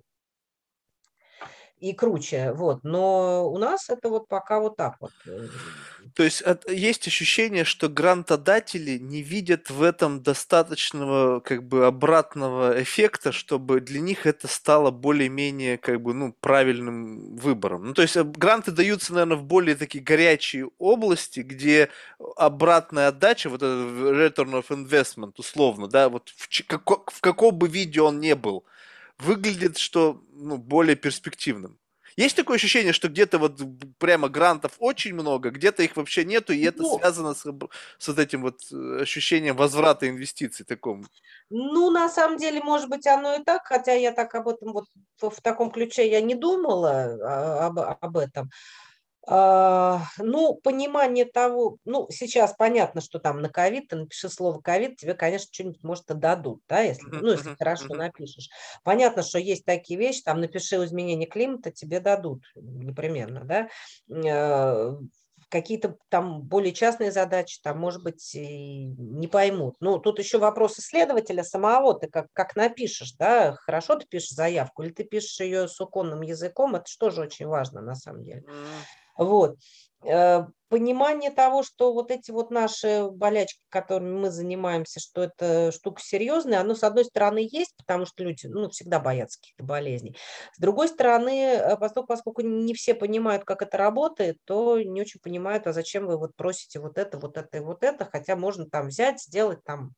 [SPEAKER 2] и круче, вот. Но у нас это вот пока вот так вот. Э,
[SPEAKER 1] То есть есть ощущение, что грантодатели не видят в этом достаточного как бы обратного эффекта, чтобы для них это стало более-менее как бы ну правильным выбором. Ну то есть э, гранты даются, наверное, в более такие горячие области, где обратная отдача, вот этот return of investment условно, да, вот в, в каком бы видео он не был, выглядит, что ну, более перспективным. Есть такое ощущение, что где-то вот прямо грантов очень много, где-то их вообще нету, и это ну, связано с, с вот этим вот э, ощущением возврата инвестиций таком?
[SPEAKER 2] Ну, на самом деле, может быть, оно и так, хотя я так об этом вот в, таком ключе я не думала а, об, об этом. А, ну, понимание того, ну, сейчас понятно, что там на ковид, ты напиши слово ковид, тебе, конечно, что-нибудь, может, и дадут, да, если, ну, если хорошо напишешь. Понятно, что есть такие вещи, там, напиши изменение климата, тебе дадут непременно, да. А, какие-то там более частные задачи, там, может быть, не поймут. Ну, тут еще вопрос исследователя самого, ты как, как напишешь, да, хорошо ты пишешь заявку, или ты пишешь ее суконным языком, это что же очень важно на самом деле. Вот. Э, понимание того, что вот эти вот наши болячки, которыми мы занимаемся, что это штука серьезная, оно, с одной стороны, есть, потому что люди ну, всегда боятся каких-то болезней. С другой стороны, э, поскольку, поскольку не все понимают, как это работает, то не очень понимают, а зачем вы вот просите вот это, вот это и вот это, хотя можно там взять, сделать там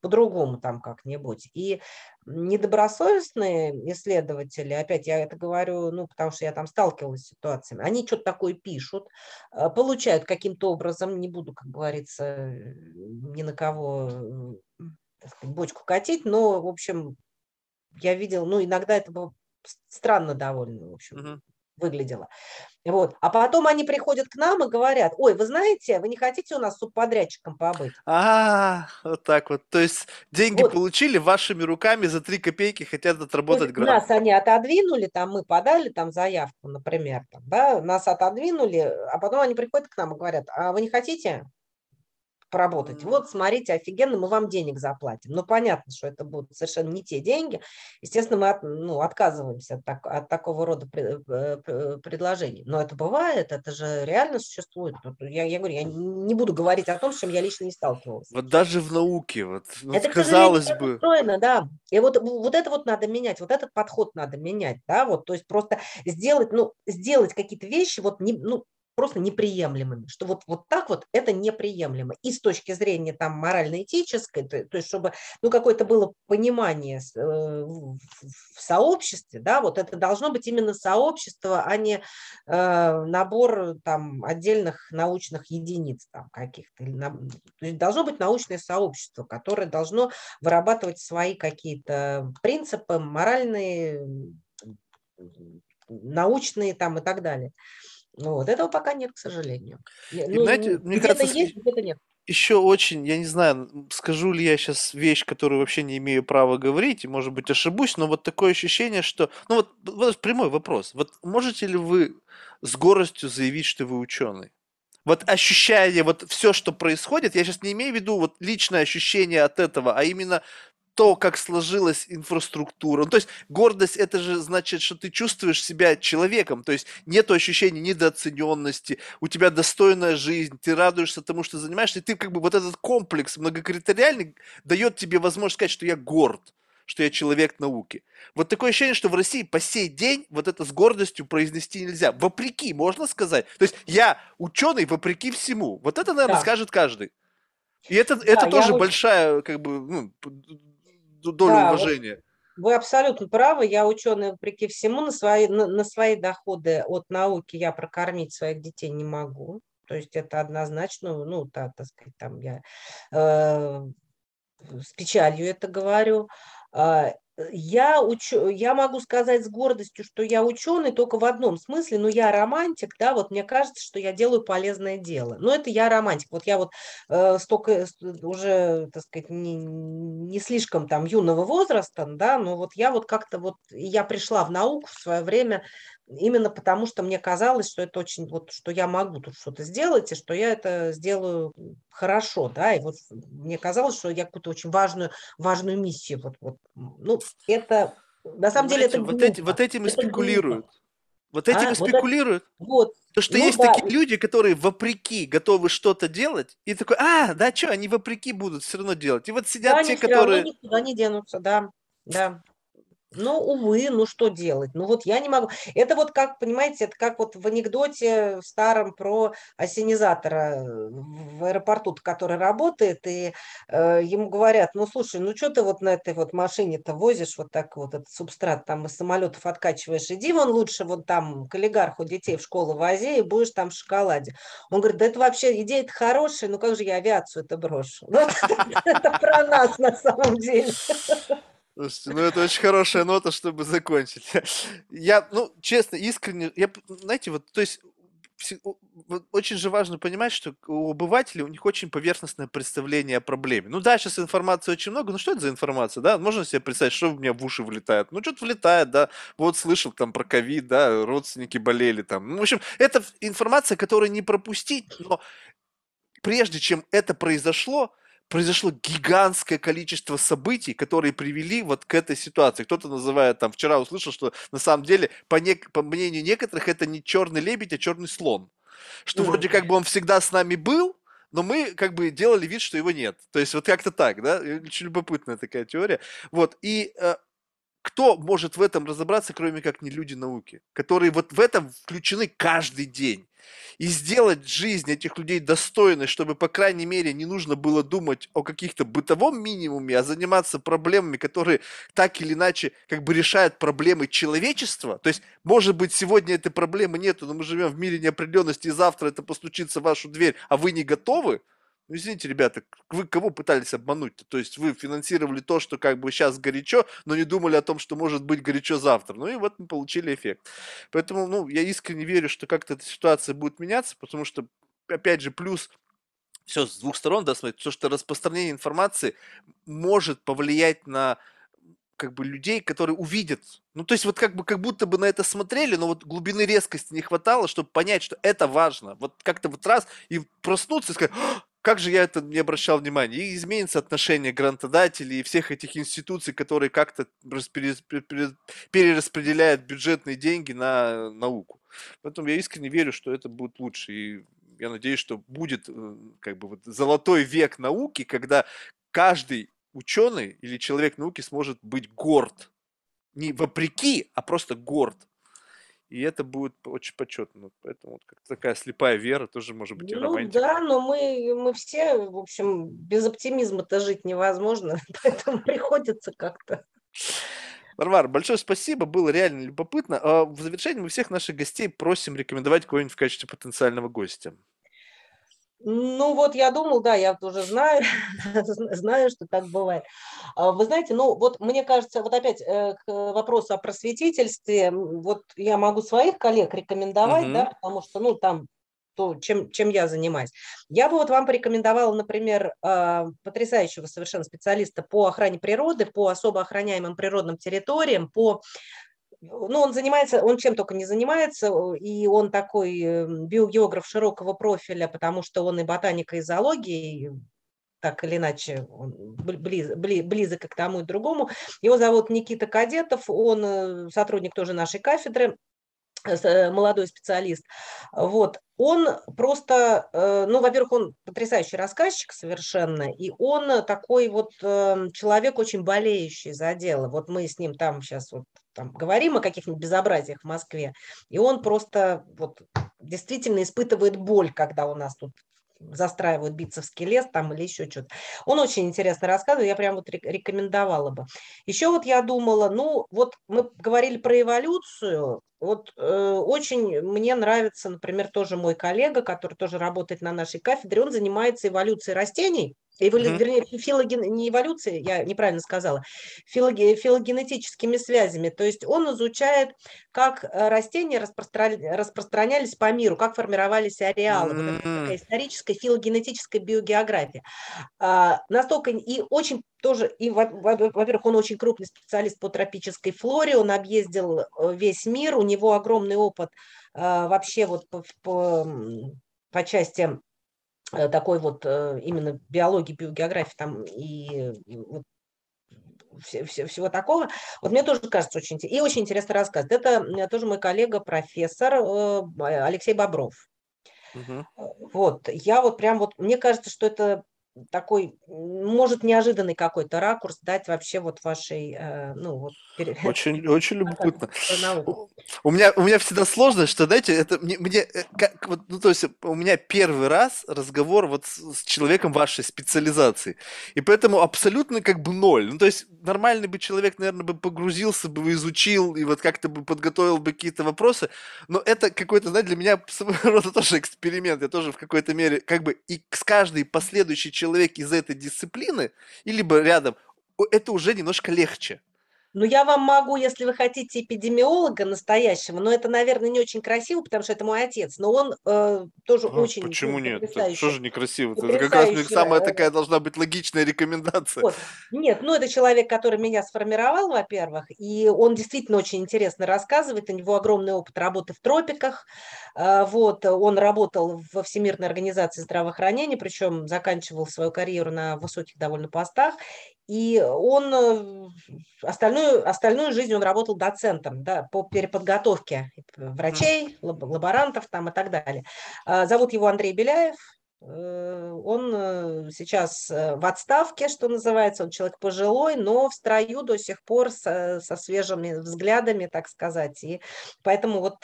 [SPEAKER 2] по-другому там как-нибудь. И недобросовестные исследователи, опять я это говорю, ну, потому что я там сталкивалась с ситуациями, они что-то такое пишут, э, получают каким-то образом, не буду, как говорится, ни на кого так сказать, бочку катить, но, в общем, я видел, ну, иногда это было странно довольно, в общем. Uh-huh выглядело. Вот. А потом они приходят к нам и говорят, ой, вы знаете, вы не хотите у нас субподрядчиком побыть?
[SPEAKER 1] А, вот так вот. То есть деньги вот. получили вашими руками за три копейки, хотят отработать
[SPEAKER 2] грант. Нас они отодвинули, там мы подали там заявку, например, там, да, нас отодвинули, а потом они приходят к нам и говорят, а вы не хотите? Поработать. Вот, смотрите, офигенно, мы вам денег заплатим. Ну, понятно, что это будут совершенно не те деньги. Естественно, мы от, ну, отказываемся от, так, от такого рода предложений. Но это бывает, это же реально существует. Я, я говорю, я не буду говорить о том, с чем я лично не сталкивалась.
[SPEAKER 1] Вот даже в науке, вот,
[SPEAKER 2] вот это, казалось бы. Устроено, да. И вот, вот это вот надо менять, вот этот подход надо менять, да, вот, то есть просто сделать, ну, сделать какие-то вещи, вот, не, ну, просто неприемлемыми, что вот, вот так вот это неприемлемо. И с точки зрения там морально-этической, то, то есть чтобы ну, какое-то было понимание э, в, сообществе, да, вот это должно быть именно сообщество, а не э, набор там отдельных научных единиц там каких-то. То есть должно быть научное сообщество, которое должно вырабатывать свои какие-то принципы моральные, научные там и так далее. Ну, вот этого пока нет, к сожалению.
[SPEAKER 1] И, ну, знаете, мне кажется, есть, где-то нет. Еще очень, я не знаю, скажу ли я сейчас вещь, которую вообще не имею права говорить, и, может быть, ошибусь, но вот такое ощущение, что... Ну вот, вот прямой вопрос. Вот можете ли вы с гордостью заявить, что вы ученый? Вот ощущая вот все, что происходит, я сейчас не имею в виду вот личное ощущение от этого, а именно то, как сложилась инфраструктура. Ну, то есть гордость это же значит, что ты чувствуешь себя человеком, то есть нет ощущения недооцененности, у тебя достойная жизнь, ты радуешься тому, что занимаешься, и ты как бы вот этот комплекс многокритериальный дает тебе возможность сказать, что я горд что я человек науки. Вот такое ощущение, что в России по сей день вот это с гордостью произнести нельзя. Вопреки, можно сказать. То есть я ученый вопреки всему. Вот это, наверное, да. скажет каждый. И это, да, это тоже очень... большая, как бы, ну, долю да, уважения.
[SPEAKER 2] Вы абсолютно правы. Я ученый, вопреки всему, на свои, на, на свои доходы от науки я прокормить своих детей не могу. То есть это однозначно, ну, так, так сказать, там я э, с печалью это говорю. Я, учу, я могу сказать с гордостью, что я ученый только в одном смысле, но я романтик, да, вот мне кажется, что я делаю полезное дело. Но это я романтик. Вот я вот э, столько уже, так сказать, не, не слишком там юного возраста, да, но вот я вот как-то вот, я пришла в науку в свое время именно потому, что мне казалось, что это очень, вот, что я могу тут что-то сделать, и что я это сделаю хорошо, да, и вот мне казалось, что я какую-то очень важную, важную миссию, вот, вот, ну, это, на самом Знаете, деле, это
[SPEAKER 1] вот, эти, вот этим и спекулируют. Глупо. Вот этим а, и спекулируют. Вот, Потому что ну, есть да. такие люди, которые вопреки готовы что-то делать, и такой, а, да, что, они вопреки будут все равно делать. И вот сидят да, те,
[SPEAKER 2] они
[SPEAKER 1] которые...
[SPEAKER 2] Они никуда не денутся, да, да. Ну, увы, ну что делать? Ну вот я не могу. Это вот как, понимаете, это как вот в анекдоте старом про осенизатора э, в аэропорту, который работает, и э, ему говорят, ну слушай, ну что ты вот на этой вот машине-то возишь вот так вот этот субстрат там из самолетов откачиваешь, иди вон лучше вот там к олигарху детей в школу вози и будешь там в шоколаде. Он говорит, да это вообще идея-то хорошая, ну как же я авиацию это брошу? Ну, это про нас на самом деле.
[SPEAKER 1] Слушайте, ну это очень хорошая нота, чтобы закончить. Я, ну, честно, искренне, я, знаете, вот, то есть очень же важно понимать, что у обывателей у них очень поверхностное представление о проблеме. Ну да, сейчас информации очень много, но что это за информация, да? Можно себе представить, что у меня в уши влетает? Ну что-то влетает, да, вот слышал там про ковид, да, родственники болели там. Ну, в общем, это информация, которую не пропустить, но прежде чем это произошло, произошло гигантское количество событий, которые привели вот к этой ситуации. Кто-то называет, там, вчера услышал, что на самом деле, по, не, по мнению некоторых, это не черный лебедь, а черный слон. Что вроде как бы он всегда с нами был, но мы как бы делали вид, что его нет. То есть вот как-то так, да? Очень любопытная такая теория. Вот, и э, кто может в этом разобраться, кроме как не люди науки, которые вот в этом включены каждый день и сделать жизнь этих людей достойной, чтобы, по крайней мере, не нужно было думать о каких-то бытовом минимуме, а заниматься проблемами, которые так или иначе как бы решают проблемы человечества. То есть, может быть, сегодня этой проблемы нету, но мы живем в мире неопределенности, и завтра это постучится в вашу дверь, а вы не готовы, ну, извините, ребята, вы кого пытались обмануть? -то? есть вы финансировали то, что как бы сейчас горячо, но не думали о том, что может быть горячо завтра. Ну и вот мы получили эффект. Поэтому, ну, я искренне верю, что как-то эта ситуация будет меняться, потому что, опять же, плюс все с двух сторон, да, смотрите, то, что распространение информации может повлиять на как бы людей, которые увидят. Ну, то есть вот как бы как будто бы на это смотрели, но вот глубины резкости не хватало, чтобы понять, что это важно. Вот как-то вот раз и проснуться и сказать, как же я это не обращал внимания? И изменится отношение грантодателей и всех этих институций, которые как-то перераспределяют бюджетные деньги на науку. Поэтому я искренне верю, что это будет лучше. И я надеюсь, что будет э, как бы вот золотой век науки, когда каждый ученый или человек науки сможет быть горд. Не вопреки, а просто горд. И это будет очень почетно. Поэтому вот как такая слепая вера тоже может быть и
[SPEAKER 2] Ну
[SPEAKER 1] романтика.
[SPEAKER 2] да, но мы, мы все, в общем, без оптимизма-то жить невозможно, поэтому приходится как-то.
[SPEAKER 1] Варвара, большое спасибо, было реально любопытно. А в завершении мы всех наших гостей просим рекомендовать кого-нибудь в качестве потенциального гостя.
[SPEAKER 2] Ну вот я думал, да, я уже знаю, знаю, что так бывает. А вы знаете, ну вот мне кажется, вот опять э, к вопросу о просветительстве, вот я могу своих коллег рекомендовать, угу. да, потому что, ну там то, чем, чем я занимаюсь. Я бы вот вам порекомендовала, например, а, потрясающего совершенно специалиста по охране природы, по особо охраняемым природным территориям, по ну, он занимается, он чем только не занимается, и он такой эм, биогеограф широкого профиля, потому что он и ботаника, и зоология, так или иначе близ, близ, близок к тому и другому. Его зовут Никита Кадетов, он э, сотрудник тоже нашей кафедры, молодой специалист, вот, он просто, э, ну, во-первых, он потрясающий рассказчик совершенно, и он такой вот эм, человек очень болеющий за дело. Вот мы с ним там сейчас вот там говорим о каких-нибудь безобразиях в Москве, и он просто вот действительно испытывает боль, когда у нас тут застраивают Битцевский лес там или еще что-то. Он очень интересно рассказывает, я прям вот рекомендовала бы. Еще вот я думала, ну вот мы говорили про эволюцию, вот э, очень мне нравится, например, тоже мой коллега, который тоже работает на нашей кафедре, он занимается эволюцией растений, Эволю... Mm-hmm. Вернее, филоген... не эволюция, я неправильно сказала, филоге... филогенетическими связями. То есть он изучает, как э, растения распростра... распространялись по миру, как формировались ареалы. Mm-hmm. Вот такая историческая филогенетическая биогеография. А, настолько и очень тоже, и, во-первых, он очень крупный специалист по тропической флоре, он объездил э, весь мир, у него огромный опыт а, вообще вот по, по, по части Э, такой вот э, именно биологии, биогеографии там и вот все, все, всего такого. Вот мне тоже кажется очень интересно. И очень интересный рассказ. Это тоже мой коллега, профессор э, Алексей Бобров. Угу. Вот, я вот прям вот, мне кажется, что это такой, может, неожиданный какой-то ракурс дать вообще вот вашей, э, ну, вот...
[SPEAKER 1] Очень, очень любопытно. У меня, у меня всегда сложно, что, знаете, это мне, мне э, как, вот, ну, то есть у меня первый раз разговор вот с, с человеком вашей специализации, и поэтому абсолютно как бы ноль. Ну, то есть нормальный бы человек, наверное, бы погрузился бы, изучил, и вот как-то бы подготовил бы какие-то вопросы, но это какой-то, знаете, для меня своего рода тоже эксперимент, я тоже в какой-то мере, как бы, и с каждой последующей человек человек из этой дисциплины, и либо рядом, это уже немножко легче.
[SPEAKER 2] Ну, я вам могу, если вы хотите эпидемиолога настоящего, но это, наверное, не очень красиво, потому что это мой отец, но он э, тоже а, очень...
[SPEAKER 1] Почему нет? Это что же некрасиво? Это как раз самая такая должна быть логичная рекомендация. Вот.
[SPEAKER 2] Нет, ну это человек, который меня сформировал, во-первых, и он действительно очень интересно рассказывает, у него огромный опыт работы в тропиках, э, вот, он работал во Всемирной организации здравоохранения, причем заканчивал свою карьеру на высоких довольно постах, и он э, остальную, остальную жизнь он работал доцентом да, по переподготовке врачей, лаборантов там и так далее. А, зовут его Андрей Беляев. Э, он э, сейчас в отставке, что называется, он человек пожилой, но в строю до сих пор со, со свежими взглядами, так сказать. И поэтому вот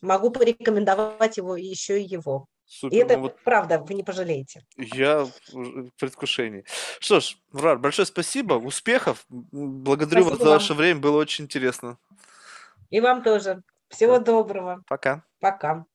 [SPEAKER 2] могу порекомендовать его еще и его. Супер. И это ну, вот правда, вы не пожалеете.
[SPEAKER 1] Я в предвкушении. Что ж, Врар, большое спасибо, успехов. Благодарю спасибо вас за ваше время, было очень интересно.
[SPEAKER 2] И вам тоже. Всего доброго.
[SPEAKER 1] Пока.
[SPEAKER 2] Пока.